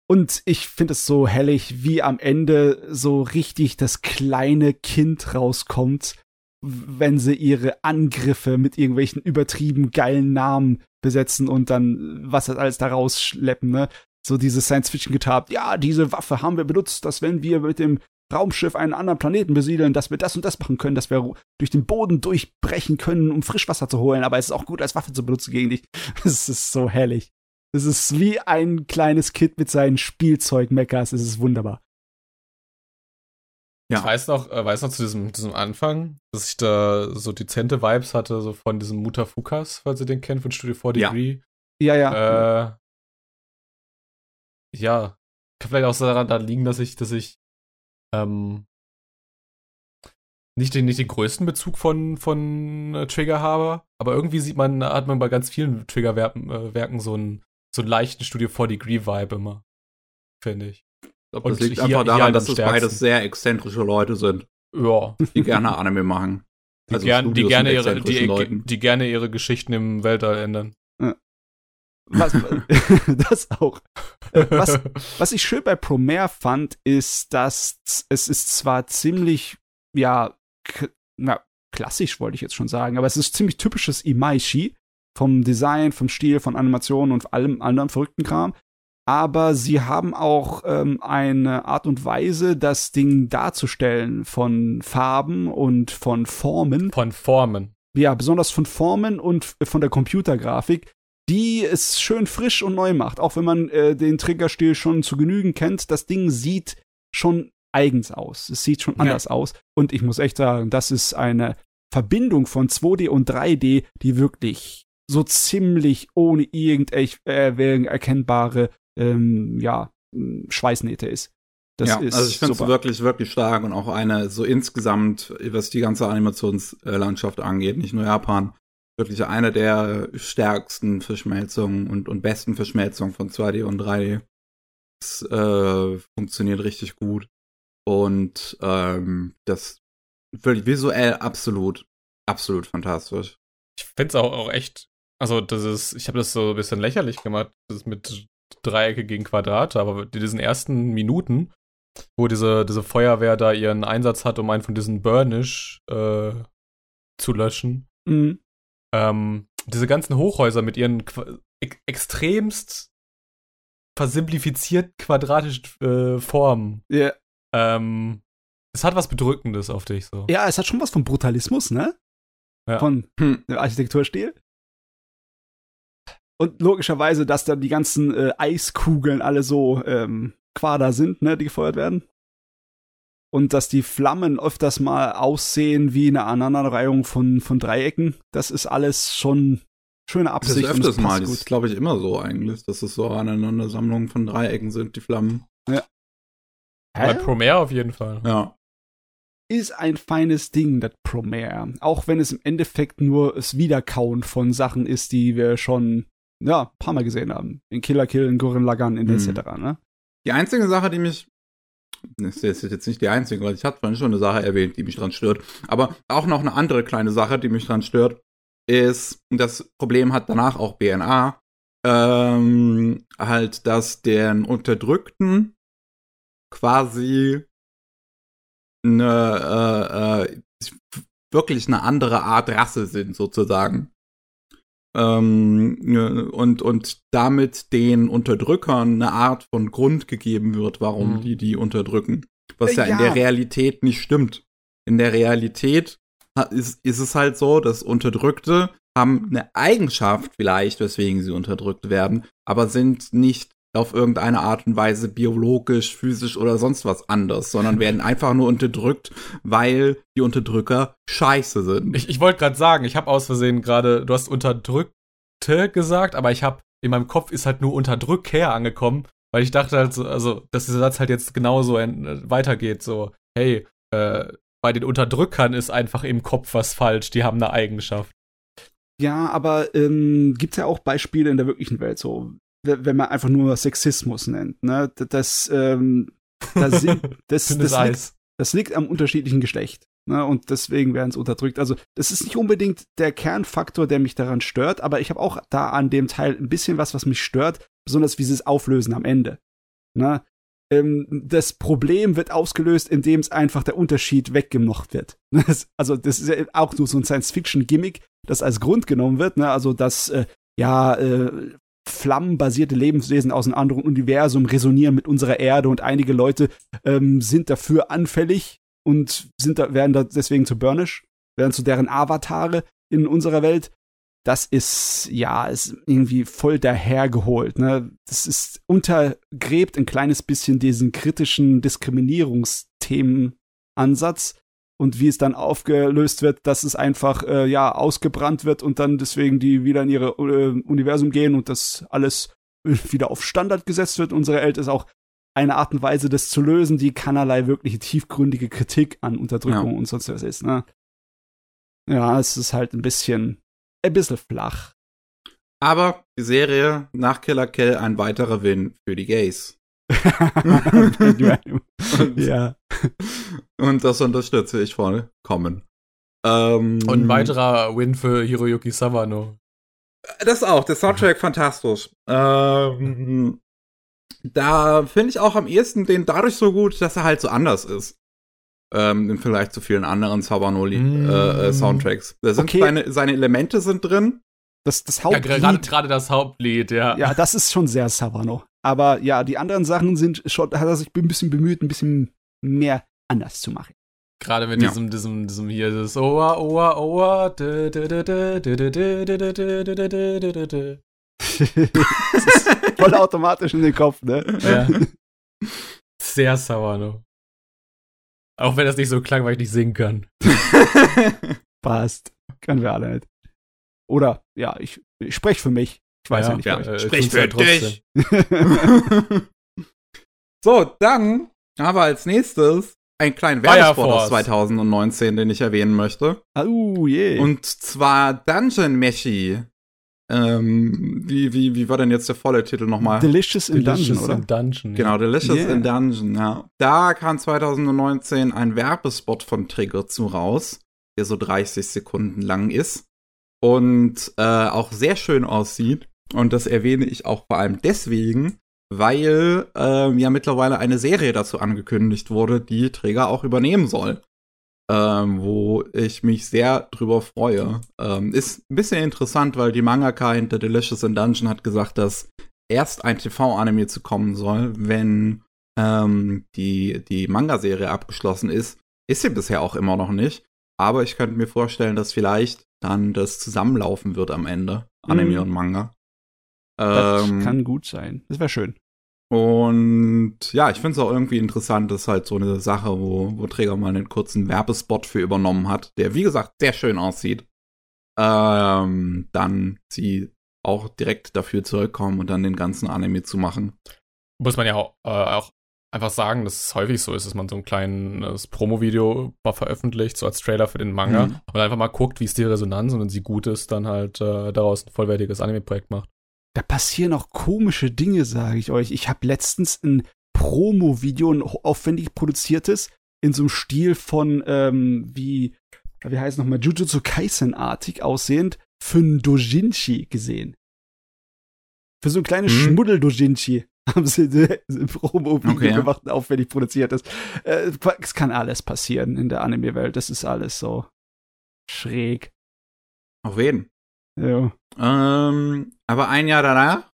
Und ich finde es so hellig, wie am Ende so richtig das kleine Kind rauskommt, wenn sie ihre Angriffe mit irgendwelchen übertrieben geilen Namen besetzen und dann was das alles da rausschleppen, ne? So dieses Science-Fiction-Getab. Ja, diese Waffe haben wir benutzt, dass wenn wir mit dem Raumschiff einen anderen Planeten besiedeln, dass wir das und das machen können, dass wir durch den Boden durchbrechen können, um Frischwasser zu holen, aber es ist auch gut als Waffe zu benutzen gegen dich. Es ist so herrlich. Es ist wie ein kleines Kind mit seinen Spielzeugmeckers. Es ist wunderbar. Ja. Ich weiß noch, äh, weiß noch zu diesem, diesem Anfang, dass ich da so dezente Vibes hatte, so von diesem Mutafukas, falls ihr den kennt, von Studio 4 Ja. Degree. Ja, ja. Äh, ja, kann vielleicht auch so daran, daran liegen, dass ich, dass ich ähm, nicht den, nicht den größten Bezug von, von äh, Trigger habe, aber irgendwie sieht man, hat man bei ganz vielen Trigger-Werken äh, Werken so einen, so einen leichten Studio 4 Degree-Vibe immer. Finde ich. Ich glaub, Und das liegt hier- einfach daran, halt dass es beides sehr exzentrische Leute sind, Ja. die gerne Anime machen. Die, Also gern, die, gerne ihre, die, die gerne ihre Geschichten im Weltall ändern. Was, das auch. Was, was ich schön bei Promare fand, ist, dass es ist zwar ziemlich, ja, na, klassisch wollte ich jetzt schon sagen, aber es ist ziemlich typisches Imaishi vom Design, vom Stil, von Animationen und allem anderen verrückten Kram. Aber sie haben auch ähm, eine Art und Weise, das Ding darzustellen von Farben und von Formen, Von Formen. ja, besonders von Formen und von der Computergrafik, die es schön frisch und neu macht. Auch wenn man äh, den Triggerstil schon zu genügen kennt, das Ding sieht schon eigens aus. Es sieht schon anders aus. Und ich muss echt sagen, das ist eine Verbindung von 2D und 3D, die wirklich so ziemlich ohne irgendwelche äh, erkennbare ähm, ja, Schweißnähte ist. Das ja, ist also ich finde es wirklich, wirklich stark und auch eine so insgesamt, was die ganze Animationslandschaft angeht, nicht nur Japan, wirklich eine der stärksten Verschmelzungen und, und besten Verschmelzungen von 2D und 3D. Es äh, funktioniert richtig gut. Und ähm, das wirklich visuell absolut, absolut fantastisch. Ich finde es auch, auch echt, also das ist, ich habe das so ein bisschen lächerlich gemacht, das ist mit Dreiecke gegen Quadrate, aber in diesen ersten Minuten, wo diese, diese Feuerwehr da ihren Einsatz hat, um einen von diesen Burnish äh, zu löschen, Mhm. ähm, diese ganzen Hochhäuser mit ihren Qua ex extremst versimplifiziert quadratischen äh, Formen, Ja. ähm, es hat was Bedrückendes auf dich so. ja, es hat schon was von Brutalismus, ne? Ja. Von Hm. dem Architekturstil. Und logischerweise, dass da die ganzen äh, Eiskugeln alle so ähm, Quader sind, ne, die gefeuert werden. Und dass die Flammen öfters mal aussehen wie eine Aneinanderreihung von, von Dreiecken. Das ist alles schon schöne Das ist Absicht. und es öfters mal, das gut. ist glaube ich immer so eigentlich, dass es so aneinander Sammlungen von Dreiecken sind, die Flammen. Bei Promare auf jeden Fall. Ja. ist ein feines Ding, das Promare. Auch wenn es im Endeffekt nur das Wiederkauen von Sachen ist, die wir schon, ja, ein paar Mal gesehen haben. In Killer Kill, in Gurren Lagann, in Mhm. etc., ne? Die einzige Sache, die mich das ist jetzt nicht die einzige, weil ich hatte vorhin schon eine Sache erwähnt, die mich dran stört. Aber auch noch eine andere kleine Sache, die mich dran stört, ist, das Problem hat danach auch BNA, ähm, halt, dass den Unterdrückten quasi eine, äh, äh, wirklich eine andere Art Rasse sind, sozusagen. Ähm, und, und damit den Unterdrückern eine Art von Grund gegeben wird, warum mhm. die die unterdrücken. Was ja, ja in der Realität nicht stimmt. In der Realität ist, ist es halt so, dass Unterdrückte haben eine Eigenschaft vielleicht, weswegen sie unterdrückt werden, aber sind nicht auf irgendeine Art und Weise biologisch, physisch oder sonst was anders, sondern werden einfach nur unterdrückt, weil die Unterdrücker scheiße sind. Ich, ich wollte gerade sagen, ich habe aus Versehen gerade, du hast Unterdrückte gesagt, aber ich habe in meinem Kopf ist halt nur Unterdrücker angekommen, weil ich dachte halt so, also, dass dieser Satz halt jetzt genauso äh, weitergeht, so, hey, äh, bei den Unterdrückern ist einfach im Kopf was falsch, die haben eine Eigenschaft. Ja, aber ähm, gibt ja auch Beispiele in der wirklichen Welt, so wenn man einfach nur Sexismus nennt. Ne? Das, ähm, das, das, das, das, liegt, das liegt am unterschiedlichen Geschlecht. Ne? Und deswegen werden es unterdrückt. Also, das ist nicht unbedingt der Kernfaktor, der mich daran stört, aber ich habe auch da an dem Teil ein bisschen was, was mich stört, besonders wie sie es auflösen am Ende. Ne? Ähm, das Problem wird ausgelöst, indem es einfach der Unterschied weggemocht wird. also, das ist ja auch nur so ein Science-Fiction-Gimmick, das als Grund genommen wird. Ne? Also, dass äh, ja, äh, flammenbasierte Lebenswesen aus einem anderen Universum resonieren mit unserer Erde und einige Leute ähm, sind dafür anfällig und sind da, werden da deswegen zu Burnish, werden zu deren Avatare in unserer Welt. Das ist, ja, ist irgendwie voll dahergeholt, ne? Das ist untergräbt ein kleines bisschen diesen kritischen Diskriminierungsthemenansatz und wie es dann aufgelöst wird, dass es einfach äh, ja ausgebrannt wird und dann deswegen die wieder in ihre äh, Universum gehen und das alles wieder auf Standard gesetzt wird. Unsere Welt ist auch eine Art und Weise, das zu lösen, die keinerlei wirkliche tiefgründige Kritik an Unterdrückung ja. und sonst was ist. Ne? Ja, es ist halt ein bisschen, ein bisschen flach. Aber die Serie nach Killer Kill ein weiterer Win für die Gays. ja. Und das unterstütze ich vollkommen. Ähm, und ein weiterer Win für Hiroyuki Sawano. Das auch, der Soundtrack fantastisch. Ähm, da finde ich auch am ehesten den dadurch so gut, dass er halt so anders ist. Ähm, Im Vergleich zu vielen anderen Sawano mm. äh, äh. Da sind okay. seine, seine Elemente sind drin. Das, das Hauptlied. Ja, gerade das Hauptlied, ja. Ja, das ist schon sehr Savano. Aber ja, die anderen Sachen sind schon, hat er sich ein bisschen bemüht, ein bisschen mehr anders zu machen. Gerade mit ja. diesem, diesem, diesem hier, das Oa, Oa, Oa. Voll automatisch in den Kopf, ne? Ja. Sehr sauer, ne? Auch wenn das nicht so klang, weil ich nicht singen kann. Passt. Können wir alle nicht. Oder, ja, ich, ich spreche für mich. Ich weiß ja, ja nicht. Ja, äh, Sprich für dich. so, dann haben wir als nächstes einen kleinen Werbespot aus 2019, den ich erwähnen möchte. Oh. Yeah. Und zwar Dungeon Meshi. Ähm, wie, wie, wie war denn jetzt der volle Titel nochmal? Delicious in Delicious Dungeon, oder? In Dungeon, genau, Delicious yeah. in Dungeon, ja. Da kam 2019 ein Werbespot von Trigger zu raus, der so 30 Sekunden lang ist und äh, auch sehr schön aussieht. Und das erwähne ich auch vor allem deswegen, weil äh, ja mittlerweile eine Serie dazu angekündigt wurde, die Träger auch übernehmen soll. Ähm, wo ich mich sehr drüber freue. Ähm, ist ein bisschen interessant, weil die Mangaka hinter Delicious in Dungeon hat gesagt, dass erst ein TV-Anime zu kommen soll, wenn ähm, die, die Manga-Serie abgeschlossen ist. Ist sie bisher auch immer noch nicht. Aber ich könnte mir vorstellen, dass vielleicht dann das zusammenlaufen wird am Ende. Anime mhm. und Manga. Das ähm, kann gut sein. Das wäre schön. Und ja, ich finde es auch irgendwie interessant, dass halt so eine Sache, wo, wo Träger mal einen kurzen Werbespot für übernommen hat, der wie gesagt sehr schön aussieht. Ähm, dann sie auch direkt dafür zurückkommen und dann den ganzen Anime zu machen. Muss man ja auch, äh, auch einfach sagen, dass es häufig so ist, dass man so ein kleines Promo-Video veröffentlicht, so als Trailer für den Manga mhm. und einfach mal guckt, wie ist die Resonanz und wenn sie gut ist, dann halt äh, daraus ein vollwertiges Anime-Projekt macht da passieren auch komische Dinge, sage ich euch. Ich habe letztens ein Promo-Video, ein aufwendig produziertes, in so einem Stil von, ähm, wie, wie heißt nochmal, Jujutsu Kaisen-artig aussehend, für ein Dojinshi gesehen. Für so ein kleines Mhm. Schmuddel-Dojinshi haben sie ein Promo-Video Okay, ja. gemacht, ein aufwendig produziertes. Äh, es kann alles passieren in der Anime-Welt. Das ist alles so schräg. Auf jeden. Ja. Ähm, aber ein Jahr danach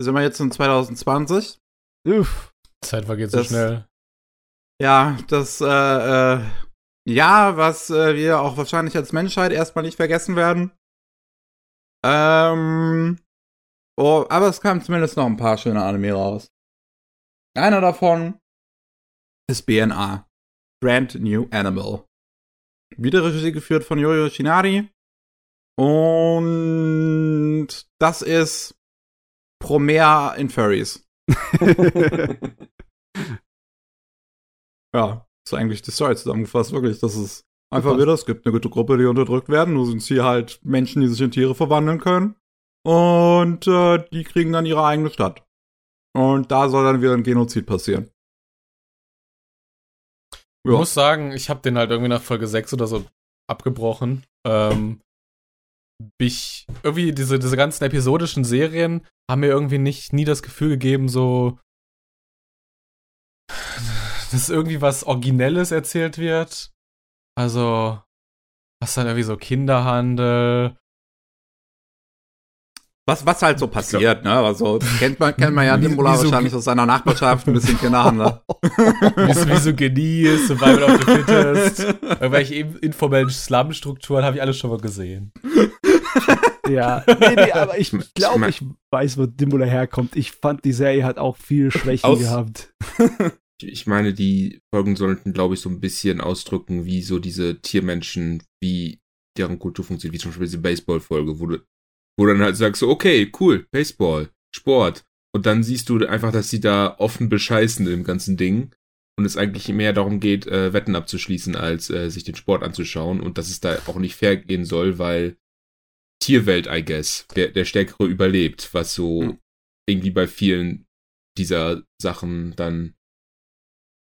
sind wir jetzt in 2020. Uff. Zeit vergeht so Das- schnell. Ja, das äh, äh, Jahr, was äh, wir auch wahrscheinlich als Menschheit erstmal nicht vergessen werden. Ähm, oh, aber es kamen zumindest noch ein paar schöne Anime raus. Einer davon ist BNA. Brand New Animal. Wieder Regie geführt von Yoyo Shinari. Und das ist Promare in Furries. Ja, ist eigentlich die Story zusammengefasst, wirklich. Das ist einfach wieder, es gibt eine gute Gruppe, die unterdrückt werden. Nur sind sie halt Menschen, die sich in Tiere verwandeln können. Und äh, die kriegen dann ihre eigene Stadt. Und da soll dann wieder ein Genozid passieren. Ich muss sagen, ich habe den halt irgendwie nach Folge 6 oder so abgebrochen. Ähm, ich, irgendwie diese, diese ganzen episodischen Serien haben mir irgendwie nicht nie das Gefühl gegeben, so dass irgendwie was Originelles erzählt wird. Also, was dann irgendwie so Kinderhandel. Was, was halt so passiert, ne? Also, kennt man, kennt man ja so- wahrscheinlich aus seiner Nachbarschaft, ein bisschen Kinderhandel. Wie Misogynie Survival of the Fittest. Irgendwelche in- informellen Slum-Strukturen habe ich alles schon mal gesehen. Ja, nee, nee, aber ich glaube, ich weiß, wo Dimbula herkommt. Ich fand, die Serie hat auch viele Schwächen Aus- gehabt. Ich meine, die Folgen sollten, glaube ich, so ein bisschen ausdrücken, wie so diese Tiermenschen, wie deren Kultur funktioniert, wie zum Beispiel diese Baseball-Folge, wo du, wo du dann halt sagst, so, okay, cool, Baseball, Sport. Und dann siehst du einfach, dass sie da offen bescheißen im ganzen Ding. Und es eigentlich mehr darum geht, äh, Wetten abzuschließen, als äh, sich den Sport anzuschauen. Und dass es da auch nicht fair gehen soll, weil Tierwelt, I guess, der, der Stärkere überlebt, was so Hm. irgendwie bei vielen dieser Sachen dann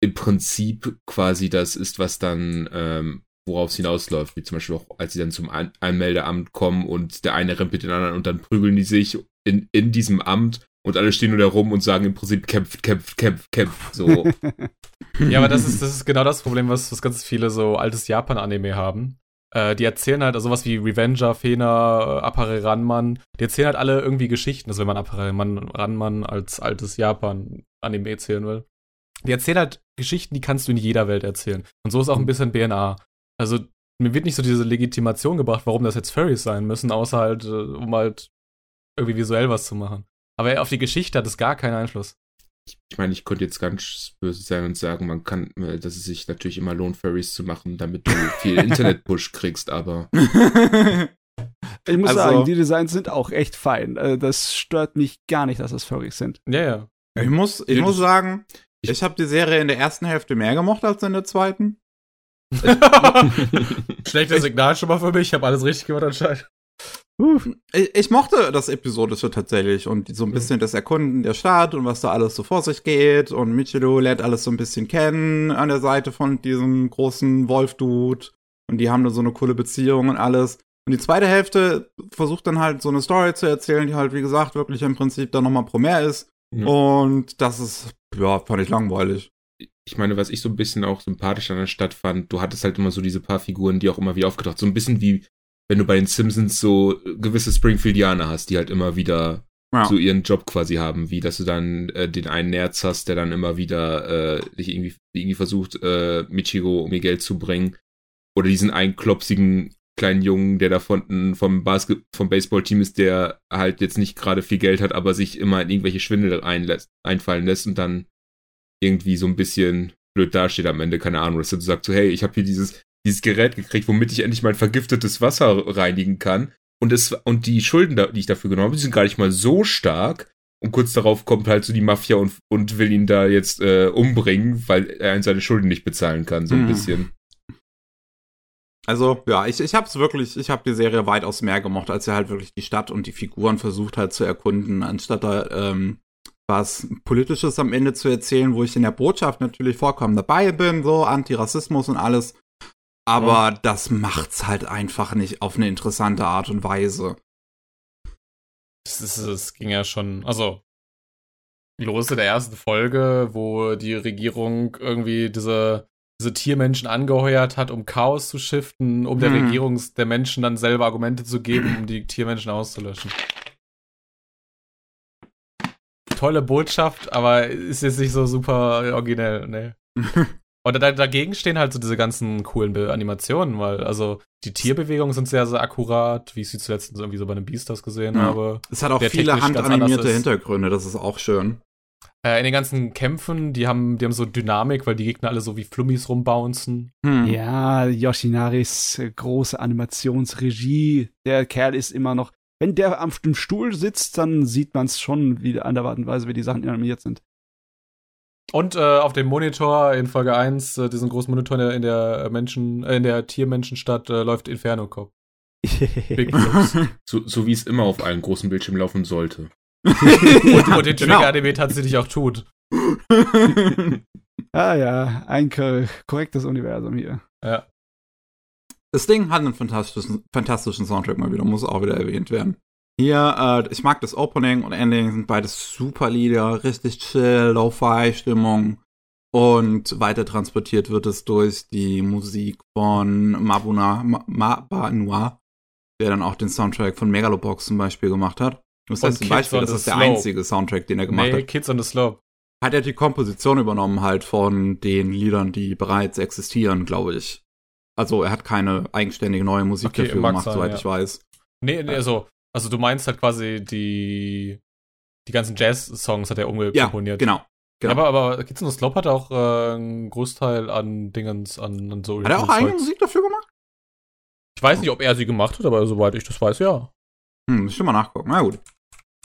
im Prinzip quasi das ist, was dann, ähm, worauf es hinausläuft, wie zum Beispiel auch, als sie dann zum An Anmeldeamt kommen und der eine rempelt den anderen und dann prügeln die sich in, in diesem Amt und alle stehen nur da rum und sagen im Prinzip kämpft, kämpft, kämpft, kämpft. So, Ja, aber das ist, das ist genau das Problem, was, was ganz viele so altes Japan-Anime haben. Äh, die erzählen halt, also sowas wie Revenger, Fena, äh, Appare Ranman, die erzählen halt alle irgendwie Geschichten, also wenn man Appare Ran- Ranman als altes Japan-Anime erzählen will. Die erzählen halt Geschichten, die kannst du in jeder Welt erzählen. Und so ist auch ein bisschen BNA. Also mir wird nicht so diese Legitimation gebracht, warum das jetzt Furries sein müssen, außer halt, äh, um halt irgendwie visuell was zu machen. Aber auf die Geschichte hat es gar keinen Einfluss. Ich meine, ich könnte jetzt ganz böse sein und sagen, man kann, äh, dass es sich natürlich immer lohnt, Furries zu machen, damit du viel Internet-Push kriegst, aber Ich muss Also- sagen, die Designs sind auch echt fein. Äh, Das stört mich gar nicht, dass das Furries sind. Ja, ja. ich muss, ich muss sagen, ich- ich habe die Serie in der ersten Hälfte mehr gemocht als in der zweiten. Schlechtes Signal schon mal für mich. Ich habe alles richtig gemacht anscheinend. Ich, ich mochte das Episodische tatsächlich und so ein bisschen das Erkunden der Stadt und was da alles so vor sich geht und Michiru lernt alles so ein bisschen kennen an der Seite von diesem großen Wolf-Dude und die haben da so eine coole Beziehung und alles. Und die zweite Hälfte versucht dann halt so eine Story zu erzählen, die halt, wie gesagt, wirklich im Prinzip dann nochmal Promare ist. Ja. Und das ist, ja, fand ich langweilig. ich meine, was ich so ein bisschen auch sympathisch an der Stadt fand, du hattest halt immer so diese paar Figuren, die auch immer wieder aufgetaucht, so ein bisschen wie wenn du bei den Simpsons so gewisse Springfieldianer hast, die halt immer wieder Ja. so ihren Job quasi haben, wie dass du dann äh, den einen Nerz hast, der dann immer wieder äh, dich irgendwie, irgendwie versucht, äh, Michiro um ihr Geld zu bringen. Oder diesen einen klopsigen kleinen Jungen, der da von, vom, Basket vom Baseballteam ist, der halt jetzt nicht gerade viel Geld hat, aber sich immer in irgendwelche Schwindel einlässt, einfallen lässt und dann irgendwie so ein bisschen blöd dasteht am Ende, keine Ahnung, dass du sagst so, hey, ich habe hier dieses, dieses Gerät gekriegt, womit ich endlich mein vergiftetes Wasser reinigen kann. Und es, und die Schulden, die ich dafür genommen habe, die sind gar nicht mal so stark. Und kurz darauf kommt halt so die Mafia und, und will ihn da jetzt äh, umbringen, weil er seine Schulden nicht bezahlen kann, so ein Mhm. bisschen. Also, ja, ich, ich hab's wirklich, ich hab die Serie weitaus mehr gemocht, als er halt wirklich die Stadt und die Figuren versucht halt zu erkunden, anstatt da ähm, was Politisches am Ende zu erzählen, wo ich in der Botschaft natürlich vollkommen dabei bin, so Antirassismus und alles. Aber ja. das macht's halt einfach nicht auf eine interessante Art und Weise. Das, ist, das ging ja schon, also los in der ersten Folge, wo die Regierung irgendwie diese, diese Tiermenschen angeheuert hat, um Chaos zu shiften, um der hm. Regierung der Menschen dann selber Argumente zu geben, um die Tiermenschen auszulöschen. Tolle Botschaft, aber ist jetzt nicht so super originell, ne. Und da, dagegen stehen halt so diese ganzen coolen Animationen, weil also die Tierbewegungen sind sehr, sehr akkurat, wie ich sie zuletzt irgendwie so bei einem Beastars gesehen ja. habe. Es hat auch viele handanimierte Hintergründe, das ist auch schön. Äh, in den ganzen Kämpfen, die haben, die haben so Dynamik, weil die Gegner alle so wie Flummis rumbouncen. Hm. Ja, Yoshinaris äh, große Animationsregie. Der Kerl ist immer noch. Wenn der auf dem Stuhl sitzt, dann sieht man es schon wieder an der Art und Weise, wie die Sachen animiert sind. Und äh, auf dem Monitor in Folge 1, äh, diesen großen Monitor in der, in der Menschen, äh, in der Tiermenschenstadt, äh, läuft Inferno Cop. Big so, so wie es immer auf allen großen Bildschirmen laufen sollte und, und den genau. Trigger-Anime tatsächlich auch tut. ah ja, ein korrektes Universum hier. Ja. Das Ding hat einen fantastischen, fantastischen Soundtrack mal wieder, muss auch wieder erwähnt werden. Hier, äh, ich mag das Opening und Ending, sind beides super Lieder, richtig chill, Lo-Fi-Stimmung. Und weiter transportiert wird es durch die Musik von Mabuna Maba Noir, der dann auch den Soundtrack von Megalobox zum Beispiel gemacht hat. Das heißt zum Beispiel, das ist der einzige Soundtrack, den er gemacht nee, hat. Kids on the Slope. Hat er die Komposition übernommen halt von den Liedern, die bereits existieren, glaube ich. Also er hat keine eigenständige neue Musik okay, dafür gemacht, sein, soweit ja. ich weiß. Nee, nee, also, also du meinst halt quasi die, die ganzen Jazz-Songs hat er umgekomponiert. Ja, genau. genau. aber, aber Kids on the Slope hat auch äh, einen Großteil an Dingens, an, an so. Hat er auch eigene Musik dafür gemacht? Ich weiß nicht, ob er sie gemacht hat, aber soweit ich das weiß, ja. Hm, muss ich mal nachgucken. Na gut.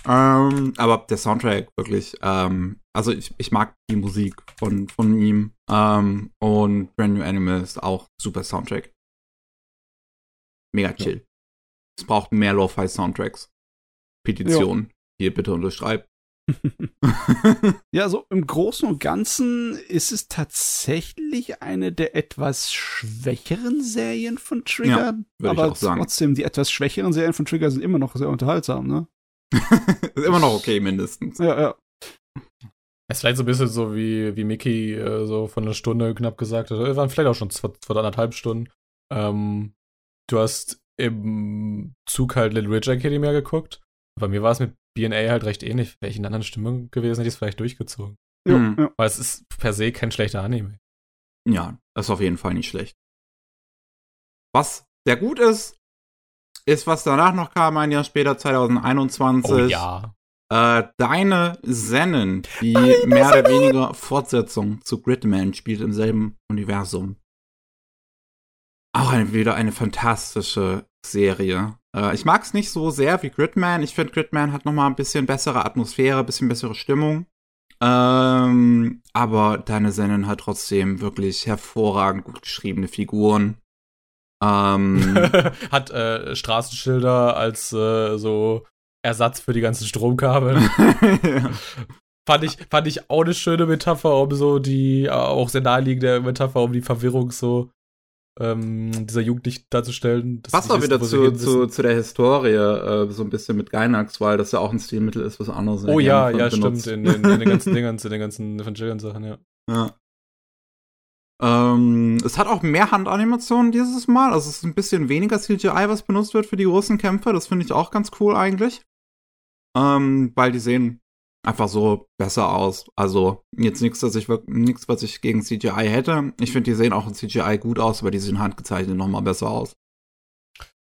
Ähm, aber der Soundtrack wirklich, ähm, also ich, ich mag die Musik von, von ihm. Ähm, und Brand New Animal ist auch super Soundtrack. Mega chill. Es braucht mehr Lo-Fi-Soundtracks. Petition. Ja. Hier bitte unterschreibt. ja, so im Großen und Ganzen ist es tatsächlich eine der etwas schwächeren Serien von Trigger. Ja, aber trotzdem, die etwas schwächeren Serien von Trigger sind immer noch sehr unterhaltsam, ne? ist immer noch okay, mindestens. Ja, ja. Es ist vielleicht so ein bisschen so, wie, wie Mickey äh, so von einer Stunde knapp gesagt hat. Wir waren vielleicht auch schon vor, vor anderthalb Stunden. Ähm, du hast im Zug halt Little Rich Academy geguckt. Bei mir war es mit BNA halt recht ähnlich. Wäre ich in einer anderen Stimmung gewesen, hätte ich es vielleicht durchgezogen. Ja, mhm. ja. Weil es ist per se kein schlechter Anime. Ja, das ist auf jeden Fall nicht schlecht. Was sehr gut ist, ist, was danach noch kam, ein Jahr später, 2021. Oh ja. Äh, Deine Zennen, die mehr oder weniger Fortsetzung zu Gridman spielt im selben Universum. Auch eine, wieder eine fantastische Serie. Äh, ich mag es nicht so sehr wie Gridman. Ich finde, Gridman hat noch mal ein bisschen bessere Atmosphäre, ein bisschen bessere Stimmung. Ähm, aber Deine Zennen hat trotzdem wirklich hervorragend gut geschriebene Figuren. Ähm, Hat äh, Straßenschilder als äh, so Ersatz für die ganzen Stromkabel. ja. Fand ich, fand ich auch eine schöne Metapher, um so die, auch sehr naheliegende Metapher, um die Verwirrung so ähm, dieser Jugendlichen darzustellen. Passt auch wieder zu, zu, zu der Historie, äh, so ein bisschen mit Gainax, weil das ja auch ein Stilmittel ist, was anderes. Oh ja, ja, benutzt. stimmt, in, in, in, den ganzen Dingern, in den ganzen Evangelion-Sachen, ja. Ja. Ähm, es hat auch mehr Handanimationen dieses Mal. Also es ist ein bisschen weniger CGI, was benutzt wird für die großen Kämpfe. Das finde ich auch ganz cool eigentlich. Ähm, weil die sehen einfach so besser aus. Also jetzt nichts, dass ich nichts, was ich gegen CGI hätte. Ich finde, die sehen auch in CGI gut aus, aber die sehen handgezeichnet noch mal besser aus.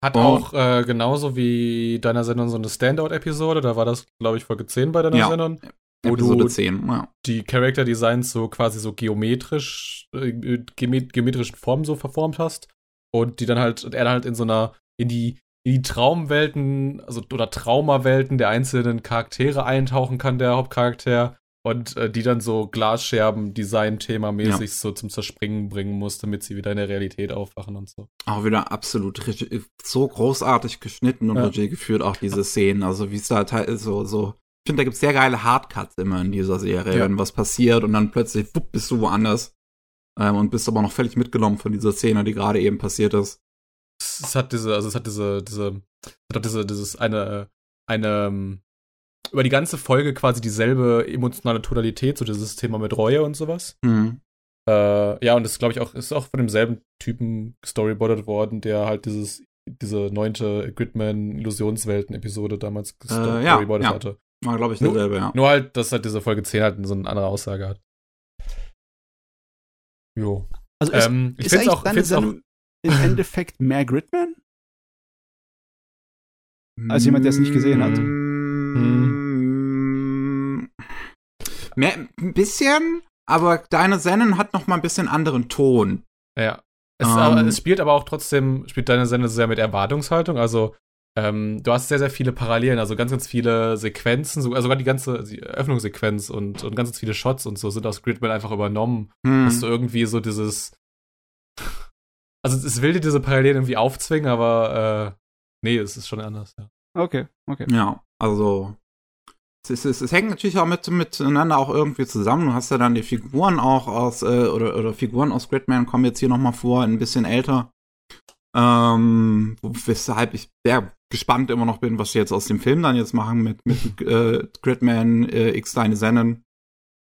Hat oh. auch äh, genauso wie deiner Sendung so eine Standout-Episode. Da war das, glaube ich, Folge 10 bei deiner ja. Sendung wo Episode du 10, ja. die Character Designs so quasi so geometrisch, äh, geometrischen Formen so verformt hast und die dann halt, und er dann halt in so einer, in die, die Traumwelten, also oder Traumawelten der einzelnen Charaktere eintauchen kann, der Hauptcharakter, und äh, die dann so Glasscherben Design-Thema-mäßig ja. so zum Zerspringen bringen muss, damit sie wieder in der Realität aufwachen und so. Auch wieder absolut so großartig geschnitten und ja. geführt, auch diese Szenen. Also wie es da halt so, so Ich finde, da gibt's sehr geile Hardcuts immer in dieser Serie, Ja. wenn was passiert und dann plötzlich wupp, bist du woanders. Ähm, und bist aber noch völlig mitgenommen von dieser Szene, die gerade eben passiert ist. Es, es hat diese, also es hat diese, diese, es hat diese, dieses eine, eine, ähm, über die ganze Folge quasi dieselbe emotionale Tonalität, so dieses Thema mit Reue und sowas. Mhm. Äh, ja, und das glaube ich auch, ist auch von demselben Typen gestoryboardet worden, der halt dieses, diese neunte Gridman-Illusionswelten-Episode damals Äh, ja, ja. hatte. War, glaube ich, Nur- derselbe, ja. Nur halt, dass halt diese Folge 10 halt so eine andere Aussage hat. Jo. Also ist, Ähm, ich ist finde eigentlich auch, deine find's auch Sendung im Endeffekt mehr Gridman? Als jemand, der es nicht gesehen hat. Mm. Mehr, ein bisschen, aber deine Sendung hat noch mal ein bisschen anderen Ton. Ja. Es, Ähm. aber, es spielt aber auch trotzdem, spielt deine Sendung sehr mit Erwartungshaltung. Also, ähm, du hast sehr, sehr viele Parallelen, also ganz, ganz viele Sequenzen, sogar, sogar die ganze die Öffnungssequenz und, und ganz, ganz viele Shots und so sind aus Gridman einfach übernommen. Hm. Dass du irgendwie so dieses. Also, es will dir diese Parallelen irgendwie aufzwingen, aber äh, nee, es ist schon anders, ja. Okay, okay. Ja, also es, es, es hängt natürlich auch mit, miteinander auch irgendwie zusammen. Du hast ja dann die Figuren auch aus, äh, oder, oder Figuren aus Gridman kommen jetzt hier nochmal vor, ein bisschen älter. Ähm, weshalb ich sehr gespannt immer noch bin, was sie jetzt aus dem Film dann jetzt machen mit, mit äh, Gridman äh, X Deine Sennen.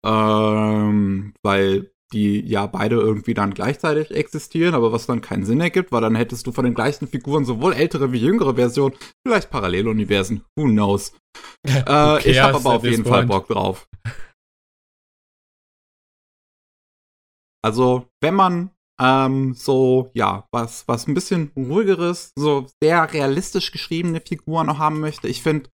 Ähm, weil die ja beide irgendwie dann gleichzeitig existieren, aber was dann keinen Sinn ergibt, weil dann hättest du von den gleichen Figuren sowohl ältere wie jüngere Versionen, vielleicht Paralleluniversen, who knows. Äh, ich habe aber auf jeden Fall? Bock drauf. Also, wenn man ähm, so, ja, was, was ein bisschen ruhigeres, so sehr realistisch geschriebene Figuren noch haben möchte, ich finde,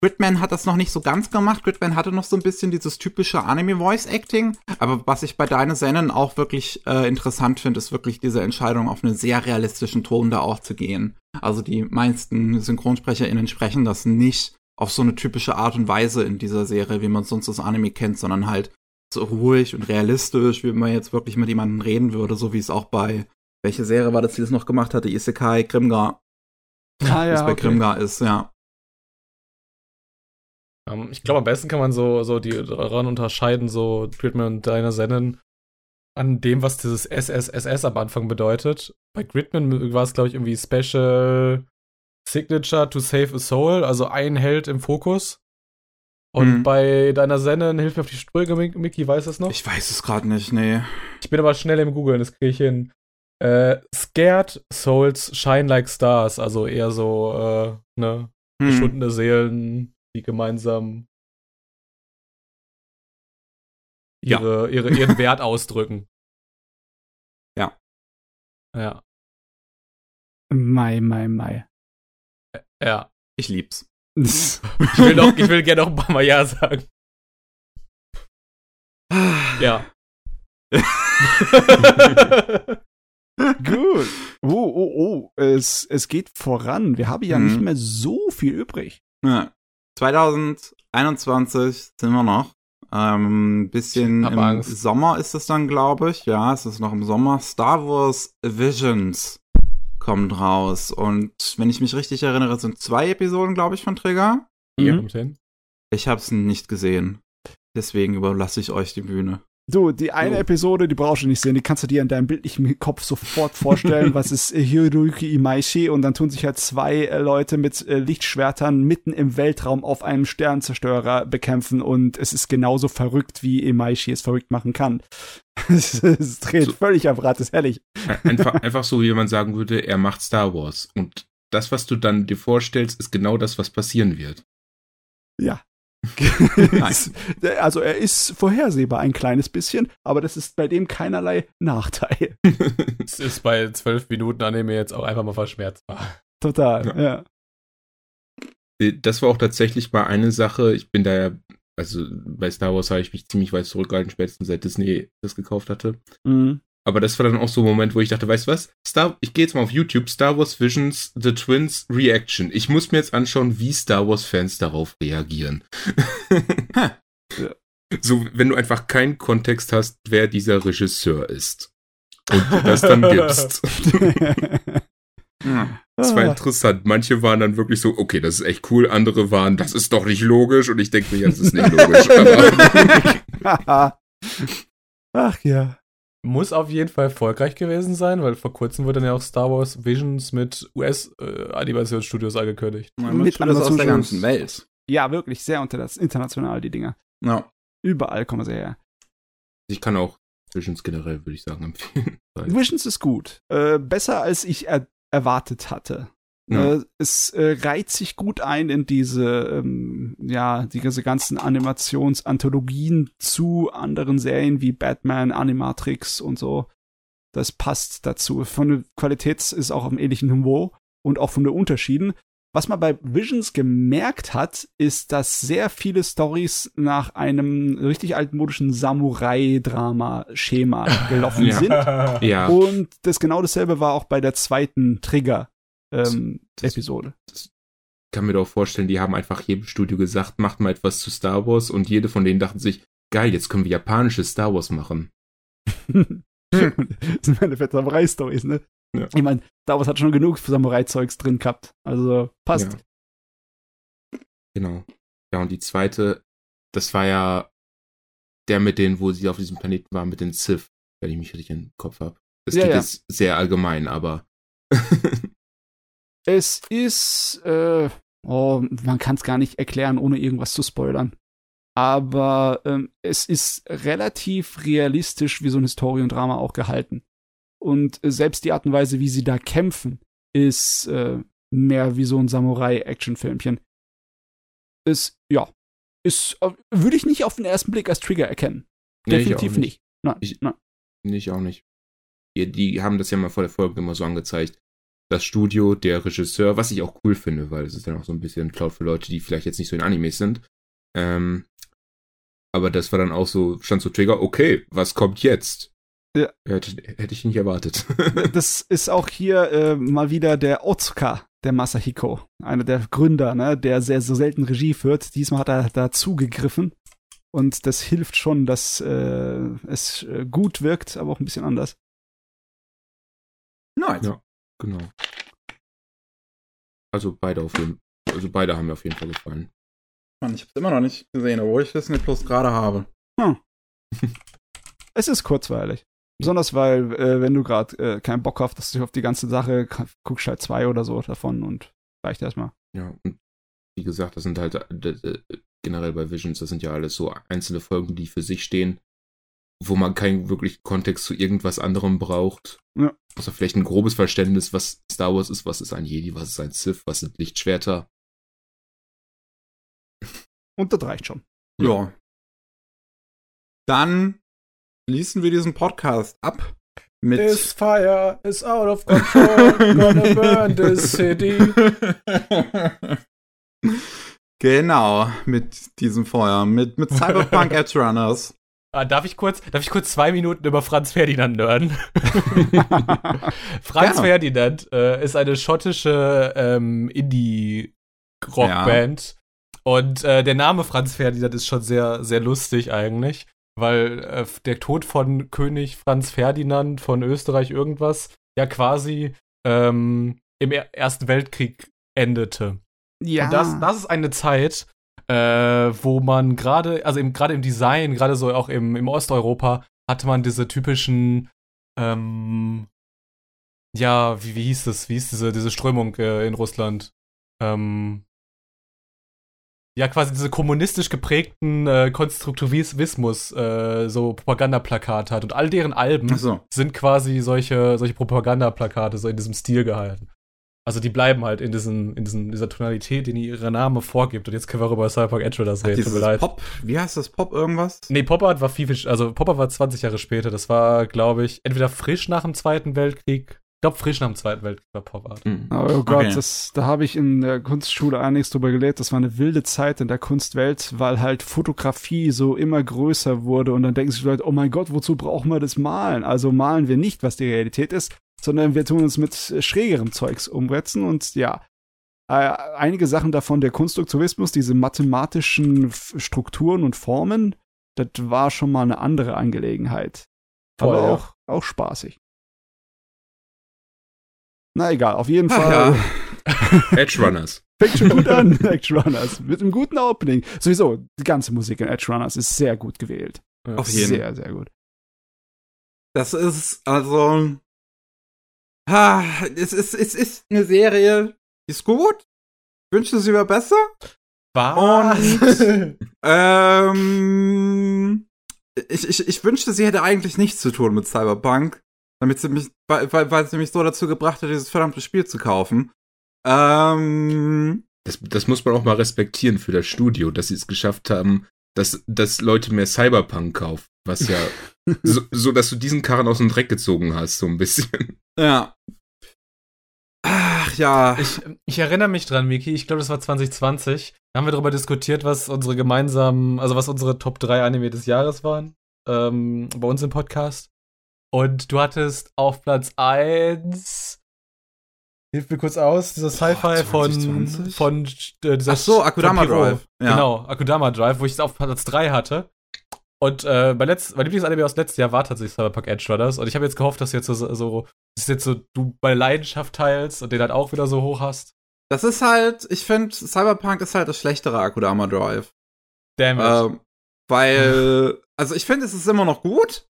Gridman hat das noch nicht so ganz gemacht. Gridman hatte noch so ein bisschen dieses typische Anime-Voice-Acting. Aber was ich bei deinen Sennen auch wirklich äh, interessant finde, ist wirklich diese Entscheidung, auf einen sehr realistischen Ton da auch zu gehen. Also die meisten SynchronsprecherInnen sprechen das nicht auf so eine typische Art und Weise in dieser Serie, wie man sonst das Anime kennt, sondern halt so ruhig und realistisch, wie man jetzt wirklich mit jemandem reden würde, so wie es auch bei, welche Serie war das, die das noch gemacht hatte? Isekai Grimgar, Ah wie es ja, bei okay. Grimgar ist, ja. Ähm, ich glaube, am besten kann man so, so die daran unterscheiden, so Gridman und deine Sennen an dem, was dieses SSSS am Anfang bedeutet. Bei Gridman war es, glaube ich, irgendwie Special Signature to Save a Soul, also ein Held im Fokus. Und Mhm. bei deiner Sennen, hilf mir auf die Sprünge, Mick- Mickey, weiß es noch? Ich weiß es gerade nicht, nee. Ich bin aber schnell im Googeln, das kriege ich hin. Äh, Scared Souls Shine Like Stars, also eher so, äh, ne, Hm. geschundene Seelen, die gemeinsam Ja. ihre, ihre, ihren Wert ausdrücken. Ja. Ja. Mai, mai, mai. Ja. Ich lieb's. Ich will, noch, ich will gerne noch ein paar Mal Ja sagen. Ja. Gut. Oh, oh, oh. Es, es geht voran. Wir haben ja Mhm. nicht mehr so viel übrig. Ja. 2021 sind wir noch. Ähm, bisschen im Angst. Sommer ist es dann, glaube ich. Ja, es ist noch im Sommer. Star Wars Visions kommt raus. Und wenn ich mich richtig erinnere, sind zwei Episoden, glaube ich, von Trigger. Ja. Mhm. Kommt hin. Ich habe es nicht gesehen. Deswegen überlasse ich euch die Bühne. Du, die eine So. Episode, die brauchst du nicht sehen, die kannst du dir in deinem bildlichen Kopf sofort vorstellen, was ist äh, Hiroyuki Imaishi und dann tun sich halt zwei äh, Leute mit äh, Lichtschwertern mitten im Weltraum auf einem Sternzerstörer bekämpfen und es ist genauso verrückt, wie Imaishi es verrückt machen kann. es, es dreht So. völlig am Rad, ist herrlich. Einfach, einfach so, wie man sagen würde, er macht Star Wars. Und das, was du dann dir vorstellst, ist genau das, was passieren wird. Ja. Also er ist vorhersehbar ein kleines bisschen, aber das ist bei dem keinerlei Nachteil. Es ist bei zwölf Minuten Anime jetzt auch einfach mal verschmerzbar. Total, Ja. ja. Äh, Das war auch tatsächlich mal eine Sache. Ich bin da ja, also bei Star Wars habe ich mich ziemlich weit zurückgehalten, spätestens seit Disney das gekauft hatte. Mhm. Aber das war dann auch so ein Moment, wo ich dachte, weißt du was? Star, ich gehe jetzt mal auf YouTube, Star Wars Visions, The Twins Reaction. Ich muss mir jetzt anschauen, wie Star Wars Fans darauf reagieren. Ja. So, wenn du einfach keinen Kontext hast, wer dieser Regisseur ist. Und du das dann gibst. Ja. Das war interessant. Manche waren dann wirklich so, okay, das ist echt cool. Andere waren, das ist doch nicht logisch. Und ich denke mir, ja, das ist nicht logisch. Ach ja. Muss auf jeden Fall erfolgreich gewesen sein, weil vor kurzem wurde dann ja auch Star Wars Visions mit US-Animationsstudios angekündigt. Man Mit mit das aus der ganzen Welt. Ja, wirklich sehr unter international, die Dinger. Ja. Überall kommen sie her. ich kann auch Visions generell, würde ich sagen, empfehlen. Visions ist gut. Äh, besser als ich er erwartet hatte. Ja. Äh, es äh, reiht sich gut ein in diese, ähm, ja, diese ganzen Animationsanthologien zu anderen Serien wie Batman, Animatrix und so. Das passt dazu. Von der Qualität ist auch auf einem ähnlichen Niveau und auch von den Unterschieden. Was man bei Visions gemerkt hat, ist, dass sehr viele Stories nach einem richtig altmodischen Samurai-Drama-Schema gelaufen Ja. sind. Ja, Und das genau dasselbe war auch bei der zweiten Das- Trigger-Episode. ich kann mir doch vorstellen, die haben einfach jedem Studio gesagt, macht mal etwas zu Star Wars. Und jede von denen dachten sich, geil, jetzt können wir japanische Star Wars machen. das sind meine Samurai-Stories, ne? Ja. Ich meine, Star Wars hat schon genug Samurai-Zeugs drin gehabt. Also passt. Ja. Genau. Ja, und die zweite, das war ja der mit denen, wo sie auf diesem Planeten waren, mit den Sith, wenn ich mich richtig im Kopf habe. Das Ja, klingt ja. jetzt sehr allgemein, aber Es ist, äh, oh, man kann es gar nicht erklären, ohne irgendwas zu spoilern. Aber ähm, es ist relativ realistisch, wie so ein Historiendrama auch gehalten. Und selbst die Art und Weise, wie sie da kämpfen, ist äh, mehr wie so ein Samurai-Action-Filmchen. Ist, ja, ist, äh, würde ich nicht auf den ersten Blick als Trigger erkennen. Nee, ich auch Definitiv nicht. Nein, Ich- nein. Nee, ich auch nicht. Die, die haben das ja mal vor der Folge immer so angezeigt. Das Studio, der Regisseur, was ich auch cool finde, weil es ist dann auch so ein bisschen Cloud für Leute, die vielleicht jetzt nicht so in Animes sind. Ähm, aber das war dann auch so, stand so Trigger, okay, was kommt jetzt? Ja. Hätte, hätte ich nicht erwartet. das ist auch hier äh, mal wieder der Otsuka, der Masahiko, einer der Gründer, ne, der sehr so selten Regie führt. Diesmal hat er dazu gegriffen und das hilft schon, dass äh, es äh, gut wirkt, aber auch ein bisschen anders. Nice. Ja. Genau. Also beide auf jeden also beide haben mir auf jeden Fall gefallen. Mann, ich hab's immer noch nicht gesehen, obwohl ich Disney Plus gerade habe. Es ist kurzweilig. Besonders weil, äh, wenn du gerade äh, keinen Bock hast, dass du auf die ganze Sache guckst halt zwei oder so davon und reicht erstmal. Ja, und wie gesagt, das sind halt äh, äh, generell bei Visions, das sind ja alles so einzelne Folgen, die für sich stehen, wo man keinen wirklichen Kontext zu irgendwas anderem braucht. Ja. Außer vielleicht ein grobes Verständnis, was Star Wars ist, was ist ein Jedi, was ist ein Sith, was sind Lichtschwerter. Und das reicht schon. Ja. Dann schließen wir diesen Podcast ab mit. This fire is out of control, gonna burn this city. genau, mit diesem Feuer, mit, mit Cyberpunk Edge Runners. Ah, darf ich kurz, darf ich kurz zwei Minuten über Franz Ferdinand nerden? Franz Gerne. Ferdinand äh, ist eine schottische ähm, Indie-Rockband. Und äh, der Name Franz Ferdinand ist schon sehr, sehr lustig eigentlich, weil äh, der Tod von König Franz Ferdinand von Österreich irgendwas ja quasi ähm, im Er- Ersten Weltkrieg endete. ja. Und das, das ist eine Zeit, äh, wo man gerade, also gerade im Design, gerade so auch im, im Osteuropa, hatte man diese typischen, ähm, ja, wie, wie hieß das? Wie hieß diese, diese Strömung äh, in Russland? Ähm, ja, quasi diese kommunistisch geprägten äh, Konstruktivismus, äh, so Propagandaplakate hat. Und all deren Alben Achso. sind quasi solche, solche Propagandaplakate, so in diesem Stil gehalten. Also die bleiben halt in, diesen, in diesen, dieser Tonalität, die ihre Name vorgibt. Und jetzt können wir auch über Cyberpunk Edge das reden. Tut mir leid. Pop, wie heißt das? Pop irgendwas? Nee, Pop Art war viel, viel, also Pop Art war 20 Jahre später. Das war, glaube ich, entweder frisch nach dem Zweiten Weltkrieg. Ich glaube, frisch nach dem Zweiten Weltkrieg war Pop Art. Hm. Oh Gott, Okay. das, da habe ich in der Kunstschule einiges drüber gelehrt. Das war eine wilde Zeit in der Kunstwelt, weil halt Fotografie so immer größer wurde und dann denken sich die Leute, oh mein Gott, wozu brauchen wir das Malen? Also malen wir nicht, was die Realität ist, sondern wir tun uns mit schrägerem Zeugs umsetzen und ja, äh, einige Sachen davon, der Konstruktivismus, diese mathematischen Strukturen und Formen, das war schon mal eine andere Angelegenheit. Voll, Aber ja. auch, auch spaßig. Na egal, auf jeden Ach Fall. ja. Edge Runners. Fängt schon gut an, Edge Runners. Mit einem guten Opening. Sowieso, die ganze Musik in Edge Runners ist sehr gut gewählt. Auf jeden Sehr, sehr gut. Das ist also. Ha, es ist, es ist eine Serie, die ist gut. Wünschte, sie wäre besser. Und ähm, ich, ich, ich wünschte, sie hätte eigentlich nichts zu tun mit Cyberpunk, damit sie mich, weil, weil, sie mich so dazu gebracht hat, dieses verdammte Spiel zu kaufen. Ähm, Das, das muss man auch mal respektieren für das Studio, dass sie es geschafft haben, dass, dass Leute mehr Cyberpunk kaufen. Was ja so, so, dass du diesen Karren aus dem Dreck gezogen hast, so ein bisschen. ja. Ach ja. Ich, ich erinnere mich dran, Miki, ich glaube, das war 2020. Da haben wir darüber diskutiert, was unsere gemeinsamen, also was unsere Top 3 Anime des Jahres waren. Ähm, bei uns im Podcast. Und du hattest auf Platz 1. Hilf mir kurz aus, dieser Sci-Fi von, 2020? von äh, dieser Ach so, Akudama. Drive. Ja. Genau, Akudama Drive, wo ich es auf Platz 3 hatte. Und äh, mein, letzt, mein Lieblingsanime aus letztes Jahr war tatsächlich Cyberpunk Edge Runners. Und ich habe jetzt gehofft, dass du jetzt so, so, dass jetzt so du bei Leidenschaft teilst und den halt auch wieder so hoch hast. Das ist halt, ich finde, Cyberpunk ist halt das schlechtere Akudama Drive. Damn it. Ähm, weil, also ich finde, es ist immer noch gut.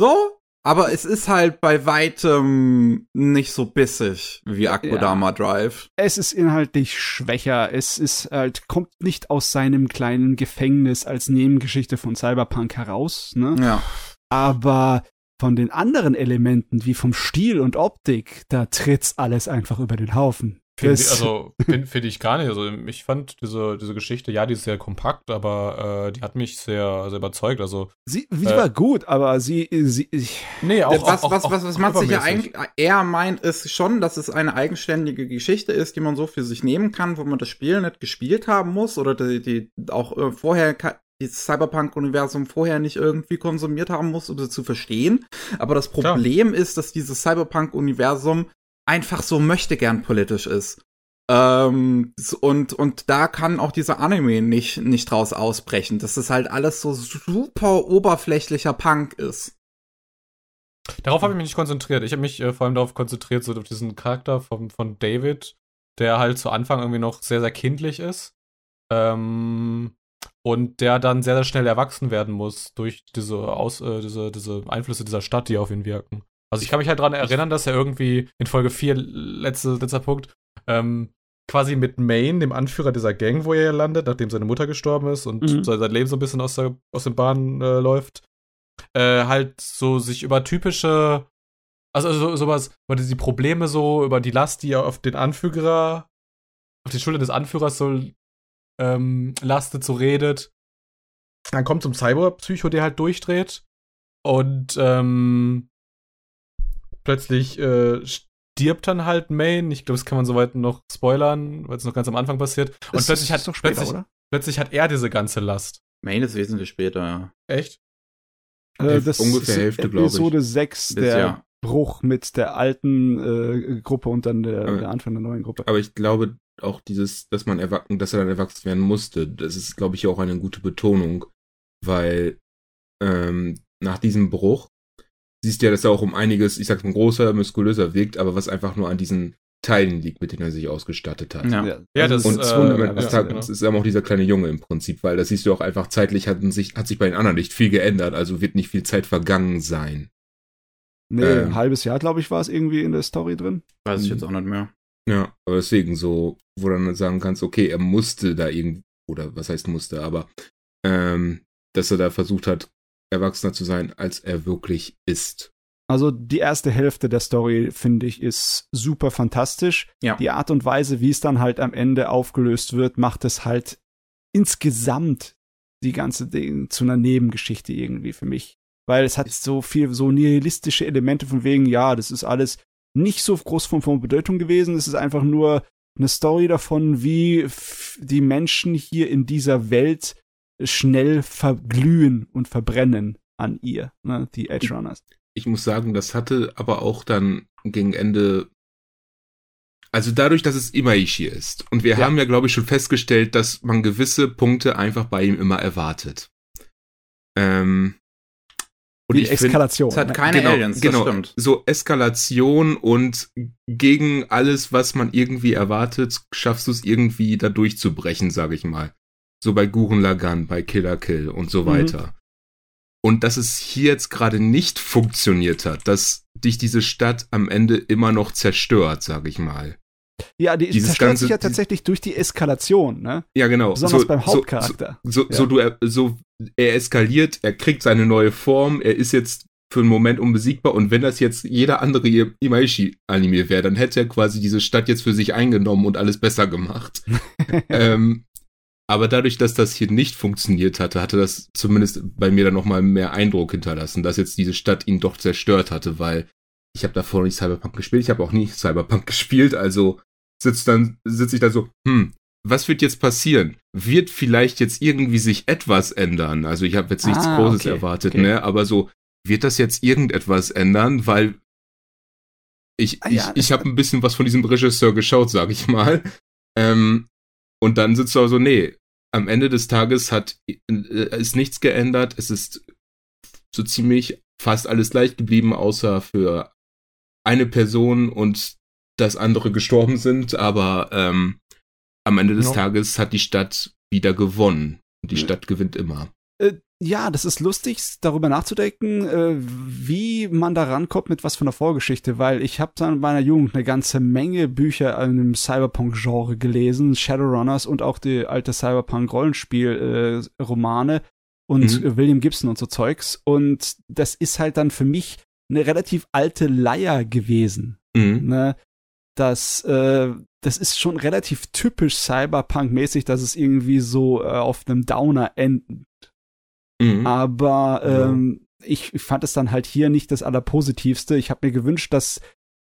So. Aber es ist halt bei weitem nicht so bissig wie Akudama Drive. Es ist inhaltlich schwächer. Es ist halt, kommt nicht aus seinem kleinen Gefängnis als Nebengeschichte von Cyberpunk heraus, ne? Ja. Aber von den anderen Elementen, wie vom Stil und Optik, da tritt's alles einfach über den Haufen. Find, Das- ich- also finde find ich gar nicht. Also ich fand diese, diese Geschichte, ja, die ist sehr kompakt, aber äh, die hat mich sehr, sehr überzeugt. Also, sie, sie äh, war gut, aber sie, sie ich, nee, auch. was, auch, was, auch, was, was man sich ja eigentlich eher meint, ist schon, dass es eine eigenständige Geschichte ist, die man so für sich nehmen kann, wo man das Spiel nicht gespielt haben muss oder die, die auch äh, vorher dieses Cyberpunk-Universum vorher nicht irgendwie konsumiert haben muss, um sie zu verstehen. Aber das Klar. Problem ist, dass dieses Cyberpunk-Universum einfach so möchte gern politisch ist. Ähm, und, und da kann auch dieser Anime nicht, nicht draus ausbrechen, dass es halt alles so super oberflächlicher Punk ist. Darauf habe ich mich nicht konzentriert. Ich habe mich äh, vor allem darauf konzentriert, so auf diesen Charakter vom, von David, der halt zu Anfang irgendwie noch sehr, sehr kindlich ist. Ähm, und der dann sehr, sehr schnell erwachsen werden muss durch diese, Aus, äh, diese, diese Einflüsse dieser Stadt, die auf ihn wirken. Also ich kann mich halt daran erinnern, dass er irgendwie in Folge 4, letzte, letzter Punkt, ähm, quasi mit Maine, dem Anführer dieser Gang, wo er landet, nachdem seine Mutter gestorben ist und Mhm. sein Leben so ein bisschen aus, der, aus den Bahnen äh, läuft, äh, halt so sich über typische, also so, sowas, über die Probleme so, über die Last, die er auf den Anführer, auf die Schulter des Anführers so ähm, lastet, so redet. Dann kommt zum Cyberpsycho, der halt durchdreht und ähm, plötzlich äh, stirbt dann halt Main. Ich glaube, das kann man soweit noch spoilern, weil es noch ganz am Anfang passiert. Und das plötzlich ist hat, doch später, plötzlich, oder? plötzlich hat er diese ganze Last. Main ist wesentlich später, ja. Echt? Äh, Hälfte- ungefähr Hälfte, glaub ich. Episode 6, Bis, der ja. Bruch mit der alten äh, Gruppe und dann der, Aber- der Anfang der neuen Gruppe. Aber ich glaube auch dieses, dass man erwachsen, dass er dann erwachsen werden musste, das ist, glaube ich, auch eine gute Betonung, weil ähm, nach diesem Bruch siehst du ja, dass er auch um einiges, ich sag's mal, größer, muskulöser wirkt, aber was einfach nur an diesen Teilen liegt, mit denen er sich ausgestattet hat. Ja. Ja, das, Und äh, am Ende ja, ja, genau. ist er auch dieser kleine Junge im Prinzip, weil das siehst du auch einfach zeitlich hat sich, hat sich bei den anderen nicht viel geändert, also wird nicht viel Zeit vergangen sein. Nee, ähm, ein halbes Jahr, glaube ich, war es irgendwie in der Story drin. Weiß ich jetzt auch nicht mehr. Ja, aber deswegen so, wo du dann sagen kannst, okay, er musste da irgendwie, oder was heißt musste, aber ähm, dass er da versucht hat, erwachsener zu sein, als er wirklich ist. Also die erste Hälfte der Story, finde ich, ist super fantastisch. Ja. Die Art und Weise, wie es dann halt am Ende aufgelöst wird, macht es halt insgesamt die ganze Ding zu einer Nebengeschichte irgendwie für mich. Weil es hat so viel, so nihilistische Elemente von wegen, ja, das ist alles nicht so groß von, von Bedeutung gewesen. Es ist einfach nur eine Story davon, wie die Menschen hier in dieser Welt schnell verglühen und verbrennen an ihr, ne, die Edge Runners. Ich muss sagen, das hatte aber auch dann gegen Ende, also dadurch, dass es Imaishi ist. Und wir Ja. haben ja, glaube ich, schon festgestellt, dass man gewisse Punkte einfach bei ihm immer erwartet. Ähm, Und Die ich find- Eskalation. Es hat ne? keine genau, Aliens, genau. stimmt. So Eskalation und gegen alles, was man irgendwie erwartet, schaffst du es irgendwie da durchzubrechen, sage ich mal. So bei Gurren Lagann, bei Killer Kill und so Mhm. weiter. Und dass es hier jetzt gerade nicht funktioniert hat, dass dich diese Stadt am Ende immer noch zerstört, sage ich mal. Ja, die Dieses zerstört ganze- sich ja tatsächlich durch die Eskalation, ne? Ja, genau. Besonders so, beim Hauptcharakter. So, so, Ja. so, du, er- so, er eskaliert, er kriegt seine neue Form, er ist jetzt für einen Moment unbesiegbar und wenn das jetzt jeder andere Imaishi-Anime wäre, dann hätte er quasi diese Stadt jetzt für sich eingenommen und alles besser gemacht. ähm, aber dadurch, dass das hier nicht funktioniert hatte, hatte das zumindest bei mir dann nochmal mehr Eindruck hinterlassen, dass jetzt diese Stadt ihn doch zerstört hatte, weil ich habe davor nicht Cyberpunk gespielt, ich habe auch nie Cyberpunk gespielt, also sitzt dann sitze ich da so, hm, was wird jetzt passieren? Wird vielleicht jetzt irgendwie sich etwas ändern? Also ich habe jetzt nichts Ah, Großes okay, erwartet, okay. ne? Aber so, wird das jetzt irgendetwas ändern? Weil ich, Ah, ja, ich, ich habe ein bisschen was von diesem Regisseur geschaut, sag ich mal. Ähm, und dann sitzt du also, nee, am Ende des Tages hat äh, ist nichts geändert. Es ist so ziemlich fast alles gleich geblieben, außer für eine Person und dass andere gestorben sind. Aber ähm, am Ende des Ja. Tages hat die Stadt wieder gewonnen. Und die. Stadt gewinnt immer. Äh, ja, das ist lustig, darüber nachzudenken, äh, wie man da rankommt mit was von der Vorgeschichte, weil ich habe dann in meiner Jugend eine ganze Menge Bücher im Cyberpunk-Genre gelesen, Shadowrunners und auch die alte Cyberpunk-Rollenspiel-Romane und Mhm. äh, William Gibson und so Zeugs. Und das ist halt dann für mich eine relativ alte Leier gewesen. Mhm. Ne? Das, äh, das ist schon relativ typisch Cyberpunk-mäßig, dass es irgendwie so äh, auf einem Downer endet. Mhm. Aber Ja. ähm, ich fand es dann halt hier nicht das Allerpositivste. Ich habe mir gewünscht, dass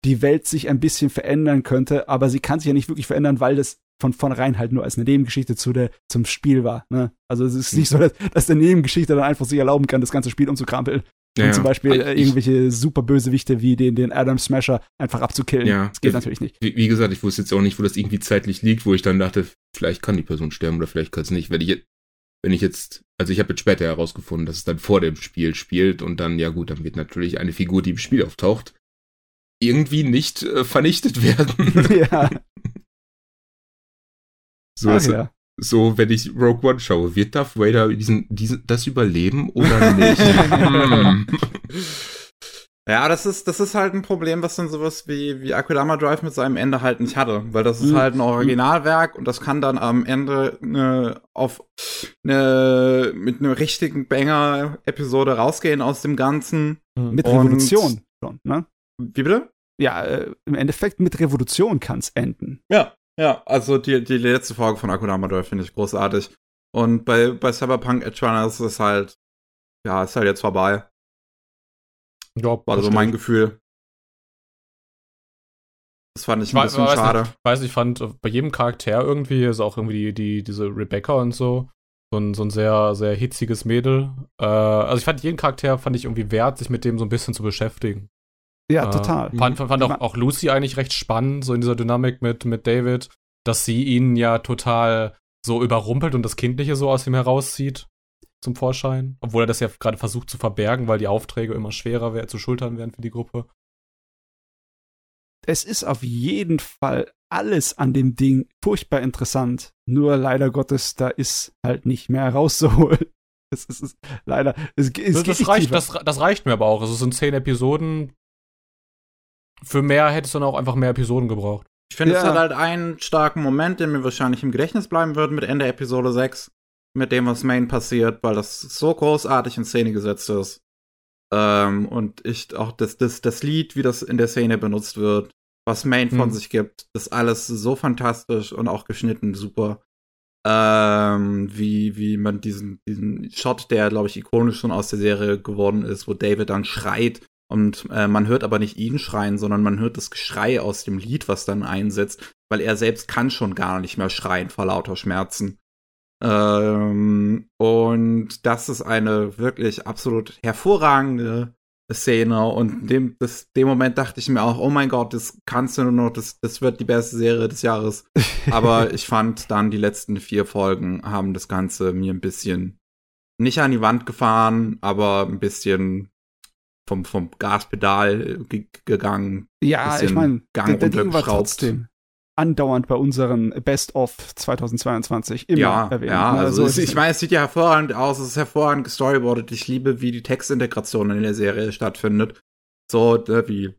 die Welt sich ein bisschen verändern könnte, aber sie kann sich ja nicht wirklich verändern, weil das von vornherein halt nur als eine Nebengeschichte zu der, zum Spiel war. Ne? Also es ist nicht so, dass, dass der Nebengeschichte dann einfach sich erlauben kann, das ganze Spiel umzukrampeln Ja, und ja. zum Beispiel äh, Ich- irgendwelche super Bösewichte wie den, den Adam Smasher einfach abzukillen. Ja. Das geht Äh, natürlich nicht. Wie, wie gesagt, ich wusste jetzt auch nicht, wo das irgendwie zeitlich liegt, wo ich dann dachte, vielleicht kann die Person sterben oder vielleicht kann es nicht. Wenn ich jetzt, wenn ich jetzt, also ich habe jetzt später herausgefunden, dass es dann vor dem Spiel spielt und dann, ja gut, dann wird natürlich eine Figur, die im Spiel auftaucht, irgendwie nicht äh, vernichtet werden. ja, so, ach ja. so, wenn ich Rogue One schaue, wird Darth Vader diesen, diesen, das überleben oder nicht? Ja, das ist, das ist halt ein Problem, was dann sowas wie, wie Akudama Drive mit seinem Ende halt nicht hatte. Weil das ist Mhm. halt ein Originalwerk und das kann dann am Ende ne, auf ne, mit einer richtigen Banger-Episode rausgehen aus dem Ganzen. Mit Und- Revolution schon, ne? Wie bitte? Ja, äh, im Endeffekt mit Revolution kann's enden. Ja, ja, also die, die letzte Folge von Akudama Drive finde ich großartig. Und bei, bei Cyberpunk Edge ist es halt, ja, ist halt jetzt vorbei. Ja, War so mein ich. Gefühl. Das fand ich Ich ein bisschen weiß schade. Nicht, weiß, ich fand äh, bei jedem Charakter irgendwie, ist auch irgendwie die, die, diese Rebecca und so, so ein, so ein sehr, sehr hitziges Mädel. Äh, also ich fand jeden Charakter, fand ich irgendwie wert, sich mit dem so ein bisschen zu beschäftigen. Ja, Äh, total. Fand, fand, auch, auch Lucy eigentlich recht spannend, so in dieser Dynamik mit, mit David, dass sie ihn ja total so überrumpelt und das Kindliche so aus ihm herauszieht zum Vorschein. Obwohl er das ja gerade versucht zu verbergen, weil die Aufträge immer schwerer wär, zu schultern werden für die Gruppe. Es ist auf jeden Fall alles an dem Ding furchtbar interessant. Nur leider Gottes, da ist halt nicht mehr rauszuholen. Es ist, es ist leider. Es, es das, geht das, nicht reicht, das, das reicht mir aber auch. Also es sind zehn Episoden. Für mehr hättest du dann auch einfach mehr Episoden gebraucht. Ich finde, es Ja. hat halt einen starken Moment, der mir wahrscheinlich im Gedächtnis bleiben wird mit Ende Episode 6, mit dem, was Main passiert, weil das so großartig in Szene gesetzt ist. Ähm, und ich auch das, das, das Lied, wie das in der Szene benutzt wird, was Main von Mhm. sich gibt, das alles so fantastisch und auch geschnitten super. Ähm, wie, wie man diesen, diesen Shot, der, glaube ich, ikonisch schon aus der Serie geworden ist, wo David dann schreit und äh, man hört aber nicht ihn schreien, sondern man hört das Geschrei aus dem Lied, was dann einsetzt, weil er selbst kann schon gar nicht mehr schreien vor lauter Schmerzen. Ähm, und das ist eine wirklich absolut hervorragende Szene. Und in dem, das, dem Moment dachte ich mir auch, oh mein Gott, das kannst du nur noch, das, das wird die beste Serie des Jahres. Aber ich fand dann die letzten vier Folgen haben das Ganze mir ein bisschen nicht an die Wand gefahren, aber ein bisschen vom, vom Gaspedal gegangen. Ja, ich meine, der, der Ding war trotzdem andauernd bei unseren Best of 2022 immer ja, erwähnt. Ja, ne? also, also ich meine, es sieht ja hervorragend aus, es ist hervorragend gestoryboardet. Ich liebe, wie die Textintegration in der Serie stattfindet. So, ne, wie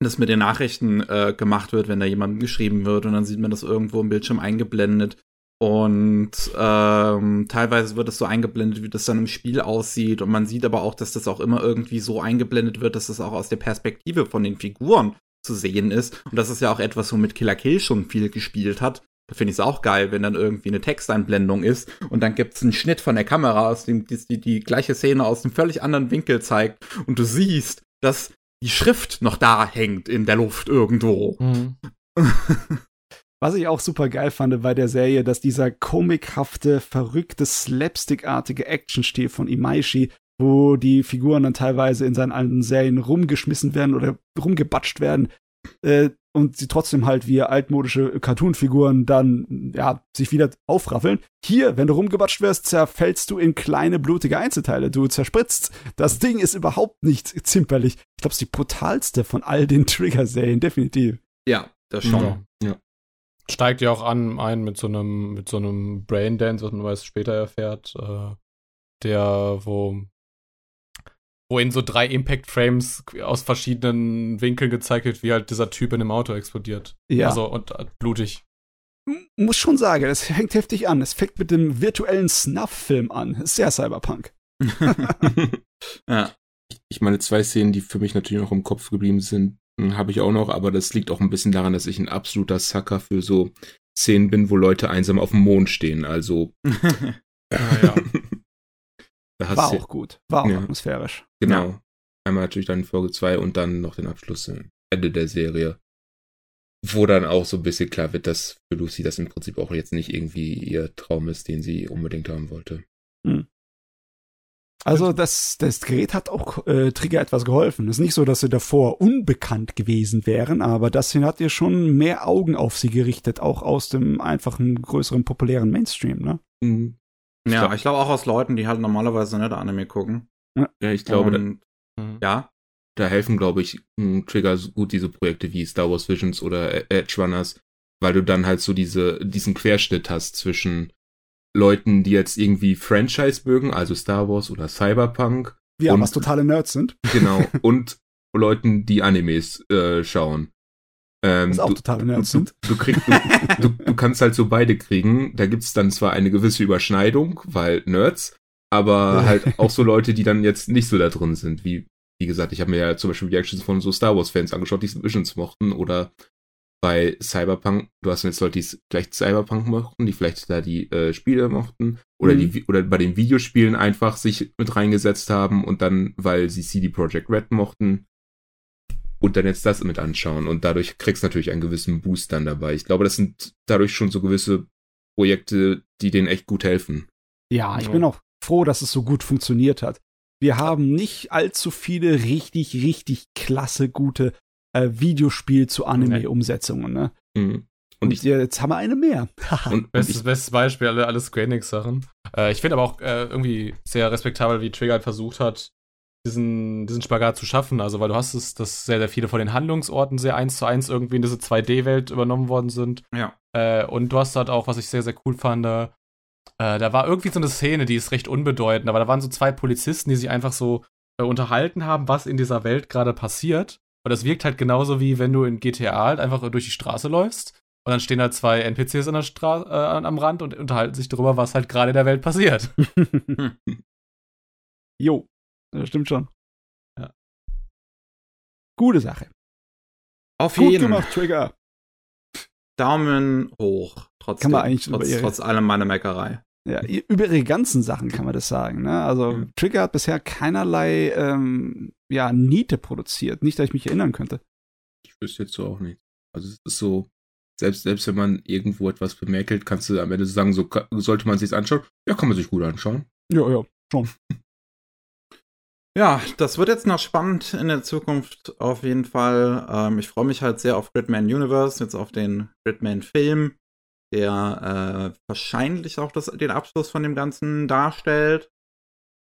das mit den Nachrichten äh, gemacht wird, wenn da jemand geschrieben wird und dann sieht man das irgendwo im Bildschirm eingeblendet. Und ähm, teilweise wird es so eingeblendet, wie das dann im Spiel aussieht. Und man sieht aber auch, dass das auch immer irgendwie so eingeblendet wird, dass das auch aus der Perspektive von den Figuren zu sehen ist. Und das ist ja auch etwas, womit Killer Kill schon viel gespielt hat. Da finde ich es auch geil, wenn dann irgendwie eine Texteinblendung ist und dann gibt es einen Schnitt von der Kamera, aus dem die, die, die gleiche Szene aus einem völlig anderen Winkel zeigt und du siehst, dass die Schrift noch da hängt in der Luft irgendwo. Mhm. Was ich auch super geil fand bei der Serie, dass dieser komikhafte, verrückte, slapstickartige Actionstil von Imaishi, wo die Figuren dann teilweise in seinen alten Serien rumgeschmissen werden oder rumgebatscht werden, äh, und sie trotzdem halt wie altmodische Cartoon-Figuren dann, ja, sich wieder aufraffeln. Hier, wenn du rumgebatscht wirst, zerfällst du in kleine, blutige Einzelteile. Du zerspritzt. Das Ding ist überhaupt nicht zimperlich. Ich glaube, es ist die brutalste von all den Trigger-Serien, definitiv. Ja, das schon. Ja. ja steigt ja auch an ein mit so einem mit so einem Braindance, was man weiß später erfährt, äh, der wo wo in so drei Impact Frames aus verschiedenen Winkeln gezeigt wird, wie halt dieser Typ in dem Auto explodiert. Ja. Also und äh, blutig. Muss schon sagen, es fängt heftig an. Es fängt mit dem virtuellen Snuff-Film an. Sehr Cyberpunk. ja. Ich meine, zwei Szenen, die für mich natürlich noch im Kopf geblieben sind, habe ich auch noch, aber das liegt auch ein bisschen daran, dass ich ein absoluter Sucker für so Szenen bin, wo Leute einsam auf dem Mond stehen. Also. ah, ja. War auch gut. War auch ja. atmosphärisch. Genau. Ja. Einmal natürlich dann Folge 2 und dann noch den Abschluss am Ende der Serie. Wo dann auch so ein bisschen klar wird, dass für Lucy das im Prinzip auch jetzt nicht irgendwie ihr Traum ist, den sie unbedingt haben wollte. Hm. Also das, das Gerät hat auch äh, Trigger etwas geholfen. Es ist nicht so, dass sie davor unbekannt gewesen wären, aber das hat ihr schon mehr Augen auf sie gerichtet, auch aus dem einfachen, größeren, populären Mainstream, ne? Mhm. Ja, ich glaube glaub auch aus Leuten, die halt normalerweise nicht Anime gucken. Ja, ich glaube, Und, da, mhm. ja. Da helfen, glaube ich, Trigger gut diese Projekte wie Star Wars Visions oder Edge Runners, weil du dann halt so diese, diesen Querschnitt hast zwischen Leuten, die jetzt irgendwie Franchise mögen, also Star Wars oder Cyberpunk. Ja, und, was totale Nerds sind. Genau. Und Leuten, die Animes äh, schauen. Ähm, was auch du, totale Nerds du, sind. Du, krieg, du, du, du, kannst halt so beide kriegen. Da gibt's dann zwar eine gewisse Überschneidung, weil Nerds, aber halt auch so Leute, die dann jetzt nicht so da drin sind, wie wie gesagt, ich habe mir ja zum Beispiel Reactions von so Star Wars-Fans angeschaut, die Visions mochten oder bei Cyberpunk, du hast jetzt Leute, die vielleicht Cyberpunk mochten, die vielleicht da die äh, Spiele mochten oder mhm. die oder bei den Videospielen einfach sich mit reingesetzt haben und dann, weil sie CD Projekt Red mochten und dann jetzt das mit anschauen und dadurch kriegst du natürlich einen gewissen Boost dann dabei. Ich glaube, das sind dadurch schon so gewisse Projekte, die denen echt gut helfen. Ja, ich ja. bin auch froh, dass es so gut funktioniert hat. Wir haben nicht allzu viele richtig, richtig klasse gute äh, Videospiel zu Anime-Umsetzungen. Ne? Mhm. Und, und ich, jetzt haben wir eine mehr. und bestes, ich, bestes Beispiel, alle, alle Square Enix-Sachen. Äh, ich finde aber auch äh, irgendwie sehr respektabel, wie Trigger halt versucht hat, diesen, diesen Spagat zu schaffen. Also, weil du hast es, dass sehr, sehr viele von den Handlungsorten sehr eins zu eins irgendwie in diese 2D-Welt übernommen worden sind. Ja. Äh, und du hast halt auch, was ich sehr, sehr cool fand, äh, da war irgendwie so eine Szene, die ist recht unbedeutend, aber da waren so zwei Polizisten, die sich einfach so äh, unterhalten haben, was in dieser Welt gerade passiert. Und das wirkt halt genauso wie wenn du in GTA halt einfach durch die Straße läufst und dann stehen da zwei NPCs an der Stra äh, am Rand und unterhalten sich darüber, was halt gerade in der Welt passiert. jo, das stimmt schon. Ja. Gute Sache. Auf Gut jeden. gemacht, Trigger. Daumen hoch. Trotzdem, kann man eigentlich trotz, trotz allem meiner Meckerei. Ja, über ihre ganzen Sachen kann man das sagen. Ne? Also mhm. Trigger hat bisher keinerlei ähm, ja, Niete produziert. Nicht, dass ich mich erinnern könnte. Ich wüsste jetzt so auch nicht. Also es ist so, selbst, selbst wenn man irgendwo etwas bemerkelt, kannst du am Ende sagen, so sollte man sich anschauen. Ja, kann man sich gut anschauen. Ja, ja, schon. Ja, das wird jetzt noch spannend in der Zukunft auf jeden Fall. Ähm, ich freue mich halt sehr auf Gridman Universe, jetzt auf den Gridman-Film der äh, wahrscheinlich auch das, den Abschluss von dem Ganzen darstellt.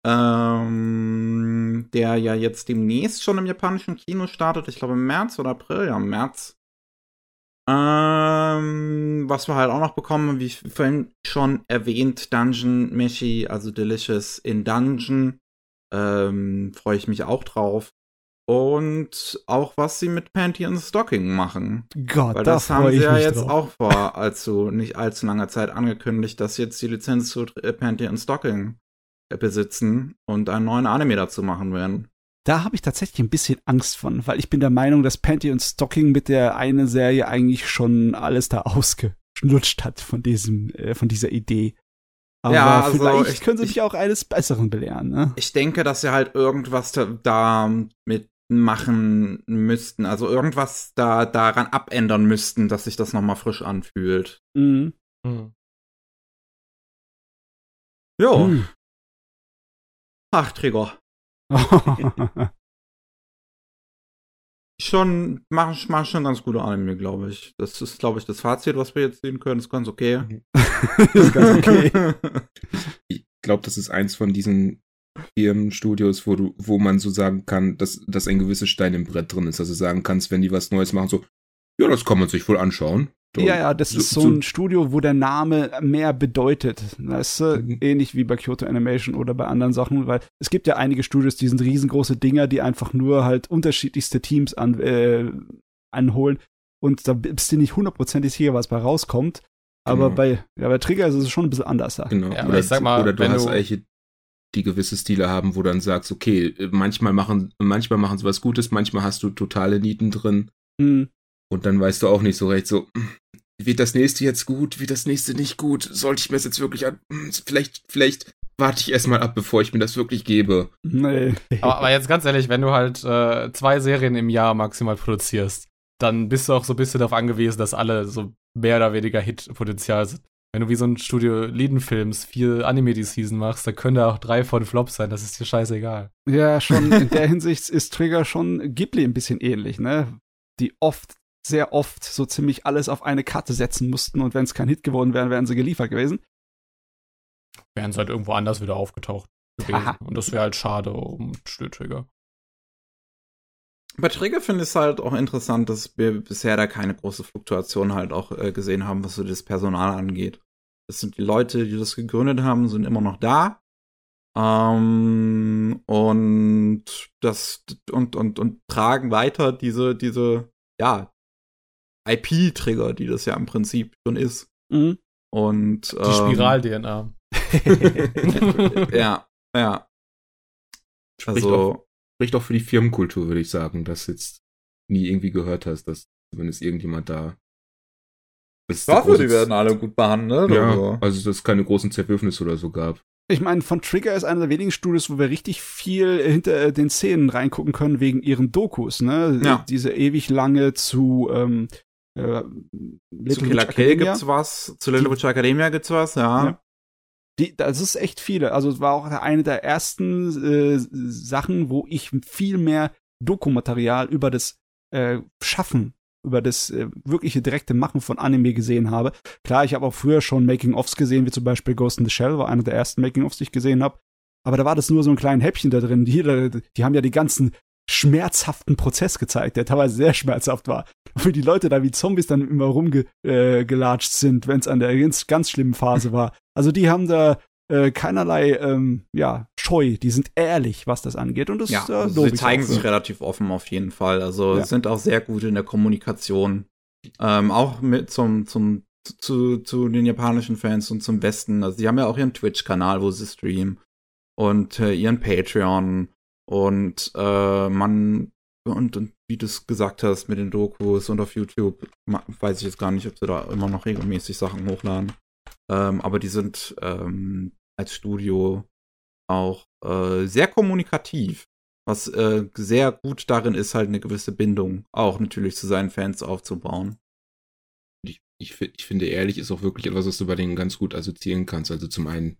Ähm, der ja jetzt demnächst schon im japanischen Kino startet. Ich glaube im März oder April, ja, im März. Ähm, was wir halt auch noch bekommen, wie vorhin schon erwähnt, Dungeon Meshi, also Delicious in Dungeon. Ähm, Freue ich mich auch drauf. Und auch was sie mit Panty and Stocking machen. Gott, Weil da das haben sie ja jetzt drauf. auch vor allzu, nicht allzu langer Zeit angekündigt, dass sie jetzt die Lizenz zu äh, Panty and Stocking äh, besitzen und einen neuen Anime dazu machen werden. Da habe ich tatsächlich ein bisschen Angst von, weil ich bin der Meinung, dass Panty und Stocking mit der einen Serie eigentlich schon alles da ausgeschnutscht hat von diesem, äh, von dieser Idee. Aber Ja, also vielleicht ich- können sie ich- mich auch eines Besseren belehren, ne? Ich denke, dass sie halt irgendwas da, da mit machen müssten, also irgendwas da daran abändern müssten, dass sich das nochmal frisch anfühlt. Mhm. Hm. Jo, Hm. ach, Trigger. Schon, machen, machen schon ganz gute Anime, glaube ich. Das ist, glaube ich, das Fazit, was wir jetzt sehen können. Ist ganz okay. ist ganz okay. Ich glaube, das ist eins von diesen Firmenstudios, wo du, wo man so sagen kann, dass, dass ein gewisses Stein im Brett drin ist. Also sagen kannst, wenn die was Neues machen, so, ja, das kann man sich wohl anschauen. Ja, ja, das so- ist so so- ein Studio, wo der Name mehr bedeutet. Weißt du, Mhm. ähnlich wie bei Kyoto Animation oder bei anderen Sachen, weil es gibt ja einige Studios, die sind riesengroße Dinger, die einfach nur halt unterschiedlichste Teams an, äh, anholen und da bist du nicht hundertprozentig sicher, was bei rauskommt. Aber Genau. bei, ja, bei Trigger ist es schon ein bisschen anders. da. Genau. Ja, oder, ich sag mal, oder du wenn hast du- welche, die gewisse Stile haben, wo du dann sagst, okay, äh, manchmal machen, manchmal machen sie was Gutes, manchmal hast du totale Nieten drin Hm. Und dann weißt du auch nicht so recht, so, hm, wird das nächste jetzt gut, wird das nächste nicht gut, sollte ich mir das jetzt wirklich an, hm, vielleicht, vielleicht warte ich erstmal ab, bevor ich mir das wirklich gebe. Nee. Aber, aber jetzt ganz ehrlich, wenn du halt äh, zwei Serien im Jahr maximal produzierst, dann bist du auch so ein bisschen darauf angewiesen, dass alle so mehr oder weniger Hit-Potenzial sind. Wenn du wie so ein Studio Lieden-Films vier Anime die Season machst, dann können da auch drei von Flop sein, das ist dir scheißegal. Ja, schon in der Hinsicht ist Trigger schon Ghibli ein bisschen ähnlich, ne? Die oft, sehr oft so ziemlich alles auf eine Karte setzen mussten und wenn es kein Hit geworden wäre, wären sie geliefert gewesen. Wären sie halt irgendwo anders wieder aufgetaucht gewesen. Aha. Und das wäre halt schade um Stilltrigger. Bei Trigger finde ich es halt auch interessant, dass wir bisher da keine große Fluktuation halt auch äh, gesehen haben, was so das Personal angeht. Das sind die Leute, die das gegründet haben, sind immer noch da. Ähm, und das und, und, und tragen weiter diese, diese, ja, IP-Trigger, die das ja im Prinzip schon ist. Mhm. Und Die ähm, Spiral-DNA. ja, ja. Spricht, auch, Also, spricht auch für die Firmenkultur, würde ich sagen, dass jetzt nie irgendwie gehört hast, dass zumindest irgendjemand da. dass der große- alle gut behandelt. Ja, also. also dass es keine großen Zerwürfnisse oder so gab. Ich meine, von Trigger ist einer der wenigen Studios, wo wir richtig viel hinter äh, den Szenen reingucken können wegen ihren Dokus, ne? Ja. Diese ewig lange zu ähm, äh, Zu Killer Kill gibt's was, zu Little Witch Academia gibt's was, ja. Ja. Die, das ist echt viele. Also es war auch eine der ersten äh, Sachen, wo ich viel mehr Dokumaterial über das äh, Schaffen, über das äh, wirkliche direkte Machen von Anime gesehen habe. Klar, ich habe auch früher schon Making-ofs gesehen, wie zum Beispiel Ghost in the Shell, war einer der ersten Making-ofs, die ich gesehen habe. Aber da war das nur so ein kleines Häppchen da drin. Die, die haben ja die ganzen schmerzhaften Prozess gezeigt, der teilweise sehr schmerzhaft war. Wie die Leute da wie Zombies dann immer rumgelatscht äh, sind, wenn es an der ganz, ganz schlimmen Phase war. Also die haben da äh, keinerlei ähm, ja, Scheu, die sind ehrlich, was das angeht. Und das Ja, äh, also sie zeigen sich relativ offen auf jeden Fall. Also Ja. sind auch sehr gut in der Kommunikation. Ähm, auch mit zum, zum, zu, zu den japanischen Fans und zum Westen. Also sie haben ja auch ihren Twitch-Kanal, wo sie streamen. Und äh, ihren Patreon. Und äh, man, und, und wie du es gesagt hast mit den Dokus und auf YouTube, weiß ich jetzt gar nicht, ob sie da immer noch regelmäßig Sachen hochladen. Ähm, aber die sind ähm, als Studio auch äh, sehr kommunikativ. Was äh, sehr gut darin ist, halt eine gewisse Bindung auch natürlich zu seinen Fans aufzubauen. ich, ich, ich finde, ehrlich ist auch wirklich etwas, was du bei denen ganz gut assoziieren kannst. Also zum einen,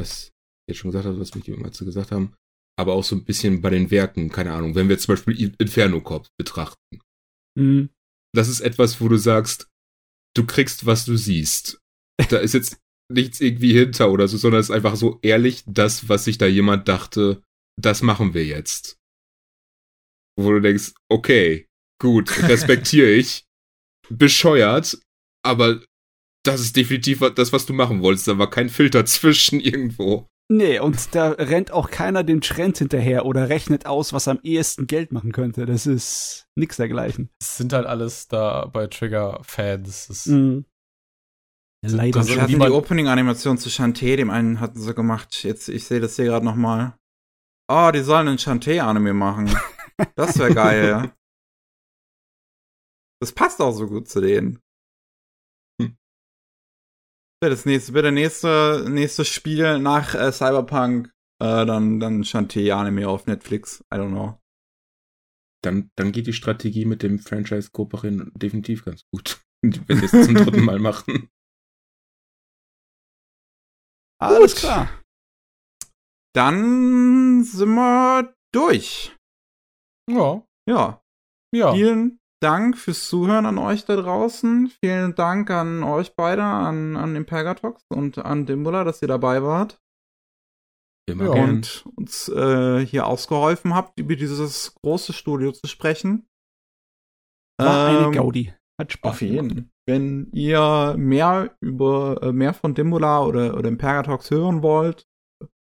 was ich jetzt schon gesagt habe, was mich immer zu gesagt haben, aber auch so ein bisschen bei den Werken, keine Ahnung, wenn wir zum Beispiel Inferno Corp betrachten. Mhm. Das ist etwas, wo du sagst, du kriegst, was du siehst. Da ist jetzt nichts irgendwie hinter oder so, sondern es ist einfach so ehrlich das, was sich da jemand dachte, das machen wir jetzt. Wo du denkst, okay, gut, respektiere ich. Bescheuert, aber das ist definitiv das, was du machen wolltest. Da war kein Filter zwischen irgendwo. Nee, und da rennt auch keiner dem Trend hinterher oder rechnet aus, was am ehesten Geld machen könnte. Das ist nix dergleichen. Es sind halt alles da bei Trigger-Fans. Mhm. Leider. Das hatten die Opening-Animation zu Shantae, dem einen hatten sie gemacht. Jetzt, ich sehe das hier gerade noch mal. Oh, die sollen einen Shantae-Anime machen. Das wäre geil. Das passt auch so gut zu denen. Das nächste, bitte nächste, nächstes Spiel nach äh, Cyberpunk, äh, dann, dann Shantae-Anime auf Netflix. I don't know. Dann, dann geht die Strategie mit dem Franchise Kooperieren definitiv ganz gut. Wenn wir es zum dritten Mal machen. Alles klar. Dann sind wir durch. Ja. Ja. Ja. Vielen Dank fürs Zuhören an euch da draußen. Vielen Dank an euch beide, an, an den Pergatox und an Dimbula, dass ihr dabei wart. Immer Ja, und uns äh, hier ausgeholfen habt, über dieses große Studio zu sprechen. War eine Ähm, Gaudi. Hat Spaß Auf jeden. Wenn ihr mehr über äh, mehr von Dimbula oder, oder Imperatox hören wollt,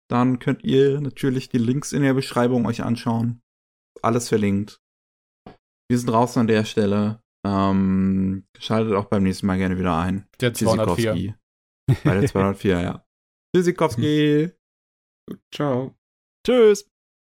dann könnt ihr natürlich die Links in der Beschreibung euch anschauen. Alles verlinkt. Wir sind draußen an der Stelle. Ähm, schaltet auch beim nächsten Mal gerne wieder ein. Der 204. Tschüssikowski. Bei der 204, ja. Tschüssikowski. Ciao. Tschüss.